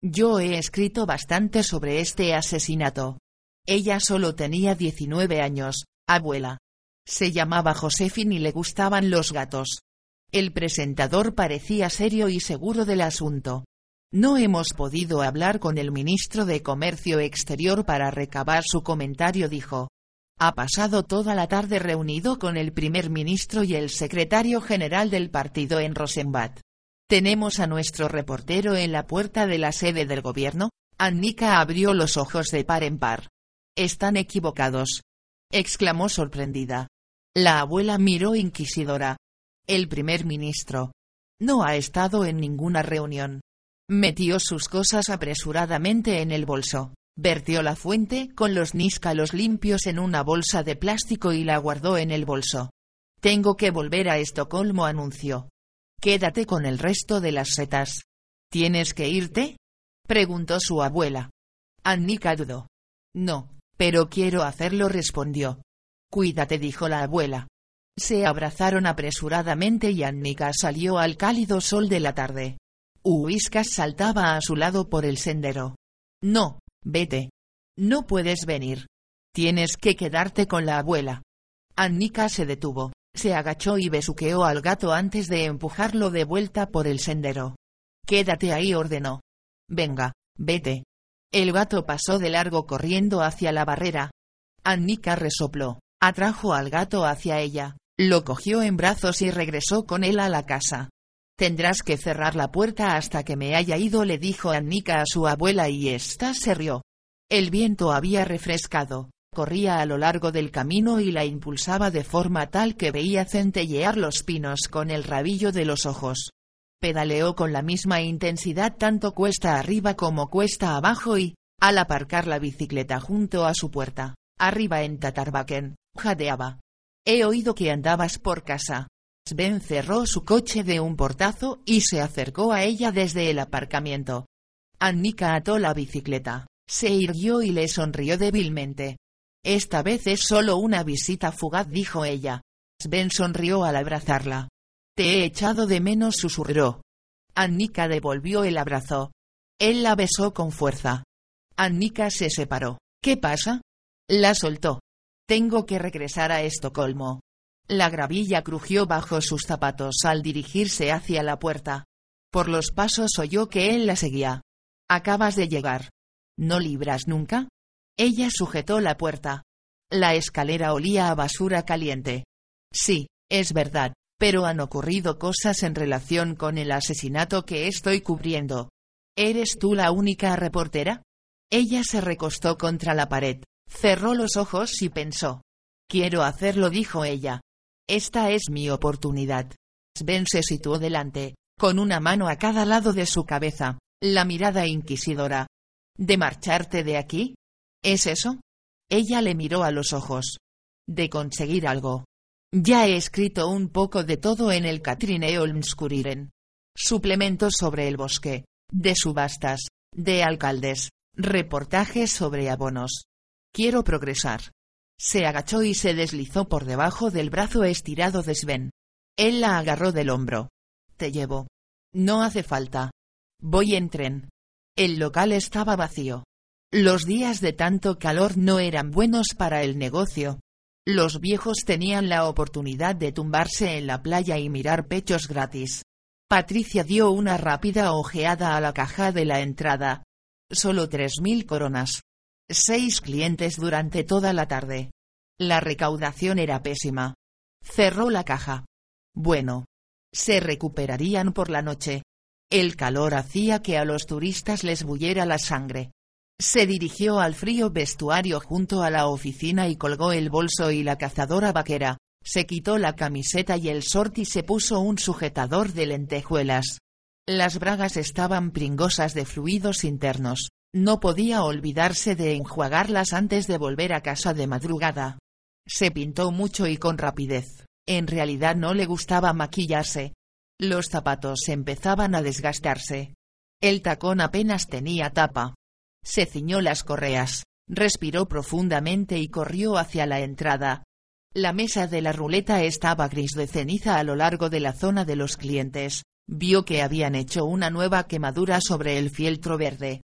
Yo he escrito bastante sobre este asesinato. Ella solo tenía 19 años, abuela. Se llamaba Josefin y le gustaban los gatos. El presentador parecía serio y seguro del asunto. No hemos podido hablar con el ministro de Comercio Exterior para recabar su comentario, dijo. Ha pasado toda la tarde reunido con el primer ministro y el secretario general del partido en Rosenbad. Tenemos a nuestro reportero en la puerta de la sede del gobierno. Annika abrió los ojos de par en par. Están equivocados. exclamó sorprendida. La abuela miró inquisidora. El primer ministro. No ha estado en ninguna reunión. Metió sus cosas apresuradamente en el bolso. Vertió la fuente con los níscalos limpios en una bolsa de plástico y la guardó en el bolso. Tengo que volver a Estocolmo, anunció. Quédate con el resto de las setas. ¿Tienes que irte? preguntó su abuela. Annika dudó. No, pero quiero hacerlo, respondió. Cuídate, dijo la abuela. Se abrazaron apresuradamente y Annika salió al cálido sol de la tarde. Uiskas saltaba a su lado por el sendero. No, vete. No puedes venir. Tienes que quedarte con la abuela. Annika se detuvo, se agachó y besuqueó al gato antes de empujarlo de vuelta por el sendero. Quédate ahí, ordenó. Venga, vete. El gato pasó de largo corriendo hacia la barrera. Annika resopló, atrajo al gato hacia ella, lo cogió en brazos y regresó con él a la casa. Tendrás que cerrar la puerta hasta que me haya ido, le dijo Annika a su abuela y ésta se rió. El viento había refrescado, corría a lo largo del camino y la impulsaba de forma tal que veía centellear los pinos con el rabillo de los ojos. Pedaleó con la misma intensidad tanto cuesta arriba como cuesta abajo y, al aparcar la bicicleta junto a su puerta, arriba en Tatarbaken, jadeaba. He oído que andabas por casa. Sven cerró su coche de un portazo y se acercó a ella desde el aparcamiento. Annika ató la bicicleta, se irguió y le sonrió débilmente. Esta vez es solo una visita fugaz, dijo ella. Sven sonrió al abrazarla. Te he echado de menos, susurró. Annika devolvió el abrazo. Él la besó con fuerza. Annika se separó. ¿Qué pasa? La soltó. Tengo que regresar a Estocolmo. La gravilla crujió bajo sus zapatos al dirigirse hacia la puerta. Por los pasos oyó que él la seguía. Acabas de llegar. ¿No libras nunca? Ella sujetó la puerta. La escalera olía a basura caliente. Sí, es verdad, pero han ocurrido cosas en relación con el asesinato que estoy cubriendo. ¿Eres tú la única reportera? Ella se recostó contra la pared, cerró los ojos y pensó. Quiero hacerlo, dijo ella. Esta es mi oportunidad. Sven se situó delante, con una mano a cada lado de su cabeza, la mirada inquisidora. ¿De marcharte de aquí? ¿Es eso? Ella le miró a los ojos. De conseguir algo. Ya he escrito un poco de todo en el Katrine Olmskuriren. Suplementos sobre el bosque, de subastas, de alcaldes, reportajes sobre abonos. Quiero progresar. Se agachó y se deslizó por debajo del brazo estirado de Sven. Él la agarró del hombro. Te llevo. No hace falta. Voy en tren. El local estaba vacío. Los días de tanto calor no eran buenos para el negocio. Los viejos tenían la oportunidad de tumbarse en la playa y mirar pechos gratis. Patricia dio una rápida ojeada a la caja de la entrada. Solo tres mil coronas seis clientes durante toda la tarde. La recaudación era pésima. Cerró la caja. Bueno. Se recuperarían por la noche. El calor hacía que a los turistas les bullera la sangre. Se dirigió al frío vestuario junto a la oficina y colgó el bolso y la cazadora vaquera. Se quitó la camiseta y el short y se puso un sujetador de lentejuelas. Las bragas estaban pringosas de fluidos internos. No podía olvidarse de enjuagarlas antes de volver a casa de madrugada. Se pintó mucho y con rapidez. En realidad no le gustaba maquillarse. Los zapatos empezaban a desgastarse. El tacón apenas tenía tapa. Se ciñó las correas, respiró profundamente y corrió hacia la entrada. La mesa de la ruleta estaba gris de ceniza a lo largo de la zona de los clientes. Vio que habían hecho una nueva quemadura sobre el fieltro verde.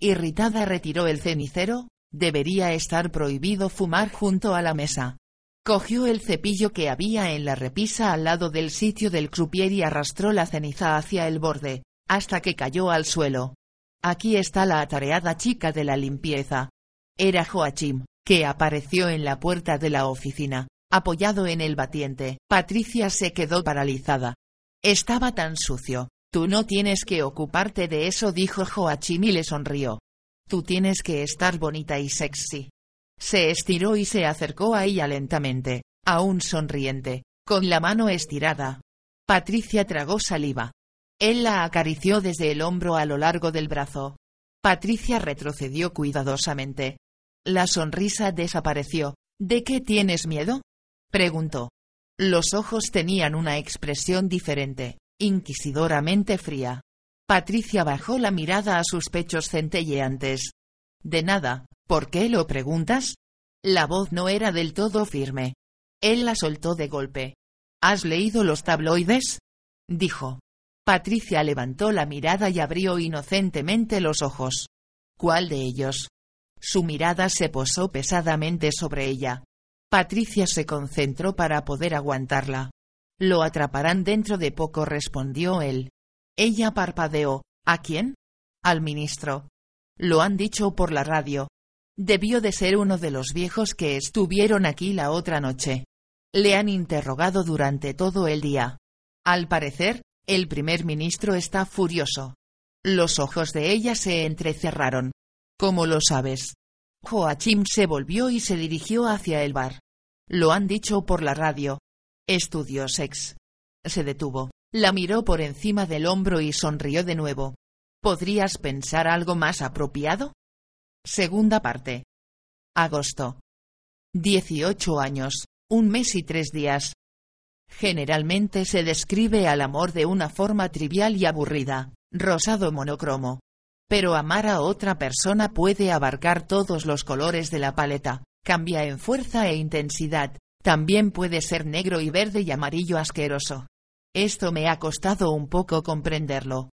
Irritada retiró el cenicero, debería estar prohibido fumar junto a la mesa. Cogió el cepillo que había en la repisa al lado del sitio del croupier y arrastró la ceniza hacia el borde, hasta que cayó al suelo. Aquí está la atareada chica de la limpieza. Era Joachim, que apareció en la puerta de la oficina, apoyado en el batiente. Patricia se quedó paralizada. Estaba tan sucio. Tú no tienes que ocuparte de eso, dijo Joachim y le sonrió. Tú tienes que estar bonita y sexy. Se estiró y se acercó a ella lentamente, aún sonriente, con la mano estirada. Patricia tragó saliva. Él la acarició desde el hombro a lo largo del brazo. Patricia retrocedió cuidadosamente. La sonrisa desapareció. ¿De qué tienes miedo? preguntó. Los ojos tenían una expresión diferente, inquisidoramente fría. Patricia bajó la mirada a sus pechos centelleantes. De nada, ¿por qué lo preguntas? La voz no era del todo firme. Él la soltó de golpe. ¿Has leído los tabloides? dijo. Patricia levantó la mirada y abrió inocentemente los ojos. ¿Cuál de ellos? Su mirada se posó pesadamente sobre ella. Patricia se concentró para poder aguantarla. Lo atraparán dentro de poco, respondió él. Ella parpadeó. ¿A quién? Al ministro. Lo han dicho por la radio. Debió de ser uno de los viejos que estuvieron aquí la otra noche. Le han interrogado durante todo el día. Al parecer, el primer ministro está furioso. Los ojos de ella se entrecerraron. ¿Cómo lo sabes? Joachim se volvió y se dirigió hacia el bar. Lo han dicho por la radio. Estudió sex. Se detuvo. La miró por encima del hombro y sonrió de nuevo. ¿Podrías pensar algo más apropiado? Segunda parte. Agosto. 18 años, un mes y tres días. Generalmente se describe al amor de una forma trivial y aburrida, rosado monocromo. Pero amar a otra persona puede abarcar todos los colores de la paleta, cambia en fuerza e intensidad, también puede ser negro y verde y amarillo asqueroso. Esto me ha costado un poco comprenderlo.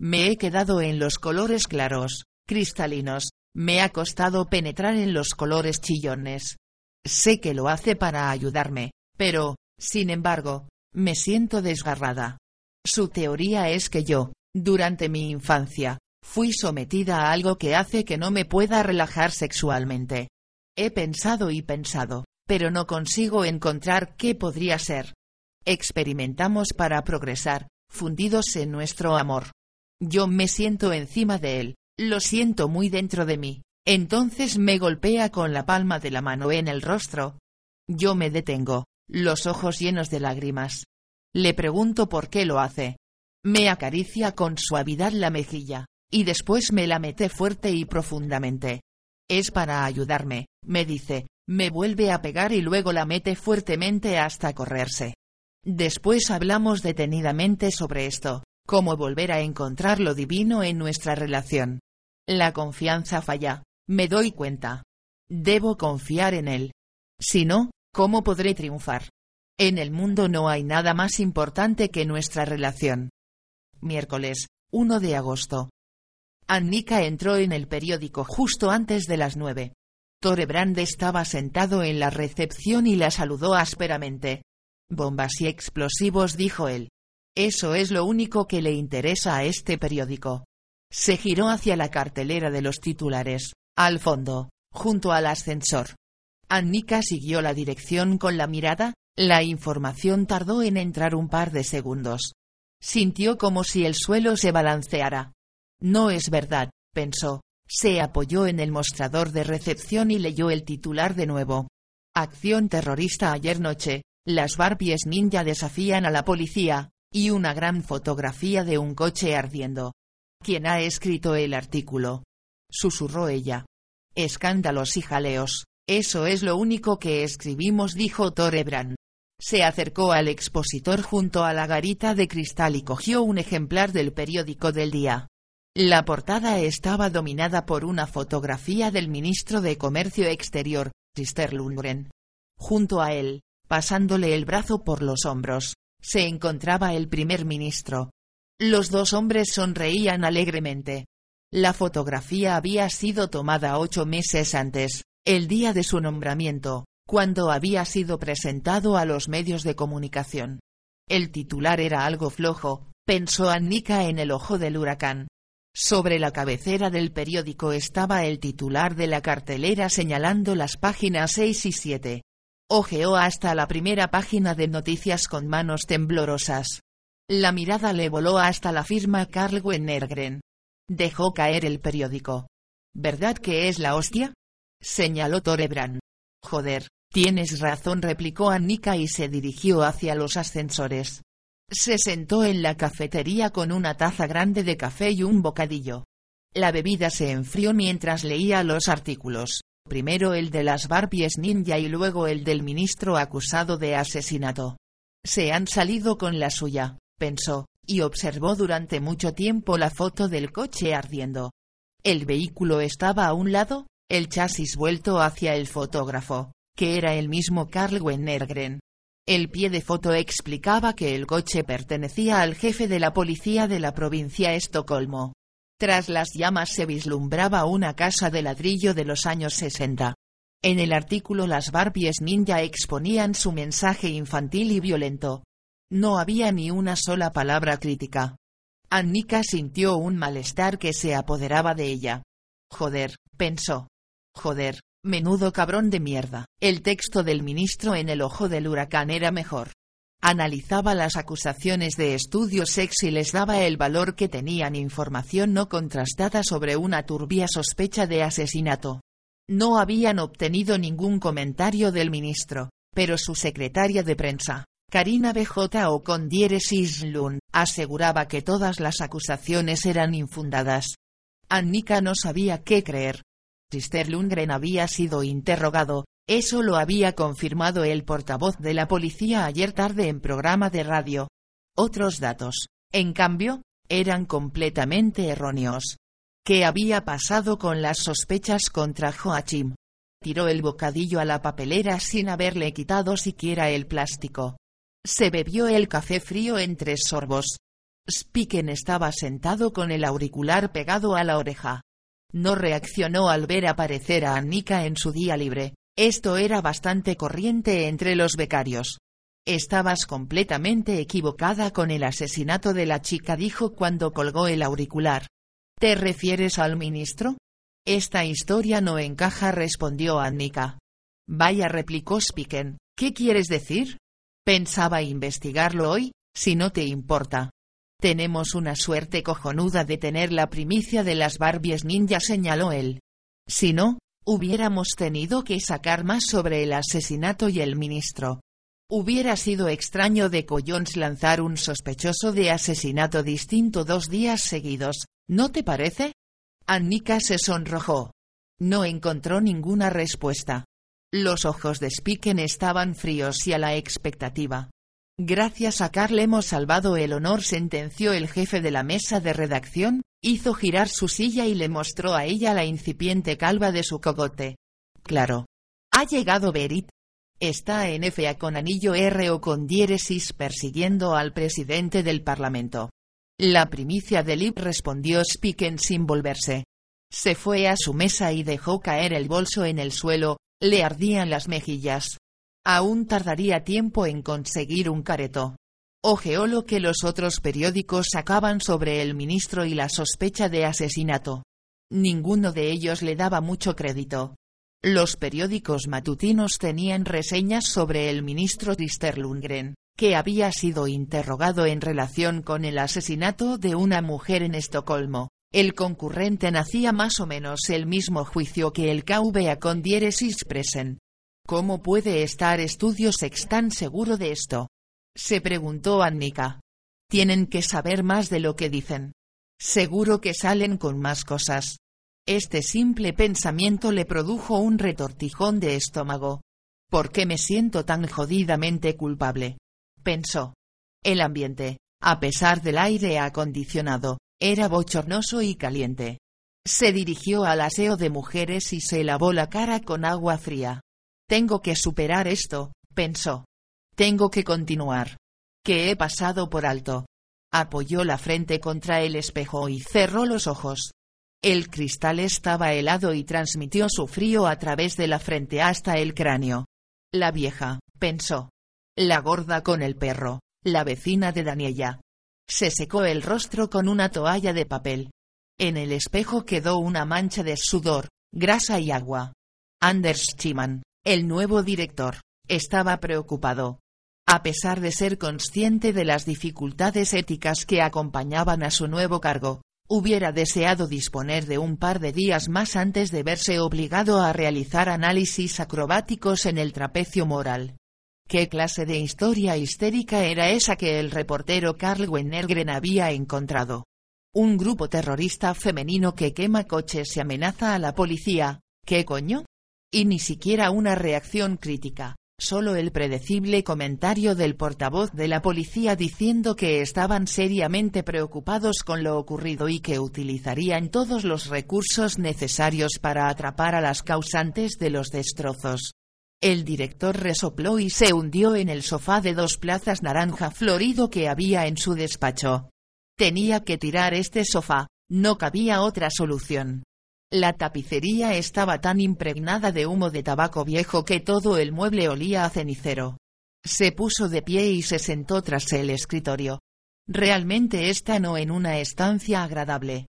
Me he quedado en los colores claros, cristalinos, me ha costado penetrar en los colores chillones. Sé que lo hace para ayudarme, pero, sin embargo, me siento desgarrada. Su teoría es que yo, durante mi infancia, fui sometida a algo que hace que no me pueda relajar sexualmente. He pensado y pensado, pero no consigo encontrar qué podría ser. Experimentamos para progresar, fundidos en nuestro amor. Yo me siento encima de él, lo siento muy dentro de mí, entonces me golpea con la palma de la mano en el rostro. Yo me detengo, los ojos llenos de lágrimas. Le pregunto por qué lo hace. Me acaricia con suavidad la mejilla, y después me la mete fuerte y profundamente. Es para ayudarme, me dice, me vuelve a pegar y luego la mete fuertemente hasta correrse. Después hablamos detenidamente sobre esto, cómo volver a encontrar lo divino en nuestra relación. La confianza falla, me doy cuenta. Debo confiar en él. Si no, ¿cómo podré triunfar? En el mundo no hay nada más importante que nuestra relación. Miércoles, 1 de agosto. Annika entró en el periódico justo antes de las nueve. Torebrand estaba sentado en la recepción y la saludó ásperamente. Bombas y explosivos, dijo él. Eso es lo único que le interesa a este periódico. Se giró hacia la cartelera de los titulares, al fondo, junto al ascensor. Annika siguió la dirección con la mirada, la información tardó en entrar un par de segundos. Sintió como si el suelo se balanceara. No es verdad, pensó. Se apoyó en el mostrador de recepción y leyó el titular de nuevo. Acción terrorista ayer noche, las Barbies ninja desafían a la policía, y una gran fotografía de un coche ardiendo. ¿Quién ha escrito el artículo? Susurró ella. Escándalos y jaleos, eso es lo único que escribimos, dijo Torebran. Se acercó al expositor junto a la garita de cristal y cogió un ejemplar del periódico del día. La portada estaba dominada por una fotografía del ministro de Comercio Exterior, Sister Lundgren. Junto a él, pasándole el brazo por los hombros, se encontraba el primer ministro. Los dos hombres sonreían alegremente. La fotografía había sido tomada ocho meses antes, el día de su nombramiento, cuando había sido presentado a los medios de comunicación. El titular era algo flojo, pensó Annika en el ojo del huracán. Sobre la cabecera del periódico estaba el titular de la cartelera señalando las páginas 6 y 7. Ojeó hasta la primera página de noticias con manos temblorosas. La mirada le voló hasta la firma Carl Wennergren. Dejó caer el periódico. ¿Verdad que es la hostia? Señaló Torebran. Joder, tienes razón replicó Annika y se dirigió hacia los ascensores. Se sentó en la cafetería con una taza grande de café y un bocadillo. La bebida se enfrió mientras leía los artículos, primero el de las Barbies ninja y luego el del ministro acusado de asesinato. Se han salido con la suya, pensó, y observó durante mucho tiempo la foto del coche ardiendo. El vehículo estaba a un lado, el chasis vuelto hacia el fotógrafo, que era el mismo Carl Wennergren. El pie de foto explicaba que el coche pertenecía al jefe de la policía de la provincia Estocolmo. Tras las llamas se vislumbraba una casa de ladrillo de los años 60. En el artículo las Barbies ninja exponían su mensaje infantil y violento. No había ni una sola palabra crítica. Annika sintió un malestar que se apoderaba de ella. Joder, pensó. Joder, menudo cabrón de mierda. El texto del ministro en el ojo del huracán era mejor. Analizaba las acusaciones de estudio sex y les daba el valor que tenían información no contrastada sobre una turbia sospecha de asesinato. No habían obtenido ningún comentario del ministro, pero su secretaria de prensa, Karina BJ o con diéresis Lund, aseguraba que todas las acusaciones eran infundadas. Annika no sabía qué creer. Sister Lundgren había sido interrogado, eso lo había confirmado el portavoz de la policía ayer tarde en programa de radio. Otros datos, en cambio, eran completamente erróneos. ¿Qué había pasado con las sospechas contra Joachim? Tiró el bocadillo a la papelera sin haberle quitado siquiera el plástico. Se bebió el café frío en tres sorbos. Spiken estaba sentado con el auricular pegado a la oreja. No reaccionó al ver aparecer a Annika en su día libre, esto era bastante corriente entre los becarios. Estabas completamente equivocada con el asesinato de la chica dijo cuando colgó el auricular. ¿Te refieres al ministro? Esta historia no encaja respondió Annika. Vaya replicó Spiken, ¿qué quieres decir? Pensaba investigarlo hoy, si no te importa. Tenemos una suerte cojonuda de tener la primicia de las Barbies ninja señaló él. Si no, hubiéramos tenido que sacar más sobre el asesinato y el ministro. Hubiera sido extraño de Collons lanzar un sospechoso de asesinato distinto dos días seguidos, ¿no te parece? Annika se sonrojó. No encontró ninguna respuesta. Los ojos de Spiken estaban fríos y a la expectativa. Gracias a Carl hemos salvado el honor, sentenció el jefe de la mesa de redacción, hizo girar su silla y le mostró a ella la incipiente calva de su cogote. Claro. Ha llegado Berit. Está en FA con anillo R o con diéresis persiguiendo al presidente del Parlamento. La primicia de Lip respondió Spiken sin volverse. Se fue a su mesa y dejó caer el bolso en el suelo, le ardían las mejillas. Aún tardaría tiempo en conseguir un careto. Ojeó lo que los otros periódicos sacaban sobre el ministro y la sospecha de asesinato. Ninguno de ellos le daba mucho crédito. Los periódicos matutinos tenían reseñas sobre el ministro Dister Lundgren, que había sido interrogado en relación con el asesinato de una mujer en Estocolmo, el concurrente nacía más o menos el mismo juicio que el KVA con diéresis presen. ¿Cómo puede estar Estudio Sex tan seguro de esto? Se preguntó Annika. Tienen que saber más de lo que dicen. Seguro que salen con más cosas. Este simple pensamiento le produjo un retortijón de estómago. ¿Por qué me siento tan jodidamente culpable? Pensó. El ambiente, a pesar del aire acondicionado, era bochornoso y caliente. Se dirigió al aseo de mujeres y se lavó la cara con agua fría. Tengo que superar esto, pensó. Tengo que continuar. ¿Qué he pasado por alto? Apoyó la frente contra el espejo y cerró los ojos. El cristal estaba helado y transmitió su frío a través de la frente hasta el cráneo. La vieja, pensó. La gorda con el perro, la vecina de Daniela. Se secó el rostro con una toalla de papel. En el espejo quedó una mancha de sudor, grasa y agua. Anders Chiman, el nuevo director, estaba preocupado. A pesar de ser consciente de las dificultades éticas que acompañaban a su nuevo cargo, hubiera deseado disponer de un par de días más antes de verse obligado a realizar análisis acrobáticos en el trapecio moral. ¿Qué clase de historia histérica era esa que el reportero Carl Wennergren había encontrado? Un grupo terrorista femenino que quema coches y amenaza a la policía, ¿qué coño? Y ni siquiera una reacción crítica. Solo el predecible comentario del portavoz de la policía diciendo que estaban seriamente preocupados con lo ocurrido y que utilizarían todos los recursos necesarios para atrapar a las causantes de los destrozos. El director resopló y se hundió en el sofá de dos plazas naranja florido que había en su despacho. Tenía que tirar este sofá, no cabía otra solución. La tapicería estaba tan impregnada de humo de tabaco viejo que todo el mueble olía a cenicero. Se puso de pie y se sentó tras el escritorio. Realmente esta no en una estancia agradable.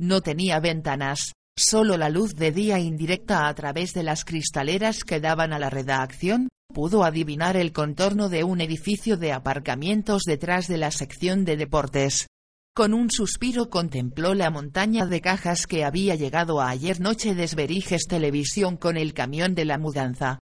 No tenía ventanas, solo la luz de día indirecta a través de las cristaleras que daban a la redacción, pudo adivinar el contorno de un edificio de aparcamientos detrás de la sección de deportes. Con un suspiro contempló la montaña de cajas que había llegado a ayer noche de Esberiges Televisión con el camión de la mudanza.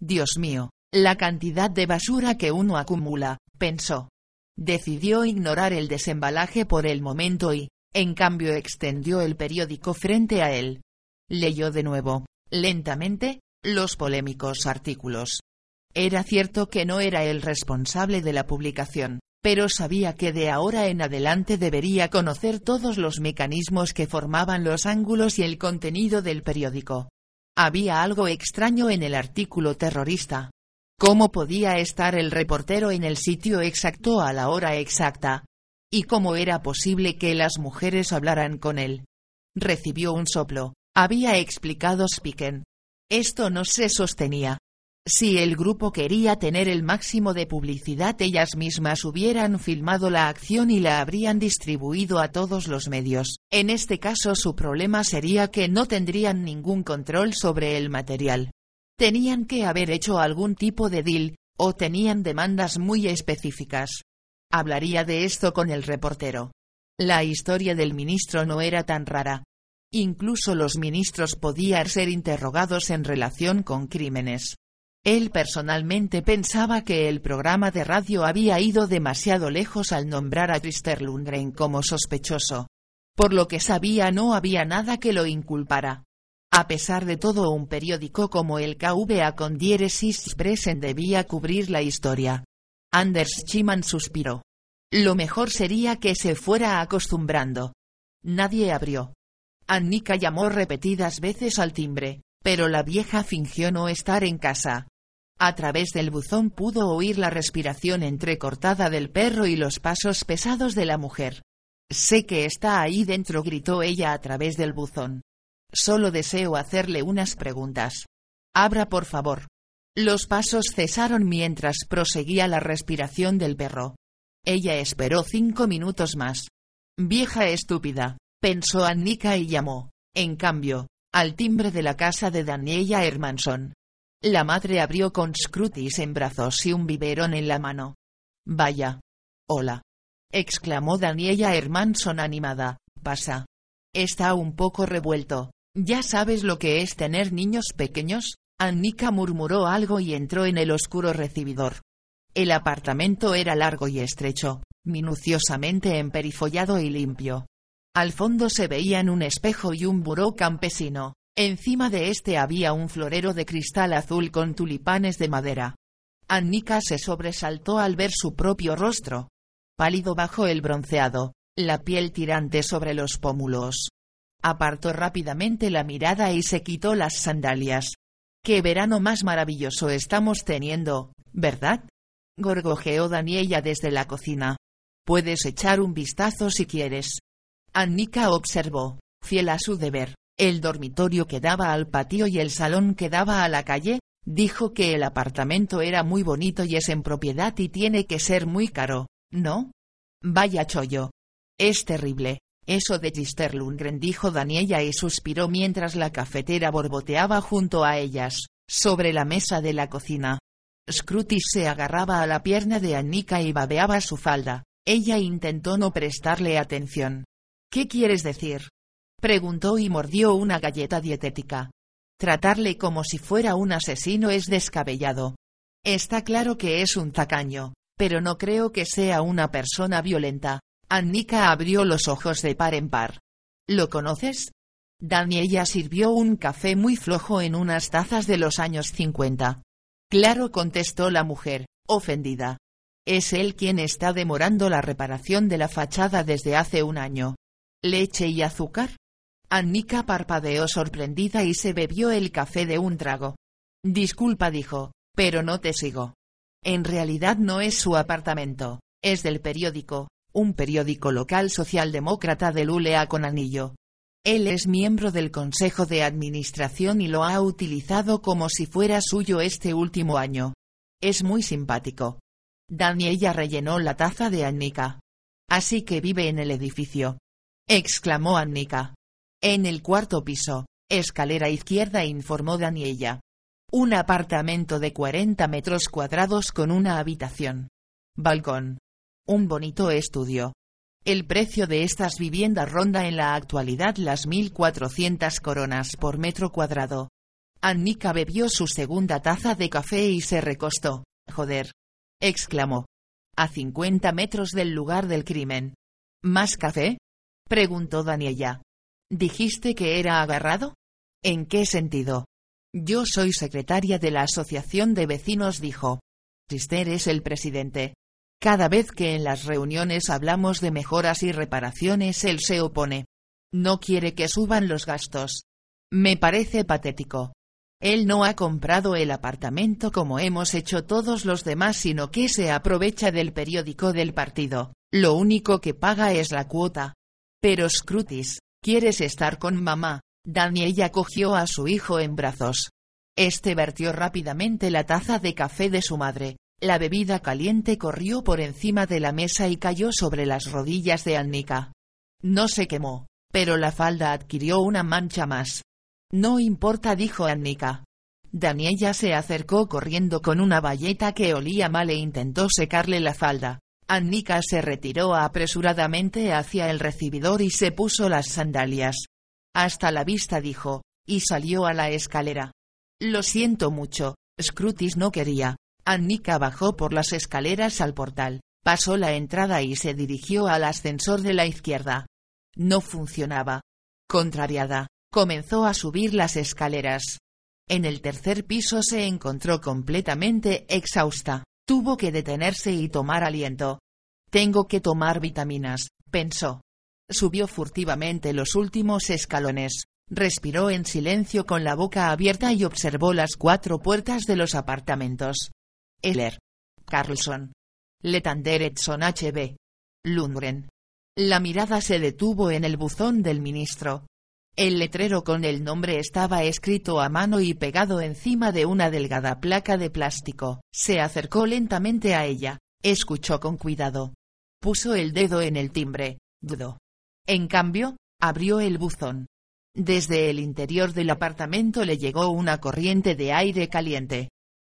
Dios mío, la cantidad de basura que uno acumula, pensó. Decidió ignorar el desembalaje por el momento y, en cambio, extendió el periódico frente a él. Leyó de nuevo, lentamente, los polémicos artículos. Era cierto que no era el responsable de la publicación, pero sabía que de ahora en adelante debería conocer todos los mecanismos que formaban los ángulos y el contenido del periódico. Había algo extraño en el artículo terrorista. ¿Cómo podía estar el reportero en el sitio exacto a la hora exacta? ¿Y cómo era posible que las mujeres hablaran con él? Recibió un soplo. Había explicado Spiken. Esto no se sostenía. Si el grupo quería tener el máximo de publicidad ellas mismas hubieran filmado la acción y la habrían distribuido a todos los medios. En este caso su problema sería que no tendrían ningún control sobre el material. Tenían que haber hecho algún tipo de deal, o tenían demandas muy específicas. Hablaría de esto con el reportero. La historia del ministro no era tan rara. Incluso los ministros podían ser interrogados en relación con crímenes. Él personalmente pensaba que el programa de radio había ido demasiado lejos al nombrar a Christer Lundgren como sospechoso. Por lo que sabía no había nada que lo inculpara. A pesar de todo un periódico como el KVA con diéresis present debía cubrir la historia. Anders Chiman suspiró. Lo mejor sería que se fuera acostumbrando. Nadie abrió. Annika llamó repetidas veces al timbre, pero la vieja fingió no estar en casa. A través del buzón pudo oír la respiración entrecortada del perro y los pasos pesados de la mujer. Sé que está ahí dentro, gritó ella a través del buzón. Solo deseo hacerle unas preguntas. Abra, por favor. Los pasos cesaron mientras proseguía la respiración del perro. Ella esperó cinco minutos más. Vieja estúpida, pensó Annika y llamó, en cambio, al timbre de la casa de Daniela Hermanson. La madre abrió con Scrutis en brazos y un biberón en la mano. Vaya. Hola. exclamó Daniela Hermanson animada. Pasa. Está un poco revuelto. ¿Ya sabes lo que es tener niños pequeños? Annika murmuró algo y entró en el oscuro recibidor. El apartamento era largo y estrecho, minuciosamente emperifollado y limpio. Al fondo se veían un espejo y un buró campesino. Encima de este había un florero de cristal azul con tulipanes de madera. Annika se sobresaltó al ver su propio rostro. Pálido bajo el bronceado, la piel tirante sobre los pómulos. Apartó rápidamente la mirada y se quitó las sandalias. Qué verano más maravilloso estamos teniendo, ¿verdad? Gorgojeó Daniela desde la cocina. Puedes echar un vistazo si quieres. Annika observó, fiel a su deber. El dormitorio que daba al patio y el salón que daba a la calle, dijo que el apartamento era muy bonito y es en propiedad y tiene que ser muy caro, ¿no? Vaya chollo. Es terrible. Eso de Gister Lundgren dijo Daniela y suspiró mientras la cafetera borboteaba junto a ellas, sobre la mesa de la cocina. Scrutis se agarraba a la pierna de Annika y babeaba su falda. Ella intentó no prestarle atención. ¿Qué quieres decir? Preguntó y mordió una galleta dietética. Tratarle como si fuera un asesino es descabellado. Está claro que es un tacaño, pero no creo que sea una persona violenta. Annika abrió los ojos de par en par. ¿Lo conoces? Daniela sirvió un café muy flojo en unas tazas de los años 50. Claro contestó la mujer, ofendida. Es él quien está demorando la reparación de la fachada desde hace un año. ¿Leche y azúcar? Annika parpadeó sorprendida y se bebió el café de un trago. Disculpa dijo, pero no te sigo. En realidad no es su apartamento, es del periódico, un periódico local socialdemócrata de Lulea con anillo. Él es miembro del Consejo de Administración y lo ha utilizado como si fuera suyo este último año. Es muy simpático. Daniela rellenó la taza de Annika. Así que vive en el edificio. exclamó Annika. En el cuarto piso, escalera izquierda informó Daniela. Un apartamento de 40 metros cuadrados con una habitación. Balcón. Un bonito estudio. El precio de estas viviendas ronda en la actualidad las 1.400 coronas por metro cuadrado. Annika bebió su segunda taza de café y se recostó. Joder. exclamó. A 50 metros del lugar del crimen. ¿Más café? preguntó Daniela. ¿Dijiste que era agarrado? ¿En qué sentido? Yo soy secretaria de la Asociación de Vecinos, dijo. Sister es el presidente. Cada vez que en las reuniones hablamos de mejoras y reparaciones él se opone. No quiere que suban los gastos. Me parece patético. Él no ha comprado el apartamento como hemos hecho todos los demás, sino que se aprovecha del periódico del partido. Lo único que paga es la cuota. Pero Scrutis, ¿quieres estar con mamá? Daniela cogió a su hijo en brazos. Este vertió rápidamente la taza de café de su madre. La bebida caliente corrió por encima de la mesa y cayó sobre las rodillas de Annika. No se quemó, pero la falda adquirió una mancha más. No importa, dijo Annika. Daniela se acercó corriendo con una bayeta que olía mal e intentó secarle la falda. Annika se retiró apresuradamente hacia el recibidor y se puso las sandalias. Hasta la vista dijo, y salió a la escalera. Lo siento mucho, Scrutis no quería, Annika bajó por las escaleras al portal, pasó la entrada y se dirigió al ascensor de la izquierda. No funcionaba. Contrariada, comenzó a subir las escaleras. En el tercer piso se encontró completamente exhausta. Tuvo que detenerse y tomar aliento. Tengo que tomar vitaminas, pensó. Subió furtivamente los últimos escalones, respiró en silencio con la boca abierta y observó las cuatro puertas de los apartamentos. Eller. Carlson. Letander Edson HB. Lundgren. La mirada se detuvo en el buzón del ministro. El letrero con el nombre estaba escrito a mano y pegado encima de una delgada placa de plástico. Se acercó lentamente a ella, escuchó con cuidado. Puso el dedo en el timbre, dudó. En cambio, abrió el buzón. Desde el interior del apartamento le llegó una corriente de aire caliente.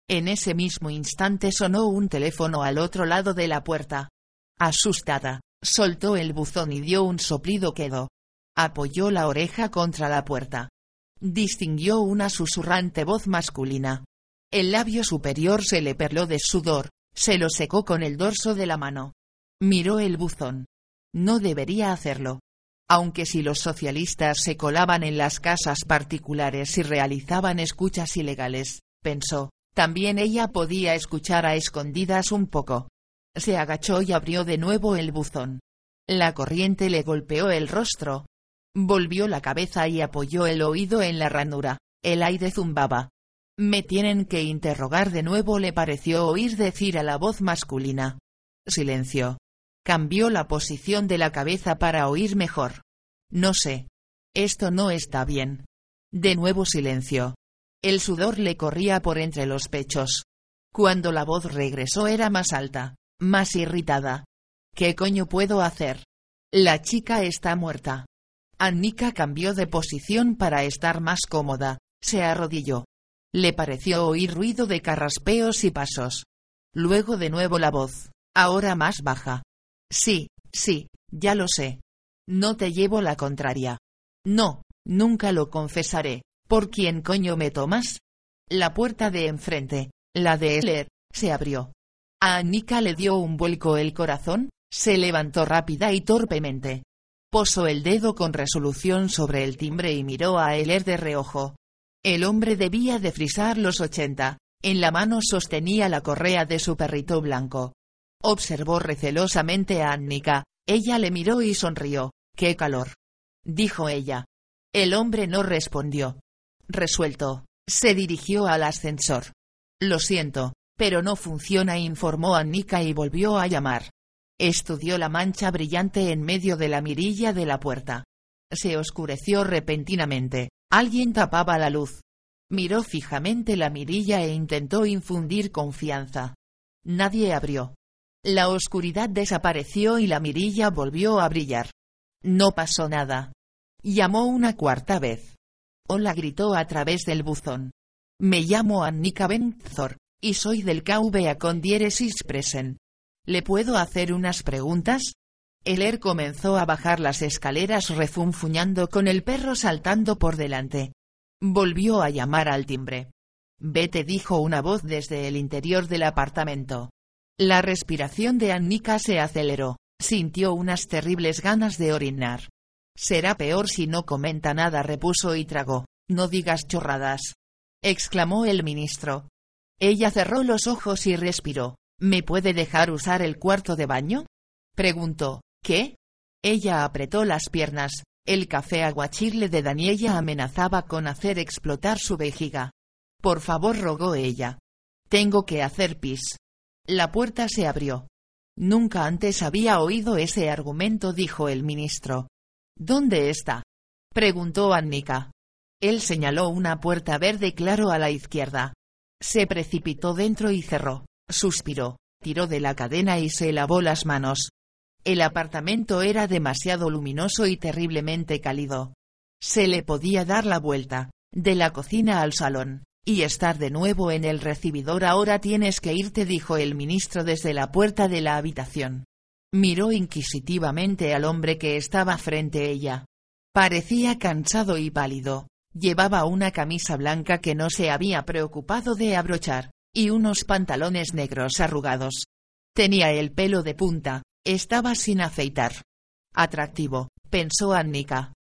En ese mismo instante sonó un teléfono al otro lado de la puerta. Asustada, soltó el buzón y dio un soplido quedo. Apoyó la oreja contra la puerta. Distinguió una susurrante voz masculina. El labio superior se le perló de sudor, se lo secó con el dorso de la mano. Miró el buzón. No debería hacerlo. Aunque si los socialistas se colaban en las casas particulares y realizaban escuchas ilegales, pensó, también ella podía escuchar a escondidas un poco. Se agachó y abrió de nuevo el buzón. La corriente le golpeó el rostro. Volvió la cabeza y apoyó el oído en la ranura. El aire zumbaba. Me tienen que interrogar de nuevo le pareció oír decir a la voz masculina. Silencio. Cambió la posición de la cabeza para oír mejor. No sé. Esto no está bien. De nuevo silencio. El sudor le corría por entre los pechos. Cuando la voz regresó era más alta, más irritada. ¿Qué coño puedo hacer? La chica está muerta. Annika cambió de posición para estar más cómoda, se arrodilló. Le pareció oír ruido de carraspeos y pasos. Luego de nuevo la voz, ahora más baja. Sí, sí, ya lo sé. No te llevo la contraria. No, nunca lo confesaré. ¿Por quién coño me tomas? La puerta de enfrente, la de Eller, se abrió. A Annika le dio un vuelco el corazón, se levantó rápida y torpemente. Posó el dedo con resolución sobre el timbre y miró a Eller de reojo. El hombre debía de frisar los ochenta, en la mano sostenía la correa de su perrito blanco. Observó recelosamente a Annika, ella le miró y sonrió. ¡Qué calor! dijo ella. El hombre no respondió. Resuelto, se dirigió al ascensor. Lo siento, pero no funciona, informó Annika y volvió a llamar. Estudió la mancha brillante en medio de la mirilla de la puerta. Se oscureció repentinamente. Alguien tapaba la luz. Miró fijamente la mirilla e intentó infundir confianza. Nadie abrió. La oscuridad desapareció y la mirilla volvió a brillar. No pasó nada. Llamó una cuarta vez. Hola gritó a través del buzón. Me llamo Annika Benzor, y soy del KVA con diéresis present. ¿Le puedo hacer unas preguntas? Eler comenzó a bajar las escaleras refunfuñando con el perro saltando por delante. Volvió a llamar al timbre. Vete dijo una voz desde el interior del apartamento. La respiración de Annika se aceleró, sintió unas terribles ganas de orinar. Será peor si no comenta nada repuso y tragó. No digas chorradas. exclamó el ministro. Ella cerró los ojos y respiró. ¿Me puede dejar usar el cuarto de baño? preguntó. ¿Qué? Ella apretó las piernas. El café aguachirle de Daniela amenazaba con hacer explotar su vejiga. Por favor, rogó ella. Tengo que hacer pis. La puerta se abrió. Nunca antes había oído ese argumento, dijo el ministro. ¿Dónde está? preguntó Annika. Él señaló una puerta verde claro a la izquierda. Se precipitó dentro y cerró. Suspiró, tiró de la cadena y se lavó las manos. El apartamento era demasiado luminoso y terriblemente cálido. Se le podía dar la vuelta, de la cocina al salón, y estar de nuevo en el recibidor. Ahora tienes que irte, dijo el ministro desde la puerta de la habitación. Miró inquisitivamente al hombre que estaba frente a ella. Parecía cansado y pálido. Llevaba una camisa blanca que no se había preocupado de abrochar, y unos pantalones negros arrugados. Tenía el pelo de punta, estaba sin afeitar. Atractivo, pensó Annika.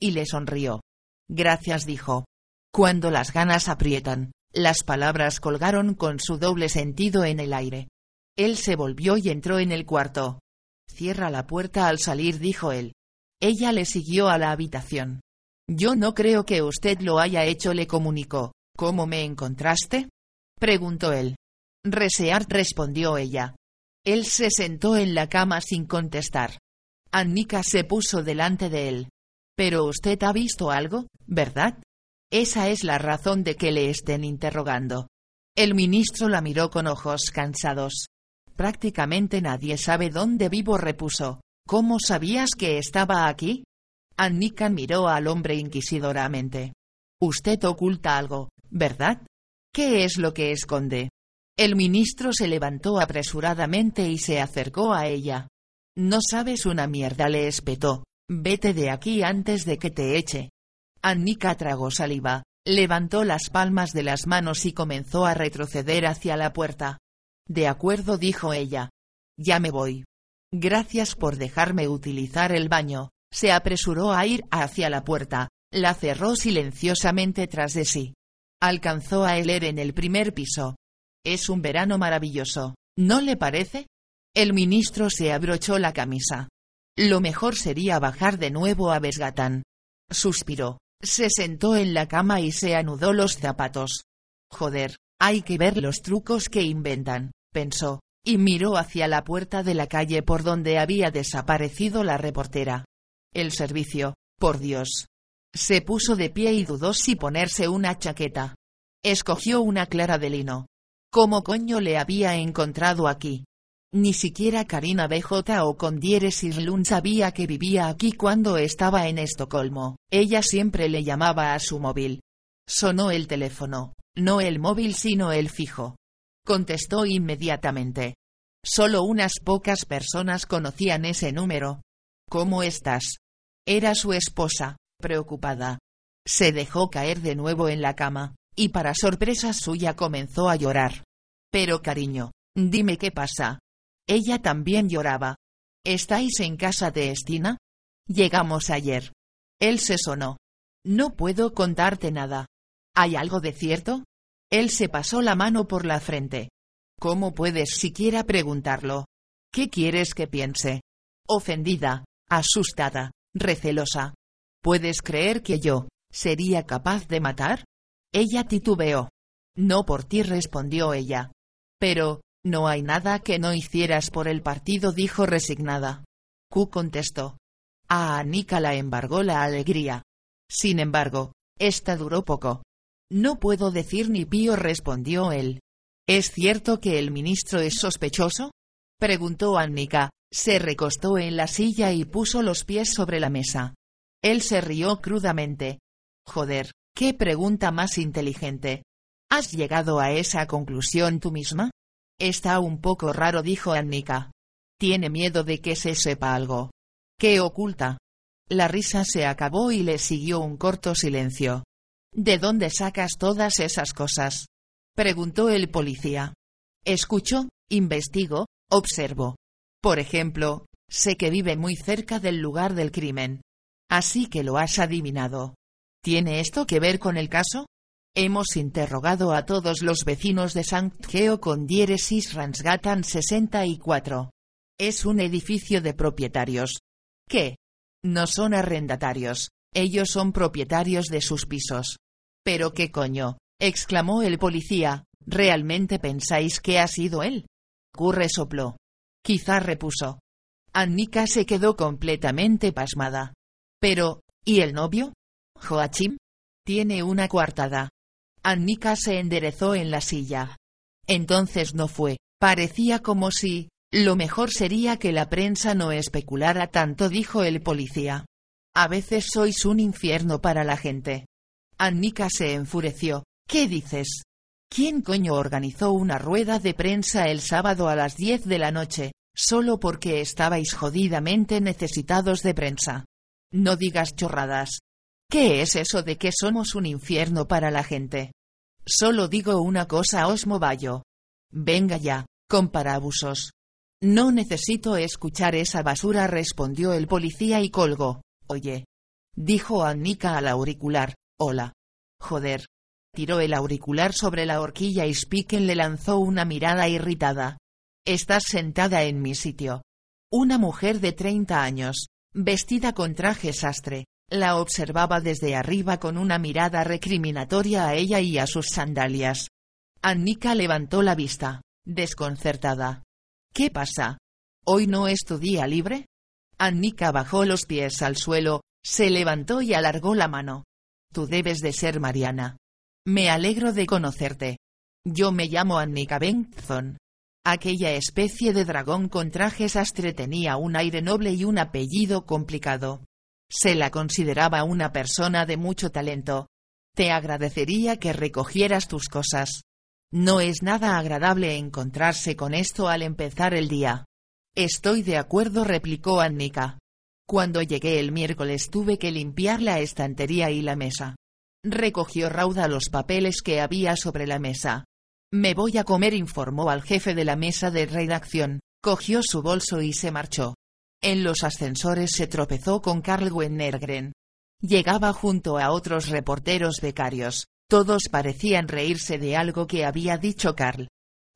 Y le sonrió. Gracias dijo. Cuando las ganas aprietan, las palabras colgaron con su doble sentido en el aire. Él se volvió y entró en el cuarto. Cierra la puerta al salir, dijo él. Ella le siguió a la habitación. Yo no creo que usted lo haya hecho, le comunicó. ¿Cómo me encontraste? Preguntó él. Researt respondió ella. Él se sentó en la cama sin contestar. Annika se puso delante de él. Pero usted ha visto algo, ¿verdad? Esa es la razón de que le estén interrogando. El ministro la miró con ojos cansados. Prácticamente nadie sabe dónde vivo, repuso. ¿Cómo sabías que estaba aquí? Annika miró al hombre inquisidoramente. Usted oculta algo, ¿verdad? ¿Qué es lo que esconde? El ministro se levantó apresuradamente y se acercó a ella. No sabes una mierda, le espetó. Vete de aquí antes de que te eche. Annika tragó saliva, levantó las palmas de las manos y comenzó a retroceder hacia la puerta. De acuerdo, dijo ella. Ya me voy. Gracias por dejarme utilizar el baño. Se apresuró a ir hacia la puerta, la cerró silenciosamente tras de sí. Alcanzó a Heller en el primer piso. Es un verano maravilloso, ¿no le parece? El ministro se abrochó la camisa. Lo mejor sería bajar de nuevo a Besgatán. Suspiró, se sentó en la cama y se anudó los zapatos. Joder, hay que ver los trucos que inventan, pensó, y miró hacia la puerta de la calle por donde había desaparecido la reportera. El servicio, por Dios, se puso de pie y dudó si ponerse una chaqueta. Escogió una clara de lino. ¿Cómo coño le había encontrado aquí? Ni siquiera Karina BJ o Condieres Irlund sabía que vivía aquí cuando estaba en Estocolmo, ella siempre le llamaba a su móvil. Sonó el teléfono, no el móvil sino el fijo. Contestó inmediatamente. Solo unas pocas personas conocían ese número. ¿Cómo estás? Era su esposa, preocupada. Se dejó caer de nuevo en la cama, y para sorpresa suya comenzó a llorar. Pero cariño, dime qué pasa. Ella también lloraba. ¿Estáis en casa de Estina? Llegamos ayer. Él se sonó. No puedo contarte nada. ¿Hay algo de cierto? Él se pasó la mano por la frente. ¿Cómo puedes siquiera preguntarlo? ¿Qué quieres que piense? Ofendida, asustada, recelosa. ¿Puedes creer que yo, sería capaz de matar? Ella titubeó. No por ti respondió ella. Pero, no hay nada que no hicieras por el partido dijo resignada. Q contestó. A Anika la embargó la alegría. Sin embargo, esta duró poco. No puedo decir ni pío respondió él. ¿Es cierto que el ministro es sospechoso? preguntó Annika, se recostó en la silla y puso los pies sobre la mesa. Él se rió crudamente. Joder, qué pregunta más inteligente. ¿Has llegado a esa conclusión tú misma? Está un poco raro dijo Annika. Tiene miedo de que se sepa algo. ¿Qué oculta? La risa se acabó y le siguió un corto silencio. ¿De dónde sacas todas esas cosas? Preguntó el policía. Escucho, investigo, observo. Por ejemplo, sé que vive muy cerca del lugar del crimen. Así que lo has adivinado. ¿Tiene esto que ver con el caso? Hemos interrogado a todos los vecinos de Sankt con diéresis Ransgatan 64. Es un edificio de propietarios. ¿Qué? No son arrendatarios, ellos son propietarios de sus pisos. ¿Pero qué coño? exclamó el policía, ¿realmente pensáis que ha sido él? Curre sopló. Quizá repuso. Annika se quedó completamente pasmada. Pero, ¿y el novio? Joachim? Tiene una coartada. Annika se enderezó en la silla. Entonces no fue, parecía como si, lo mejor sería que la prensa no especulara tanto, dijo el policía. A veces sois un infierno para la gente. Annika se enfureció. ¿Qué dices? ¿Quién coño organizó una rueda de prensa el sábado a las diez de la noche, solo porque estabais jodidamente necesitados de prensa? No digas chorradas. ¿Qué es eso de que somos un infierno para la gente? Solo digo una cosa Osmo Bayo. Venga ya, comparabusos. No necesito escuchar esa basura respondió el policía y colgó. Oye. Dijo Annika al auricular. Hola. Joder. Tiró el auricular sobre la horquilla y Spiken le lanzó una mirada irritada. Estás sentada en mi sitio. Una mujer de 30 años, vestida con traje sastre, la observaba desde arriba con una mirada recriminatoria a ella y a sus sandalias. Annika levantó la vista, desconcertada. ¿Qué pasa? ¿Hoy no es tu día libre? Annika bajó los pies al suelo, se levantó y alargó la mano. Tú debes de ser Mariana. Me alegro de conocerte. Yo me llamo Annika Bengtson. Aquella especie de dragón con traje sastre tenía un aire noble y un apellido complicado. Se la consideraba una persona de mucho talento. Te agradecería que recogieras tus cosas. No es nada agradable encontrarse con esto al empezar el día. Estoy de acuerdo, replicó Annika. Cuando llegué el miércoles tuve que limpiar la estantería y la mesa. Recogió Rauda los papeles que había sobre la mesa. Me voy a comer, informó al jefe de la mesa de redacción, cogió su bolso y se marchó. En los ascensores se tropezó con Carl Wennergren. Llegaba junto a otros reporteros becarios, todos parecían reírse de algo que había dicho Carl.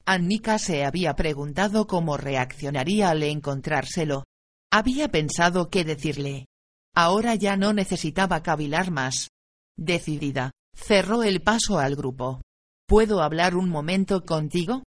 Annika se había preguntado cómo reaccionaría al encontrárselo. Había pensado qué decirle. Ahora ya no necesitaba cavilar más. Decidida, cerró el paso al grupo. ¿Puedo hablar un momento contigo?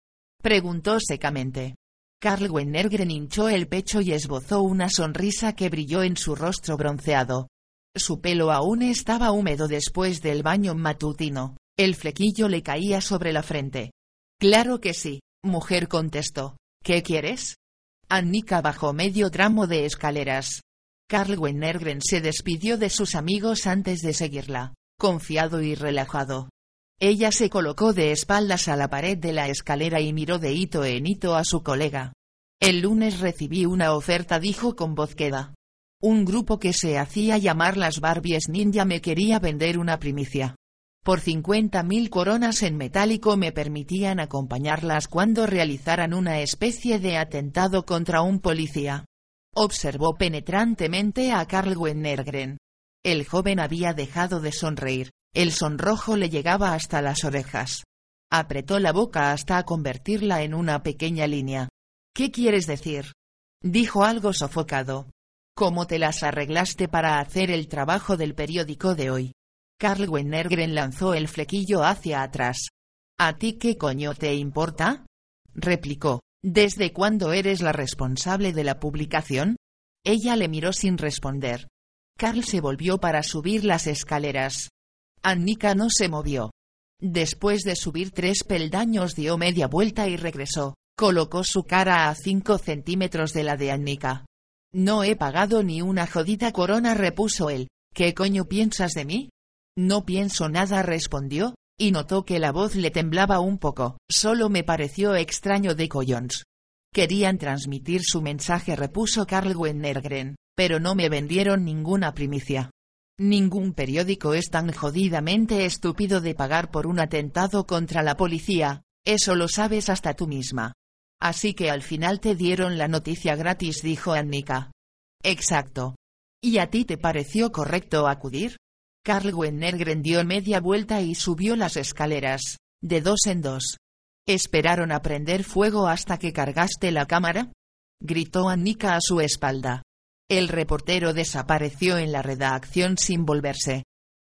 preguntó secamente. Carl Wennergren hinchó el pecho y esbozó una sonrisa que brilló en su rostro bronceado. Su pelo aún estaba húmedo después del baño matutino, el flequillo le caía sobre la frente. Claro que sí, mujer contestó. ¿Qué quieres? Annika bajó medio tramo de escaleras. Carl Wennergren se despidió de sus amigos antes de seguirla, confiado y relajado. Ella se colocó de espaldas a la pared de la escalera y miró de hito en hito a su colega. El lunes recibí una oferta, dijo con voz queda. Un grupo que se hacía llamar las Barbies Ninja me quería vender una primicia. Por 50.000 coronas en metálico me permitían acompañarlas cuando realizaran una especie de atentado contra un policía. Observó penetrantemente a Carl Wennergren. El joven había dejado de sonreír, el sonrojo le llegaba hasta las orejas. Apretó la boca hasta convertirla en una pequeña línea. ¿Qué quieres decir? Dijo algo sofocado. ¿Cómo te las arreglaste para hacer el trabajo del periódico de hoy? Carl Wennergren lanzó el flequillo hacia atrás. ¿A ti qué coño te importa? replicó. ¿Desde cuándo eres la responsable de la publicación? Ella le miró sin responder. Carl se volvió para subir las escaleras. Annika no se movió. Después de subir tres peldaños dio media vuelta y regresó. Colocó su cara a cinco centímetros de la de Annika. No he pagado ni una jodida corona repuso él. ¿Qué coño piensas de mí? No pienso nada respondió, y notó que la voz le temblaba un poco, solo me pareció extraño de collons. Querían transmitir su mensaje repuso Carl Wennergren, pero no me vendieron ninguna primicia. Ningún periódico es tan jodidamente estúpido de pagar por un atentado contra la policía, eso lo sabes hasta tú misma. Así que al final te dieron la noticia gratis dijo Annika. Exacto. ¿Y a ti te pareció correcto acudir? Carl Wennergren dio media vuelta y subió las escaleras, de dos en dos. ¿Esperaron a prender fuego hasta que cargaste la cámara? Gritó Annika a su espalda. El reportero desapareció en la redacción sin volverse.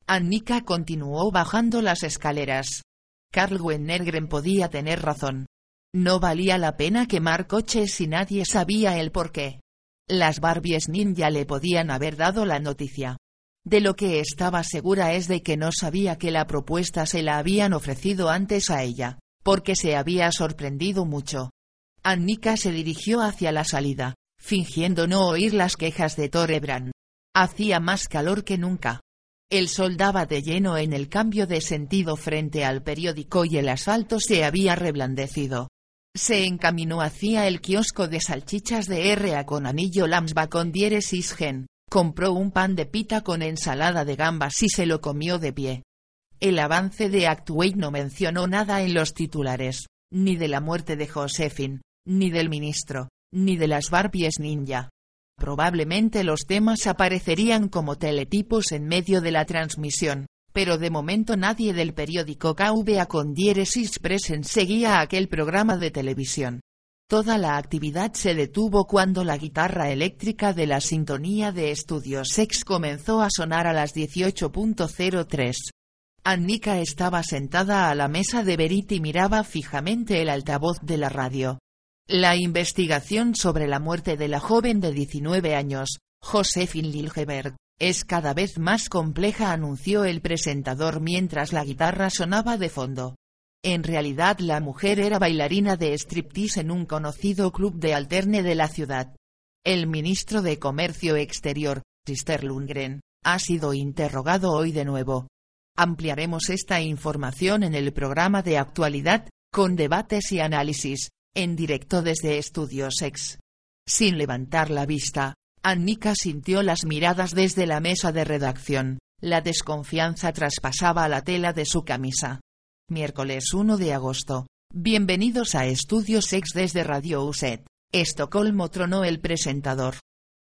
Annika continuó bajando las escaleras. Carl Wennergren podía tener razón. No valía la pena quemar coches si nadie sabía el porqué. Las Barbies ninja le podían haber dado la noticia. De lo que estaba segura es de que no sabía que la propuesta se la habían ofrecido antes a ella, porque se había sorprendido mucho. Annika se dirigió hacia la salida, fingiendo no oír las quejas de Torebran. Hacía más calor que nunca. El sol daba de lleno en el cambio de sentido frente al periódico y el asfalto se había reblandecido. Se encaminó hacia el kiosco de salchichas de R.A. con anillo Lamsba con diéresis gen, compró un pan de pita con ensalada de gambas y se lo comió de pie. El avance de Actuate no mencionó nada en los titulares, ni de la muerte de Josephine, ni del ministro, ni de las Barbies ninja. Probablemente los temas aparecerían como teletipos en medio de la transmisión, pero de momento nadie del periódico KVA con diéresis present seguía aquel programa de televisión. Toda la actividad se detuvo cuando la guitarra eléctrica de la sintonía de Estudios Sex comenzó a sonar a las 18.03. Annika estaba sentada a la mesa de Berit y miraba fijamente el altavoz de la radio. La investigación sobre la muerte de la joven de 19 años, Josephine Liljeberg, es cada vez más compleja anunció el presentador mientras la guitarra sonaba de fondo. En realidad la mujer era bailarina de striptease en un conocido club de alterne de la ciudad. El ministro de Comercio Exterior, Sister Lundgren, ha sido interrogado hoy de nuevo. Ampliaremos esta información en el programa de actualidad, con debates y análisis, en directo desde Estudios X. Sin levantar la vista, Annika sintió las miradas desde la mesa de redacción, la desconfianza traspasaba la tela de su camisa. Miércoles 1 de agosto. Bienvenidos a Estudios Ex desde Radio USET. Estocolmo tronó el presentador.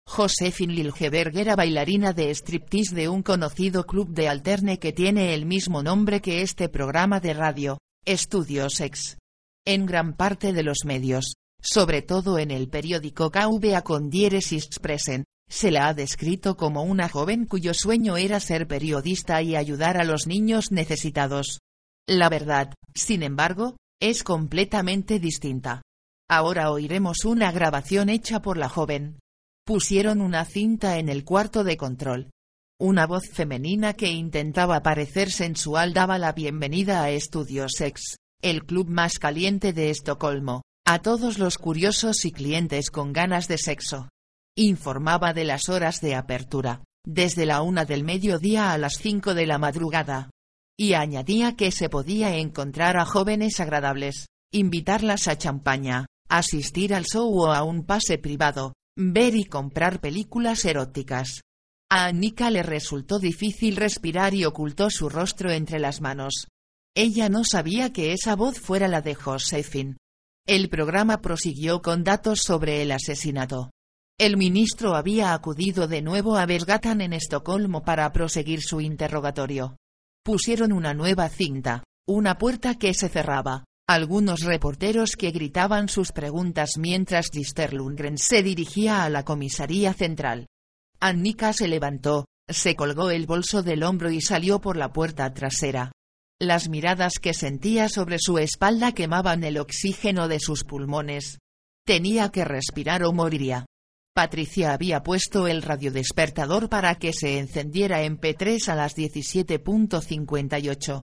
Josephine Liljeberg era bailarina de striptease de un conocido club de alterne que tiene el mismo nombre que este programa de radio, Estudios Ex. En gran parte de los medios, sobre todo en el periódico KVA con present, se la ha descrito como una joven cuyo sueño era ser periodista y ayudar a los niños necesitados. La verdad, sin embargo, es completamente distinta. Ahora oiremos una grabación hecha por la joven. Pusieron una cinta en el cuarto de control. Una voz femenina que intentaba parecer sensual daba la bienvenida a Estudios Sex, el club más caliente de Estocolmo, A todos los curiosos y clientes con ganas de sexo. Informaba de las horas de apertura, desde la una del mediodía a las cinco de la madrugada. Y añadía que se podía encontrar a jóvenes agradables, invitarlas a champaña, asistir al show o a un pase privado, ver y comprar películas eróticas. A Annika le resultó difícil respirar y ocultó su rostro entre las manos. Ella no sabía que esa voz fuera la de Josephine. El programa prosiguió con datos sobre el asesinato. El ministro había acudido de nuevo a Vesgatan en Estocolmo para proseguir su interrogatorio. Pusieron una nueva cinta, una puerta que se cerraba, algunos reporteros que gritaban sus preguntas mientras Gister Lundgren se dirigía a la comisaría central. Annika se levantó, se colgó el bolso del hombro y salió por la puerta trasera. Las miradas que sentía sobre su espalda quemaban el oxígeno de sus pulmones. Tenía que respirar o moriría. Patricia había puesto el radiodespertador para que se encendiera en P3 a las 17.58.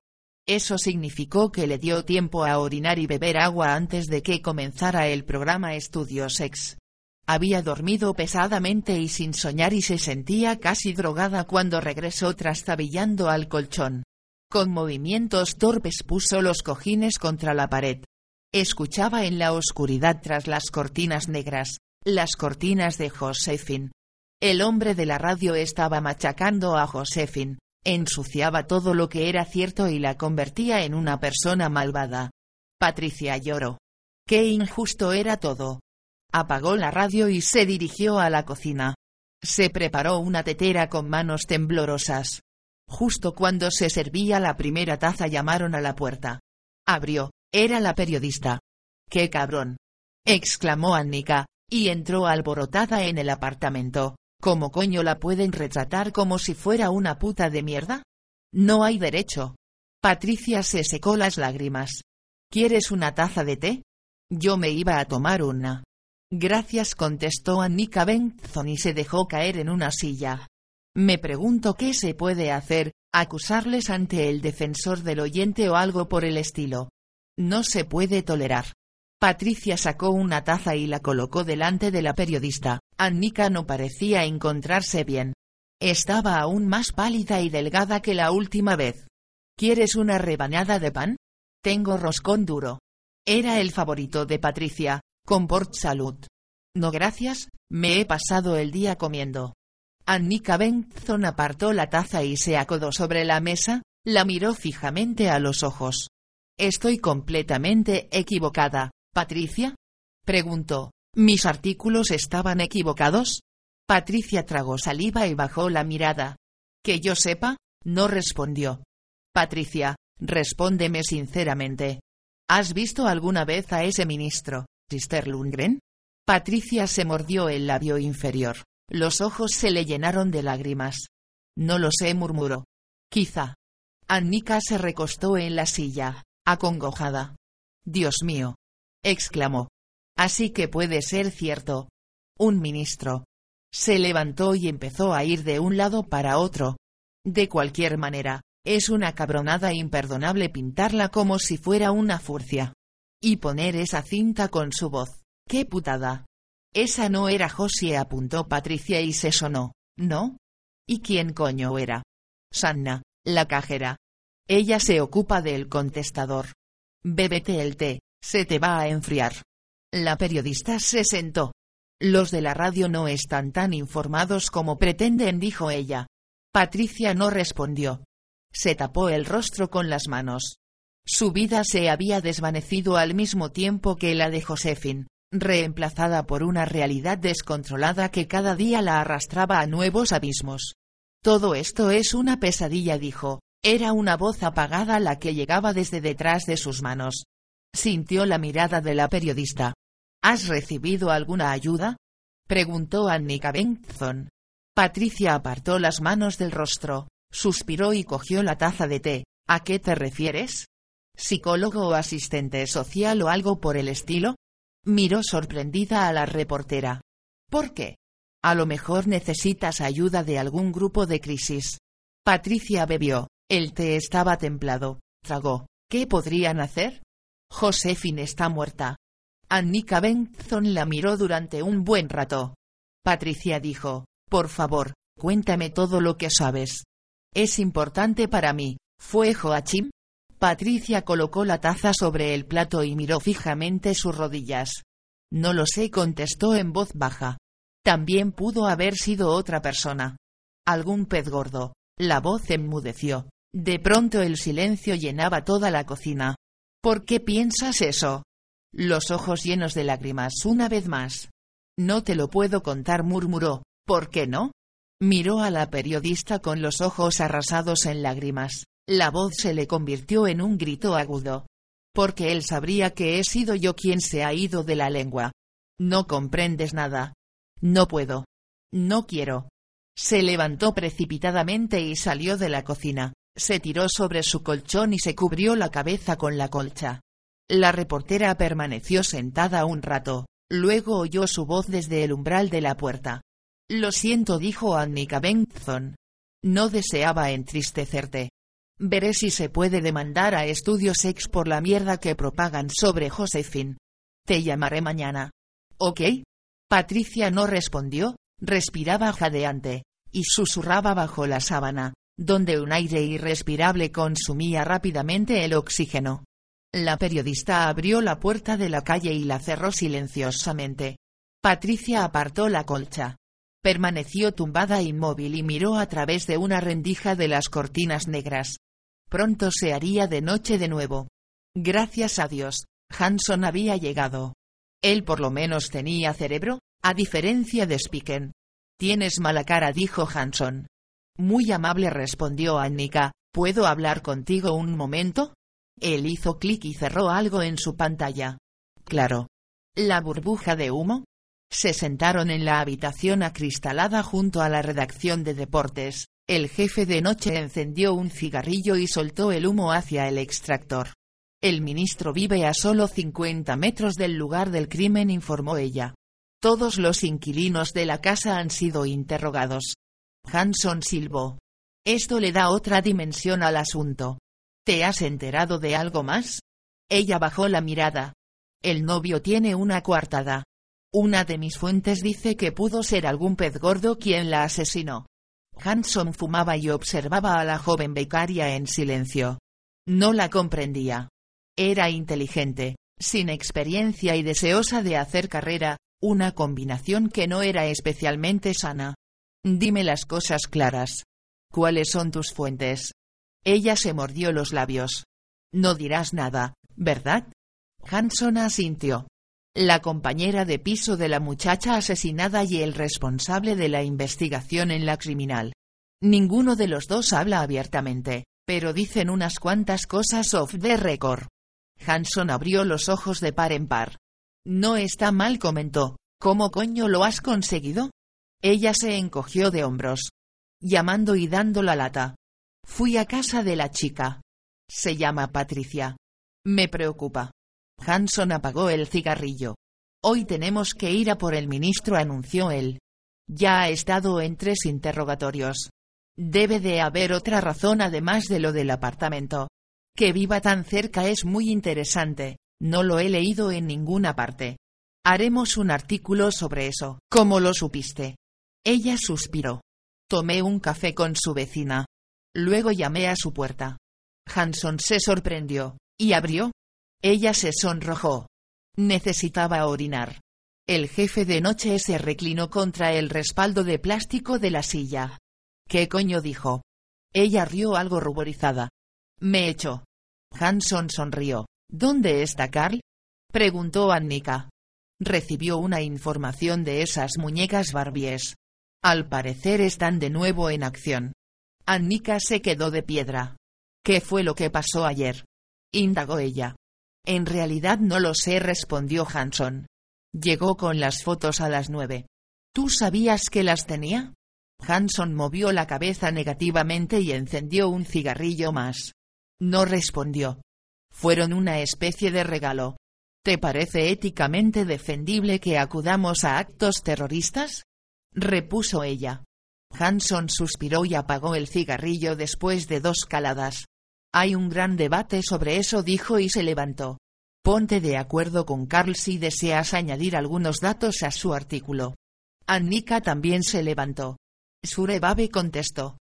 Eso significó que le dio tiempo a orinar y beber agua antes de que comenzara el programa Estudios Sex. Había dormido pesadamente y sin soñar y se sentía casi drogada cuando regresó trastabillando al colchón. Con movimientos torpes puso los cojines contra la pared. Escuchaba en la oscuridad tras las cortinas negras, las cortinas de Josephine. El hombre de la radio estaba machacando a Josephine, ensuciaba todo lo que era cierto y la convertía en una persona malvada. Patricia lloró. Qué injusto era todo. Apagó la radio y se dirigió a la cocina. Se preparó una tetera con manos temblorosas. Justo cuando se servía la primera taza llamaron a la puerta. Abrió, era la periodista. ¡Qué cabrón! exclamó Annika, y entró alborotada en el apartamento. ¿Cómo coño la pueden retratar como si fuera una puta de mierda? No hay derecho. Patricia se secó las lágrimas. ¿Quieres una taza de té? Yo me iba a tomar una. Gracias contestó Annika Benson y se dejó caer en una silla. Me pregunto qué se puede hacer, acusarles ante el defensor del oyente o algo por el estilo. No se puede tolerar. Patricia sacó una taza y la colocó delante de la periodista. Annika no parecía encontrarse bien. Estaba aún más pálida y delgada que la última vez. ¿Quieres una rebanada de pan? Tengo roscón duro. Era el favorito de Patricia, con port salud. No gracias, me he pasado el día comiendo. Annika Benson apartó la taza y se acodó sobre la mesa, la miró fijamente a los ojos. Estoy completamente equivocada, Patricia? Preguntó. ¿Mis artículos estaban equivocados? Patricia tragó saliva y bajó la mirada. Que yo sepa, no respondió. Patricia, respóndeme sinceramente. ¿Has visto alguna vez a ese ministro, Sister Lundgren? Patricia se mordió el labio inferior. Los ojos se le llenaron de lágrimas. No lo sé, murmuró. Quizá. Annika se recostó en la silla, acongojada. Dios mío, exclamó. Así que puede ser cierto. Un ministro. Se levantó y empezó a ir de un lado para otro. De cualquier manera, es una cabronada imperdonable pintarla como si fuera una furcia. Y poner esa cinta con su voz. ¡Qué putada! Esa no era Josie apuntó Patricia y se sonó, ¿no? ¿Y quién coño era? Sanna, la cajera. Ella se ocupa del contestador. Bébete el té, se te va a enfriar. La periodista se sentó. Los de la radio no están tan informados como pretenden, dijo ella. Patricia no respondió. Se tapó el rostro con las manos. Su vida se había desvanecido al mismo tiempo que la de Josefin, reemplazada por una realidad descontrolada que cada día la arrastraba a nuevos abismos. Todo esto es una pesadilla, dijo. Era una voz apagada la que llegaba desde detrás de sus manos. Sintió la mirada de la periodista. ¿Has recibido alguna ayuda? preguntó Annika Benson. Patricia apartó las manos del rostro, suspiró y cogió la taza de té. ¿A qué te refieres? ¿Psicólogo o asistente social o algo por el estilo? Miró sorprendida a la reportera. ¿Por qué? A lo mejor necesitas ayuda de algún grupo de crisis. Patricia bebió. El té estaba templado. Tragó. ¿Qué podrían hacer? Josefine está muerta. Annika Benson la miró durante un buen rato. Patricia dijo, por favor, cuéntame todo lo que sabes. Es importante para mí, ¿fue Joachim? Patricia colocó la taza sobre el plato y miró fijamente sus rodillas. No lo sé, contestó en voz baja. También pudo haber sido otra persona. Algún pez gordo. La voz enmudeció. De pronto el silencio llenaba toda la cocina. ¿Por qué piensas eso? Los ojos llenos de lágrimas una vez más. No te lo puedo contar, murmuró. ¿Por qué no? Miró a la periodista con los ojos arrasados en lágrimas. La voz se le convirtió en un grito agudo. Porque él sabría que he sido yo quien se ha ido de la lengua. No comprendes nada. No puedo. No quiero. Se levantó precipitadamente y salió de la cocina. Se tiró sobre su colchón y se cubrió la cabeza con la colcha. La reportera permaneció sentada un rato, luego oyó su voz desde el umbral de la puerta. Lo siento, dijo Annika Benson. No deseaba entristecerte. Veré si se puede demandar a Estudios X por la mierda que propagan sobre Josephine. Te llamaré mañana. ¿Ok? Patricia no respondió, respiraba jadeante, y susurraba bajo la sábana, donde un aire irrespirable consumía rápidamente el oxígeno. La periodista abrió la puerta de la calle y la cerró silenciosamente. Patricia apartó la colcha. Permaneció tumbada inmóvil y miró a través de una rendija de las cortinas negras. Pronto se haría de noche de nuevo. Gracias a Dios, Hanson había llegado. Él por lo menos tenía cerebro, a diferencia de Spiken. Tienes mala cara, dijo Hanson. Muy amable respondió Annika, ¿puedo hablar contigo un momento? Él hizo clic y cerró algo en su pantalla. Claro. ¿La burbuja de humo? Se sentaron en la habitación acristalada junto a la redacción de deportes. El jefe de noche encendió un cigarrillo y soltó el humo hacia el extractor. El ministro vive a solo 50 metros del lugar del crimen, informó ella. Todos los inquilinos de la casa han sido interrogados. Hanson silbó. Esto le da otra dimensión al asunto. ¿Te has enterado de algo más? Ella bajó la mirada. El novio tiene una coartada. Una de mis fuentes dice que pudo ser algún pez gordo quien la asesinó. Hanson fumaba y observaba a la joven becaria en silencio. No la comprendía. Era inteligente, sin experiencia y deseosa de hacer carrera, una combinación que no era especialmente sana. Dime las cosas claras. ¿Cuáles son tus fuentes? Ella se mordió los labios. No dirás nada, ¿verdad? Hanson asintió la compañera de piso de la muchacha asesinada y el responsable de la investigación en la criminal. Ninguno de los dos habla abiertamente, pero dicen unas cuantas cosas off the record. Hanson abrió los ojos de par en par. No está mal, comentó. ¿Cómo coño lo has conseguido? Ella se encogió de hombros. Llamando y dando la lata. Fui a casa de la chica. Se llama Patricia. Me preocupa. Hanson apagó el cigarrillo. Hoy tenemos que ir a por el ministro, anunció él. Ya ha estado en tres interrogatorios. Debe de haber otra razón además de lo del apartamento. Que viva tan cerca es muy interesante, no lo he leído en ninguna parte. Haremos un artículo sobre eso. ¿Cómo lo supiste? Ella suspiró. Tomé un café con su vecina. Luego llamé a su puerta. Hanson se sorprendió. ¿Y abrió? Ella se sonrojó. Necesitaba orinar. El jefe de noche se reclinó contra el respaldo de plástico de la silla. ¿Qué coño dijo? Ella rió algo ruborizada. Me echó. Hanson sonrió. ¿Dónde está Carl? preguntó Annika. Recibió una información de esas muñecas barbies. Al parecer están de nuevo en acción. Annika se quedó de piedra. ¿Qué fue lo que pasó ayer? indagó ella. En realidad no lo sé, respondió Hanson. Llegó con las fotos a las nueve. ¿Tú sabías que las tenía? Hanson movió la cabeza negativamente y encendió un cigarrillo más. No respondió. Fueron una especie de regalo. ¿Te parece éticamente defendible que acudamos a actos terroristas? repuso ella. Hanson suspiró y apagó el cigarrillo después de dos caladas. Hay un gran debate sobre eso, dijo y se levantó. Ponte de acuerdo con Carl si deseas añadir algunos datos a su artículo. Annika también se levantó. Surebabe contestó.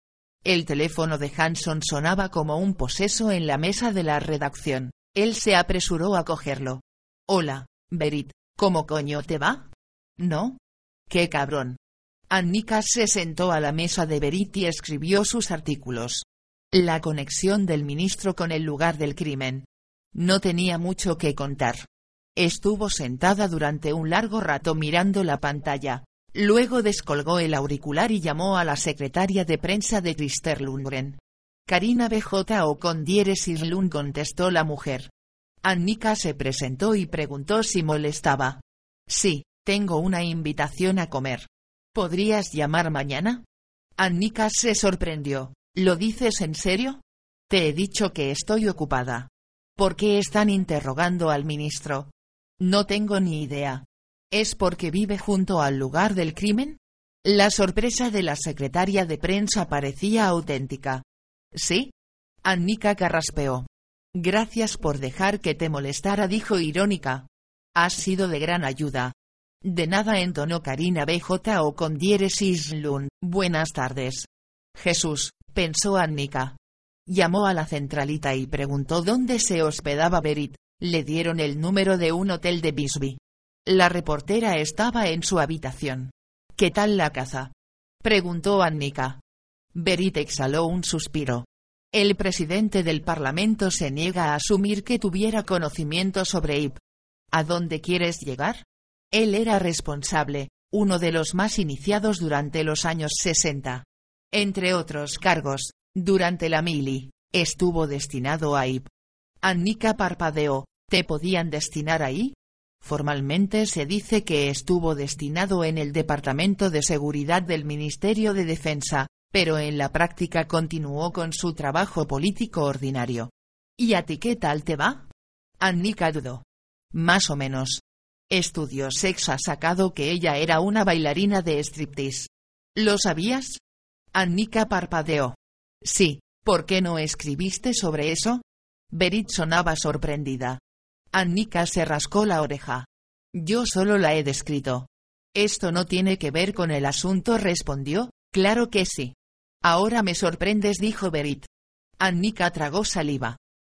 El teléfono de Hanson sonaba como un poseso en la mesa de la redacción. Él se apresuró a cogerlo. Hola, Berit, ¿cómo coño te va? ¿No? ¡Qué cabrón! Annika se sentó a la mesa de Berit y escribió sus artículos. La conexión del ministro con el lugar del crimen. No tenía mucho que contar. Estuvo sentada durante un largo rato mirando la pantalla. Luego descolgó el auricular y llamó a la secretaria de prensa de Christer Lundgren. Karina BJ o con dieres Irlund contestó la mujer. Annika se presentó y preguntó si molestaba. Sí, tengo una invitación a comer. ¿Podrías llamar mañana? Annika se sorprendió. ¿Lo dices en serio? Te he dicho que estoy ocupada. ¿Por qué están interrogando al ministro? No tengo ni idea. ¿Es porque vive junto al lugar del crimen? La sorpresa de la secretaria de prensa parecía auténtica. ¿Sí? Annika carraspeó. Gracias por dejar que te molestara, dijo irónica. Has sido de gran ayuda. De nada entonó Karina BJ o con dieres Islun. Buenas tardes. Jesús, pensó Annika. Llamó a la centralita y preguntó dónde se hospedaba Berit. Le dieron el número de un hotel de Bisbee. La reportera estaba en su habitación. ¿Qué tal la caza? preguntó Annika. Berit exhaló un suspiro. El presidente del Parlamento se niega a asumir que tuviera conocimiento sobre IP. ¿A dónde quieres llegar? Él era responsable, uno de los más iniciados durante los años 60. Entre otros cargos, durante la mili, estuvo destinado a IP. Annika parpadeó, ¿te podían destinar ahí? Formalmente se dice que estuvo destinado en el Departamento de Seguridad del Ministerio de Defensa, pero en la práctica continuó con su trabajo político ordinario. ¿Y a ti qué tal te va? Annika dudó. Más o menos, Estudio Sex ha sacado que ella era una bailarina de striptease. ¿Lo sabías? Annika parpadeó. Sí, ¿por qué no escribiste sobre eso? Berit sonaba sorprendida. Annika se rascó la oreja. Yo solo la he descrito. Esto no tiene que ver con el asunto, respondió. Claro que sí. Ahora me sorprendes, dijo Berit. Annika tragó saliva.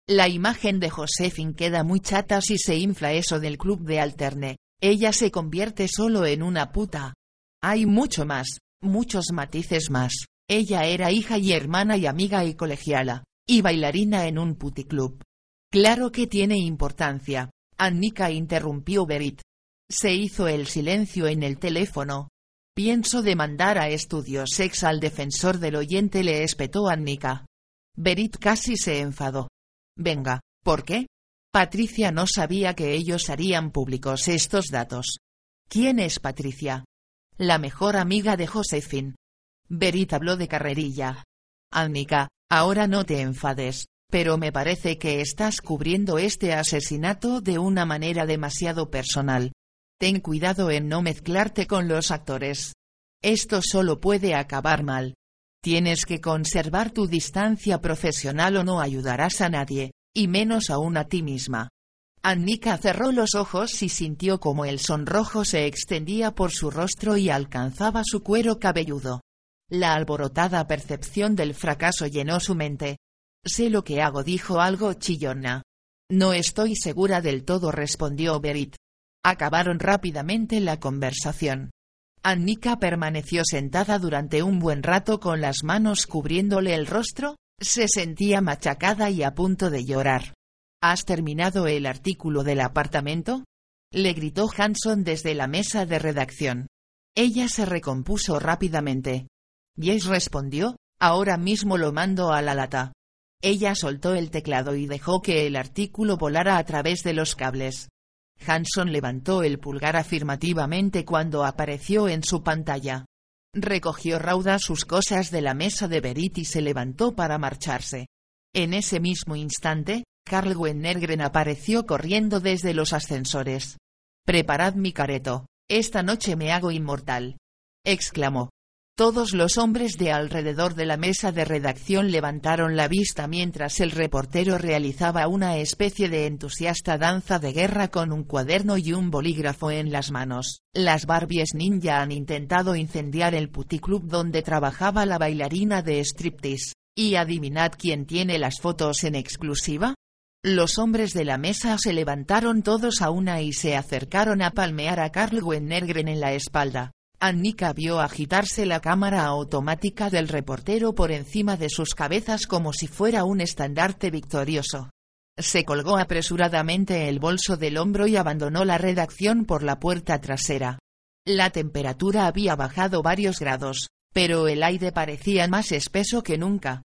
La imagen de Josephine queda muy chata si se infla eso del club de alterne. Ella se convierte solo en una puta. Hay mucho más, muchos matices más. Ella era hija y hermana y amiga y colegiala, y bailarina en un puticlub. Claro que tiene importancia. Annika interrumpió Berit. Se hizo el silencio en el teléfono. Pienso demandar a Estudios Sex al defensor del oyente le espetó Annika. Berit casi se enfadó. Venga, ¿por qué? Patricia no sabía que ellos harían públicos estos datos. ¿Quién es Patricia? La mejor amiga de Josephine. Berit habló de carrerilla. Annika, ahora no te enfades, pero me parece que estás cubriendo este asesinato de una manera demasiado personal. Ten cuidado en no mezclarte con los actores. Esto solo puede acabar mal. Tienes que conservar tu distancia profesional o no ayudarás a nadie, y menos aún a ti misma. Annika cerró los ojos y sintió como el sonrojo se extendía por su rostro y alcanzaba su cuero cabelludo. La alborotada percepción del fracaso llenó su mente. Sé lo que hago, dijo algo chillona. No estoy segura del todo, respondió Berit. Acabaron rápidamente la conversación. Annika permaneció sentada durante un buen rato con las manos cubriéndole el rostro, se sentía machacada y a punto de llorar. ¿Has terminado el artículo del apartamento? Le gritó Hanson desde la mesa de redacción. Ella se recompuso rápidamente. Jace respondió, ahora mismo lo mando a la lata. Ella soltó el teclado y dejó que el artículo volara a través de los cables. Hanson levantó el pulgar afirmativamente cuando apareció en su pantalla. Recogió rauda sus cosas de la mesa de Berit y se levantó para marcharse. En ese mismo instante, Carl Wennergren apareció corriendo desde los ascensores. Preparad mi careto, esta noche me hago inmortal. exclamó. Todos los hombres de alrededor de la mesa de redacción levantaron la vista mientras el reportero realizaba una especie de entusiasta danza de guerra con un cuaderno y un bolígrafo en las manos. Las Barbies ninja han intentado incendiar el puticlub donde trabajaba la bailarina de striptease. ¿Y adivinad quién tiene las fotos en exclusiva? Los hombres de la mesa se levantaron todos a una y se acercaron a palmear a Carl Wennergren en la espalda. Annika vio agitarse la cámara automática del reportero por encima de sus cabezas como si fuera un estandarte victorioso. Se colgó apresuradamente el bolso del hombro y abandonó la redacción por la puerta trasera. La temperatura había bajado varios grados, pero el aire parecía más espeso que nunca.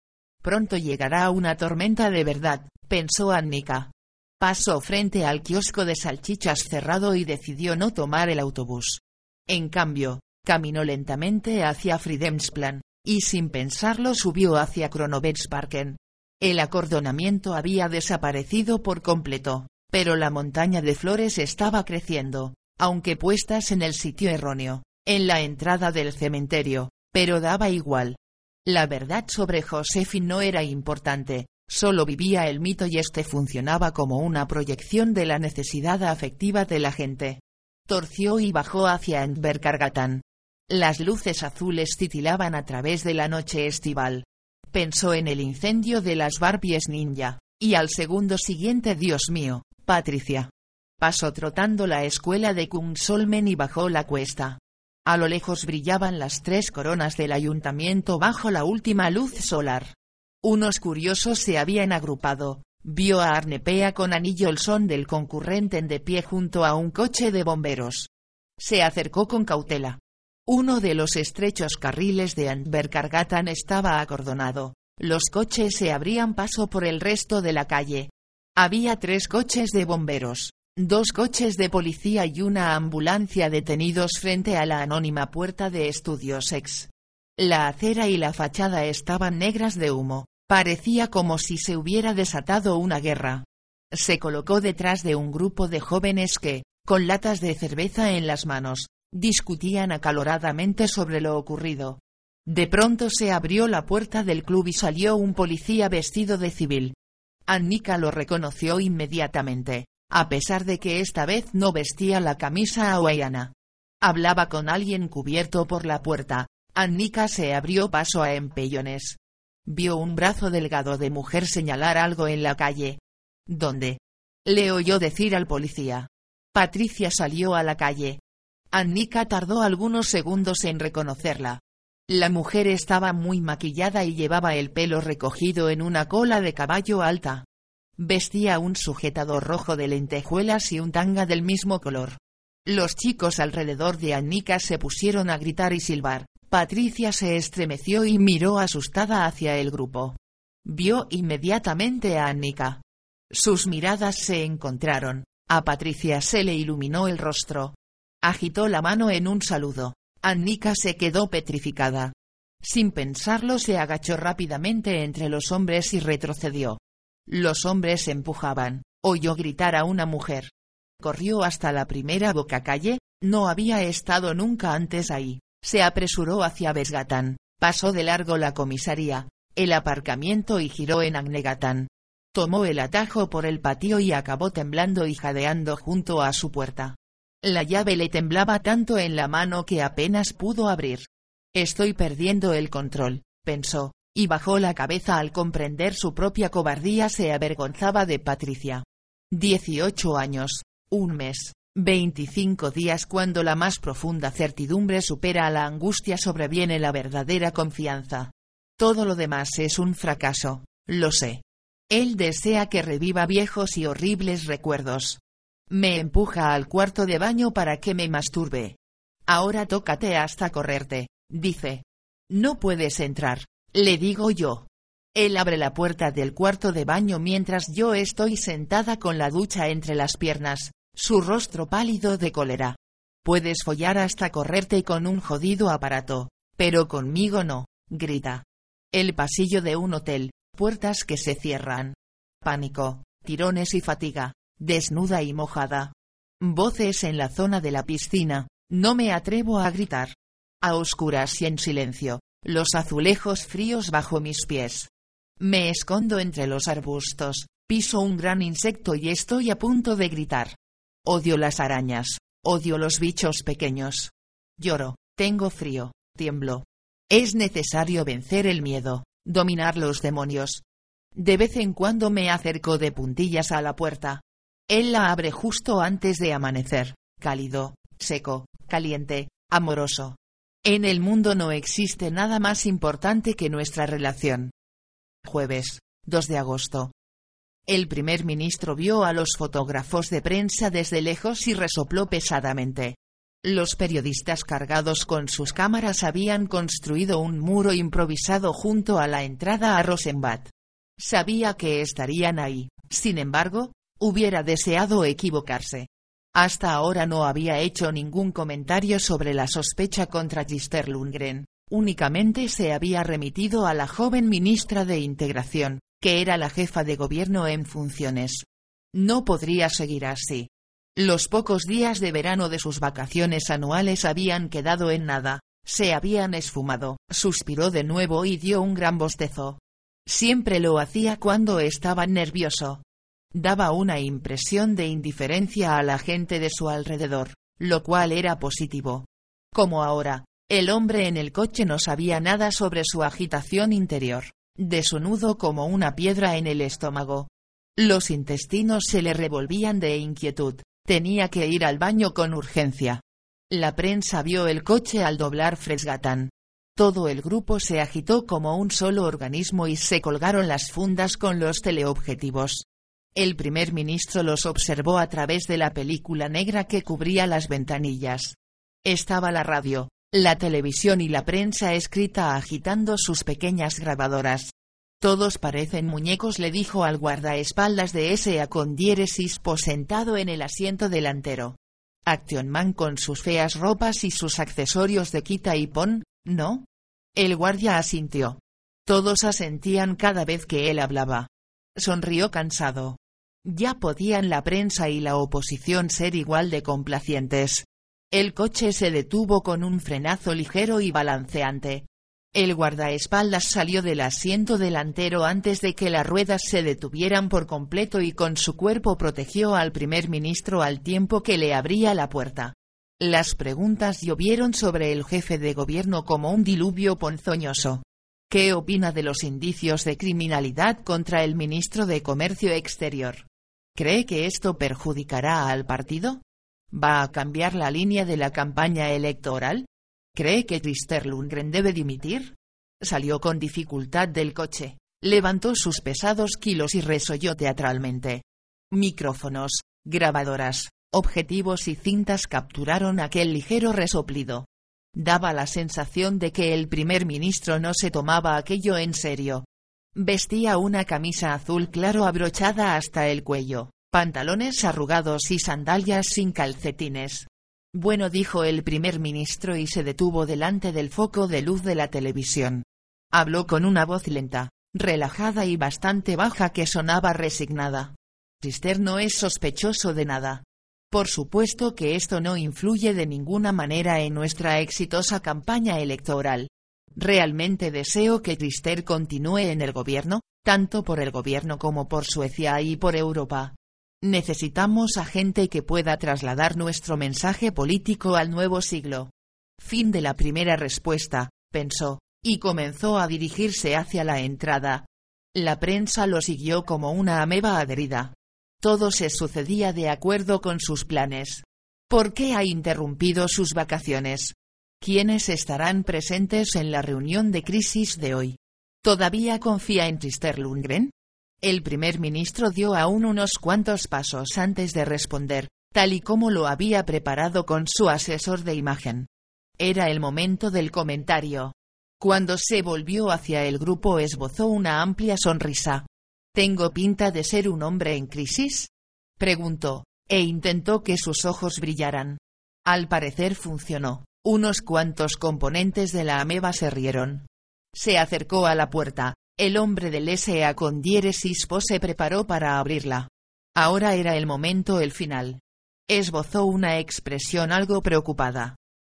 Pronto llegará una tormenta de verdad, pensó Annika. Pasó frente al kiosco de salchichas cerrado y decidió no tomar el autobús. En cambio, caminó lentamente hacia Fridhemsplan, y sin pensarlo subió hacia Kronovetsparken. El acordonamiento había desaparecido por completo, pero la montaña de flores estaba creciendo, aunque puestas en el sitio erróneo, en la entrada del cementerio, pero daba igual. La verdad sobre Josephine no era importante, solo vivía el mito y este funcionaba como una proyección de la necesidad afectiva de la gente torció y bajó hacia Enberkargatan. Las luces azules titilaban a través de la noche estival. Pensó en el incendio de las Barbies ninja, y al segundo siguiente Dios mío, Patricia. Pasó trotando la escuela de Kungsolmen y bajó la cuesta. A lo lejos brillaban las tres coronas del ayuntamiento bajo la última luz solar. Unos curiosos se habían agrupado, Vio a Arnepea con anillo el son del concurrente en de pie junto a un coche de bomberos. Se acercó con cautela. Uno de los estrechos carriles de Antberkargatan estaba acordonado. Los coches se abrían paso por el resto de la calle. Había tres coches de bomberos, dos coches de policía y una ambulancia detenidos frente a la anónima puerta de Estudios Ex. La acera y la fachada estaban negras de humo, Parecía como si se hubiera desatado una guerra. Se colocó detrás de un grupo de jóvenes que, con latas de cerveza en las manos, discutían acaloradamente sobre lo ocurrido. De pronto se abrió la puerta del club y salió un policía vestido de civil. Annika lo reconoció inmediatamente, a pesar de que esta vez no vestía la camisa hawaiana. Hablaba con alguien cubierto por la puerta. Annika se abrió paso a empellones vio un brazo delgado de mujer señalar algo en la calle. ¿Dónde? Le oyó decir al policía. Patricia salió a la calle. Annika tardó algunos segundos en reconocerla. La mujer estaba muy maquillada y llevaba el pelo recogido en una cola de caballo alta. Vestía un sujetador rojo de lentejuelas y un tanga del mismo color. Los chicos alrededor de Annika se pusieron a gritar y silbar. Patricia se estremeció y miró asustada hacia el grupo. Vio inmediatamente a Annika. Sus miradas se encontraron. A Patricia se le iluminó el rostro. Agitó la mano en un saludo. Annika se quedó petrificada. Sin pensarlo se agachó rápidamente entre los hombres y retrocedió. Los hombres empujaban. Oyó gritar a una mujer. Corrió hasta la primera boca calle, no había estado nunca antes ahí. Se apresuró hacia Besgatán, pasó de largo la comisaría, el aparcamiento y giró en Agnegatán. Tomó el atajo por el patio y acabó temblando y jadeando junto a su puerta. La llave le temblaba tanto en la mano que apenas pudo abrir. Estoy perdiendo el control, pensó, y bajó la cabeza al comprender su propia cobardía se avergonzaba de Patricia. Dieciocho años, un mes, 25 días cuando la más profunda certidumbre supera a la angustia sobreviene la verdadera confianza. Todo lo demás es un fracaso, lo sé. Él desea que reviva viejos y horribles recuerdos. Me empuja al cuarto de baño para que me masturbe. Ahora tócate hasta correrte, dice. No puedes entrar, le digo yo. Él abre la puerta del cuarto de baño mientras yo estoy sentada con la ducha entre las piernas, su rostro pálido de cólera. Puedes follar hasta correrte con un jodido aparato, pero conmigo no, grita. El pasillo de un hotel, puertas que se cierran. Pánico, tirones y fatiga, desnuda y mojada. Voces en la zona de la piscina, no me atrevo a gritar. A oscuras y en silencio, los azulejos fríos bajo mis pies. Me escondo entre los arbustos, piso un gran insecto y estoy a punto de gritar. Odio las arañas, odio los bichos pequeños. Lloro, tengo frío, tiemblo. Es necesario vencer el miedo, dominar los demonios. De vez en cuando me acerco de puntillas a la puerta. Él la abre justo antes de amanecer, cálido, seco, caliente, amoroso. En el mundo no existe nada más importante que nuestra relación. Jueves, 2 de agosto. El primer ministro vio a los fotógrafos de prensa desde lejos y resopló pesadamente. Los periodistas cargados con sus cámaras habían construido un muro improvisado junto a la entrada a Rosenbad. Sabía que estarían ahí, sin embargo, hubiera deseado equivocarse. Hasta ahora no había hecho ningún comentario sobre la sospecha contra Gister Lundgren, únicamente se había remitido a la joven ministra de Integración, que era la jefa de gobierno en funciones. No podría seguir así. Los pocos días de verano de sus vacaciones anuales habían quedado en nada, se habían esfumado, suspiró de nuevo y dio un gran bostezo. Siempre lo hacía cuando estaba nervioso. Daba una impresión de indiferencia a la gente de su alrededor, lo cual era positivo. Como ahora, el hombre en el coche no sabía nada sobre su agitación interior, de su nudo como una piedra en el estómago. Los intestinos se le revolvían de inquietud, Tenía que ir al baño con urgencia. La prensa vio el coche al doblar Fresgatán. Todo el grupo se agitó como un solo organismo y se colgaron las fundas con los teleobjetivos. El primer ministro los observó a través de la película negra que cubría las ventanillas. Estaba la radio, la televisión y la prensa escrita agitando sus pequeñas grabadoras. Todos parecen muñecos le dijo al guardaespaldas de S.A. con diéresis posentado en el asiento delantero. Action Man con sus feas ropas y sus accesorios de quita y pon, ¿no? El guardia asintió. Todos asentían cada vez que él hablaba. Sonrió cansado. Ya podían la prensa y la oposición ser igual de complacientes. El coche se detuvo con un frenazo ligero y balanceante, el guardaespaldas salió del asiento delantero antes de que las ruedas se detuvieran por completo y con su cuerpo protegió al primer ministro al tiempo que le abría la puerta. Las preguntas llovieron sobre el jefe de gobierno como un diluvio ponzoñoso. ¿Qué opina de los indicios de criminalidad contra el ministro de Comercio Exterior? ¿Cree que esto perjudicará al partido? ¿Va a cambiar la línea de la campaña electoral? ¿Cree que Christer Lundgren debe dimitir? Salió con dificultad del coche, levantó sus pesados kilos y resolló teatralmente. Micrófonos, grabadoras, objetivos y cintas capturaron aquel ligero resoplido. Daba la sensación de que el primer ministro no se tomaba aquello en serio. Vestía una camisa azul claro abrochada hasta el cuello, pantalones arrugados y sandalias sin calcetines. Bueno dijo el primer ministro y se detuvo delante del foco de luz de la televisión. Habló con una voz lenta, relajada y bastante baja que sonaba resignada. Sister no es sospechoso de nada. Por supuesto que esto no influye de ninguna manera en nuestra exitosa campaña electoral. Realmente deseo que Trister continúe en el gobierno, tanto por el gobierno como por Suecia y por Europa. Necesitamos a gente que pueda trasladar nuestro mensaje político al nuevo siglo. Fin de la primera respuesta, pensó, y comenzó a dirigirse hacia la entrada. La prensa lo siguió como una ameba adherida. Todo se sucedía de acuerdo con sus planes. ¿Por qué ha interrumpido sus vacaciones? ¿Quiénes estarán presentes en la reunión de crisis de hoy? ¿Todavía confía en Trister Lundgren? El primer ministro dio aún unos cuantos pasos antes de responder, tal y como lo había preparado con su asesor de imagen. Era el momento del comentario. Cuando se volvió hacia el grupo esbozó una amplia sonrisa. ¿Tengo pinta de ser un hombre en crisis? preguntó, e intentó que sus ojos brillaran. Al parecer funcionó. Unos cuantos componentes de la ameba se rieron. Se acercó a la puerta, el hombre del S.A. con diéresis se preparó para abrirla. Ahora era el momento el final. Esbozó una expresión algo preocupada.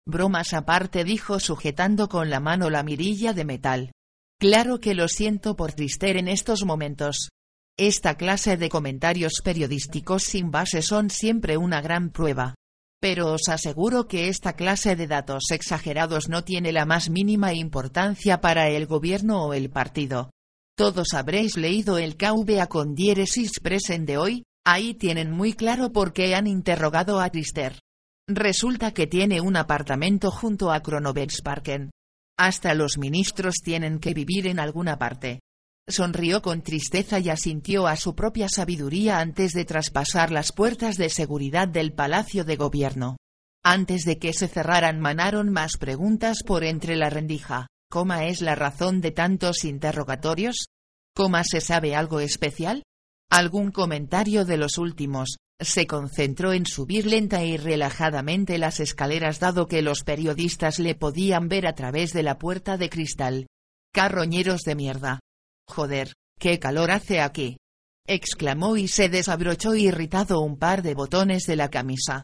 Bromas aparte dijo sujetando con la mano la mirilla de metal. Claro que lo siento por Trister en estos momentos. Esta clase de comentarios periodísticos sin base son siempre una gran prueba. Pero os aseguro que esta clase de datos exagerados no tiene la más mínima importancia para el gobierno o el partido. Todos habréis leído el KVA con diéresis present de hoy, ahí tienen muy claro por qué han interrogado a Trister. Resulta que tiene un apartamento junto a Parken. Hasta los ministros tienen que vivir en alguna parte. Sonrió con tristeza y asintió a su propia sabiduría antes de traspasar las puertas de seguridad del Palacio de Gobierno. Antes de que se cerraran manaron más preguntas por entre la rendija. ¿Cómo es la razón de tantos interrogatorios? ¿Cómo se sabe algo especial? ¿Algún comentario de los últimos? Se concentró en subir lenta y relajadamente las escaleras dado que los periodistas le podían ver a través de la puerta de cristal. Carroñeros de mierda. Joder, qué calor hace aquí. exclamó y se desabrochó irritado un par de botones de la camisa.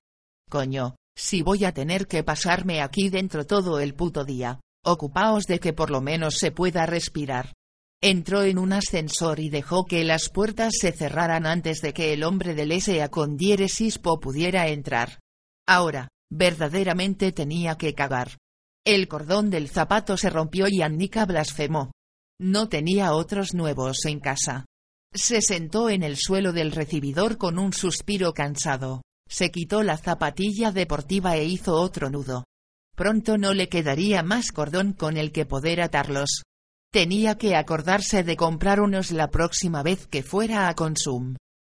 Coño, si voy a tener que pasarme aquí dentro todo el puto día, ocupaos de que por lo menos se pueda respirar. Entró en un ascensor y dejó que las puertas se cerraran antes de que el hombre del S.A. con diéresis po pudiera entrar. Ahora, verdaderamente tenía que cagar. El cordón del zapato se rompió y Annika blasfemó. No tenía otros nuevos en casa. Se sentó en el suelo del recibidor con un suspiro cansado. Se quitó la zapatilla deportiva e hizo otro nudo. Pronto no le quedaría más cordón con el que poder atarlos. Tenía que acordarse de comprar unos la próxima vez que fuera a Consum.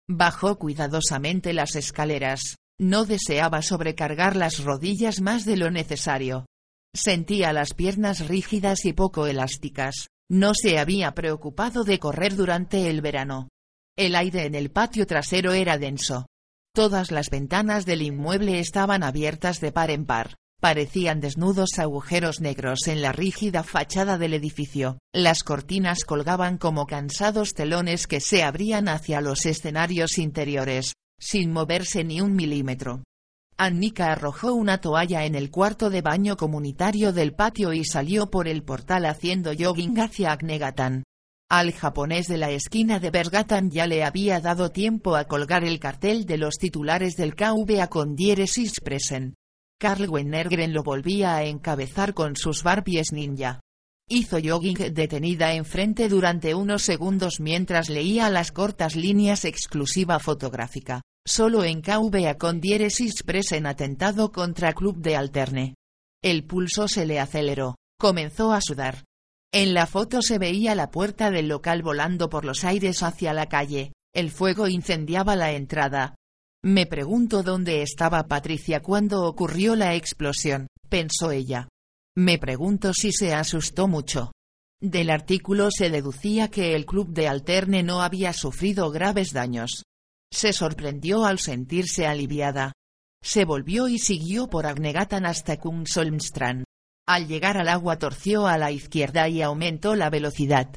Bajó cuidadosamente las escaleras. No deseaba sobrecargar las rodillas más de lo necesario. Sentía las piernas rígidas y poco elásticas. No se había preocupado de correr durante el verano. El aire en el patio trasero era denso. Todas las ventanas del inmueble estaban abiertas de par en par. Parecían desnudos agujeros negros en la rígida fachada del edificio. Las cortinas colgaban como cansados telones que se abrían hacia los escenarios interiores, sin moverse ni un milímetro. Annika arrojó una toalla en el cuarto de baño comunitario del patio y salió por el portal haciendo jogging hacia Agnegatan. Al japonés de la esquina de Bergatan ya le había dado tiempo a colgar el cartel de los titulares del KVA con diéresis present. Carl Wennergren lo volvía a encabezar con sus Barbies ninja. Hizo jogging detenida enfrente durante unos segundos mientras leía las cortas líneas exclusiva fotográfica solo en KVA con diéresis en atentado contra Club de Alterne. El pulso se le aceleró, comenzó a sudar. En la foto se veía la puerta del local volando por los aires hacia la calle, el fuego incendiaba la entrada. Me pregunto dónde estaba Patricia cuando ocurrió la explosión, pensó ella. Me pregunto si se asustó mucho. Del artículo se deducía que el club de Alterne no había sufrido graves daños. Se sorprendió al sentirse aliviada. Se volvió y siguió por Agnegatan hasta Kungsolmstrand. Al llegar al agua torció a la izquierda y aumentó la velocidad.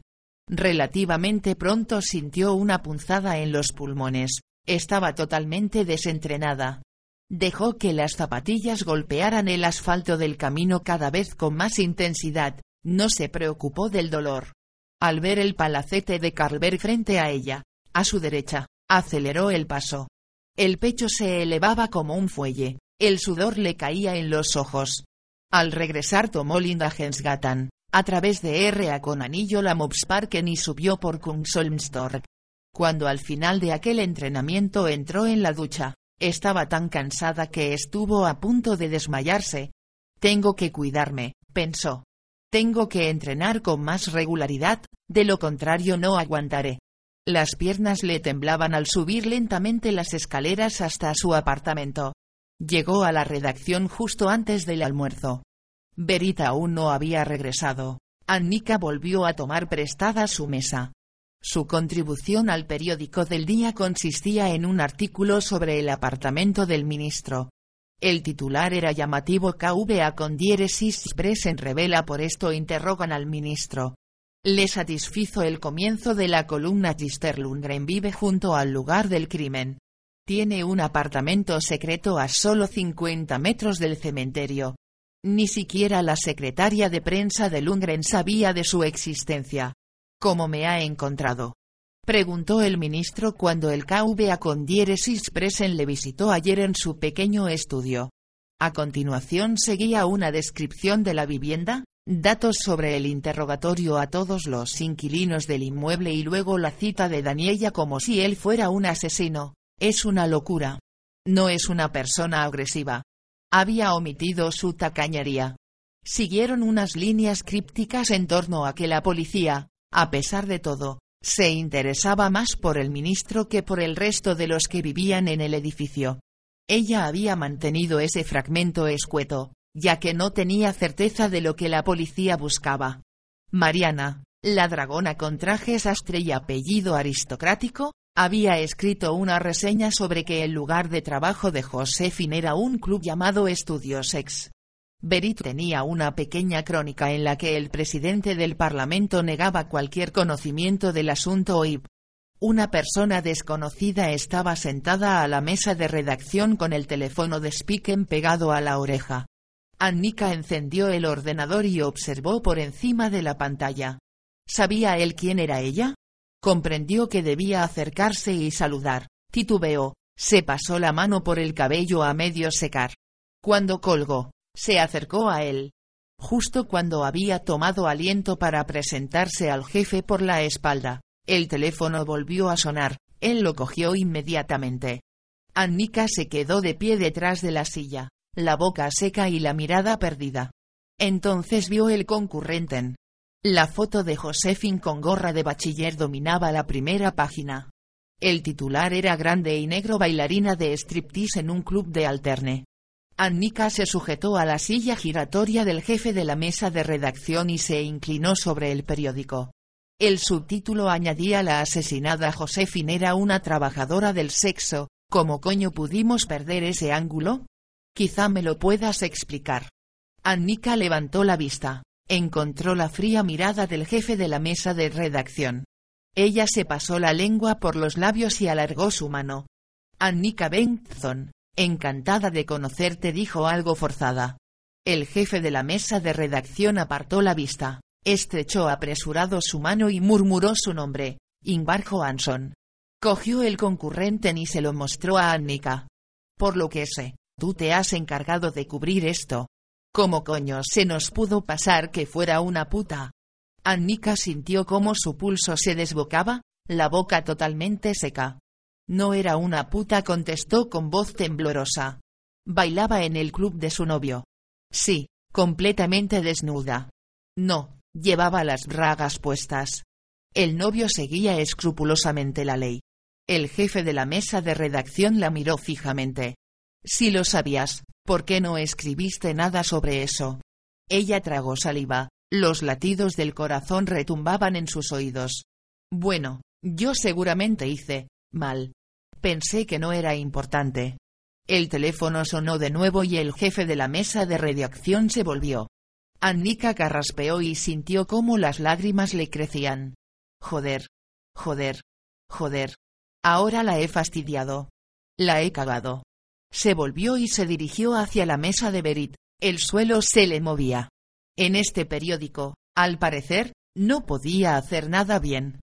Relativamente pronto sintió una punzada en los pulmones. Estaba totalmente desentrenada. Dejó que las zapatillas golpearan el asfalto del camino cada vez con más intensidad. No se preocupó del dolor. Al ver el palacete de Carlberg frente a ella, a su derecha, Aceleró el paso. El pecho se elevaba como un fuelle, el sudor le caía en los ojos. Al regresar tomó Lindagensgatan, a través de R.A. con anillo la Mobsparken y subió por Kungsolmstorg. Cuando al final de aquel entrenamiento entró en la ducha, estaba tan cansada que estuvo a punto de desmayarse. Tengo que cuidarme, pensó. Tengo que entrenar con más regularidad, de lo contrario no aguantaré. Las piernas le temblaban al subir lentamente las escaleras hasta su apartamento. Llegó a la redacción justo antes del almuerzo. Verita aún no había regresado. Annika volvió a tomar prestada su mesa. Su contribución al periódico del día consistía en un artículo sobre el apartamento del ministro. El titular era llamativo KVA con diéresis en revela por esto interrogan al ministro. Le satisfizo el comienzo de la columna Gister Lundgren vive junto al lugar del crimen. Tiene un apartamento secreto a solo 50 metros del cementerio. Ni siquiera la secretaria de prensa de Lundgren sabía de su existencia. ¿Cómo me ha encontrado? Preguntó el ministro cuando el KVA con diéresis presen le visitó ayer en su pequeño estudio. A continuación seguía una descripción de la vivienda, datos sobre el interrogatorio a todos los inquilinos del inmueble y luego la cita de Daniella como si él fuera un asesino. Es una locura. No es una persona agresiva. Había omitido su tacañería. Siguieron unas líneas crípticas en torno a que la policía, a pesar de todo, se interesaba más por el ministro que por el resto de los que vivían en el edificio. Ella había mantenido ese fragmento escueto, ya que no tenía certeza de lo que la policía buscaba. Mariana, la dragona con traje sastre y apellido aristocrático, había escrito una reseña sobre que el lugar de trabajo de Josefin era un club llamado Estudios Ex. Berit tenía una pequeña crónica en la que el presidente del Parlamento negaba cualquier conocimiento del asunto y una persona desconocida estaba sentada a la mesa de redacción con el teléfono de Spiken pegado a la oreja. Annika encendió el ordenador y observó por encima de la pantalla. ¿Sabía él quién era ella? Comprendió que debía acercarse y saludar. Titubeó, se pasó la mano por el cabello a medio secar. Cuando colgó, se acercó a él. Justo cuando había tomado aliento para presentarse al jefe por la espalda, el teléfono volvió a sonar, él lo cogió inmediatamente. Annika se quedó de pie detrás de la silla, la boca seca y la mirada perdida. Entonces vio el concurrente. La foto de Josefin con gorra de bachiller dominaba la primera página. El titular era grande y negro bailarina de striptease en un club de alterne. Annika se sujetó a la silla giratoria del jefe de la mesa de redacción y se inclinó sobre el periódico. El subtítulo añadía la asesinada Josefin era una trabajadora del sexo, ¿cómo coño pudimos perder ese ángulo? Quizá me lo puedas explicar. Annika levantó la vista, encontró la fría mirada del jefe de la mesa de redacción. Ella se pasó la lengua por los labios y alargó su mano. Annika Benson, Encantada de conocerte dijo algo forzada. El jefe de la mesa de redacción apartó la vista, estrechó apresurado su mano y murmuró su nombre, Ingvar Johansson. Cogió el concurrente y se lo mostró a Annika. Por lo que sé, tú te has encargado de cubrir esto. ¿Cómo coño se nos pudo pasar que fuera una puta? Annika sintió cómo su pulso se desbocaba, la boca totalmente seca. No era una puta contestó con voz temblorosa. Bailaba en el club de su novio. Sí, completamente desnuda. No, llevaba las bragas puestas. El novio seguía escrupulosamente la ley. El jefe de la mesa de redacción la miró fijamente. Si lo sabías, ¿por qué no escribiste nada sobre eso? Ella tragó saliva, los latidos del corazón retumbaban en sus oídos. Bueno, yo seguramente hice, mal. Pensé que no era importante. El teléfono sonó de nuevo y el jefe de la mesa de redacción se volvió. Annika carraspeó y sintió cómo las lágrimas le crecían. Joder. Joder. Joder. Ahora la he fastidiado. La he cagado. Se volvió y se dirigió hacia la mesa de Berit. El suelo se le movía. En este periódico, al parecer, no podía hacer nada bien.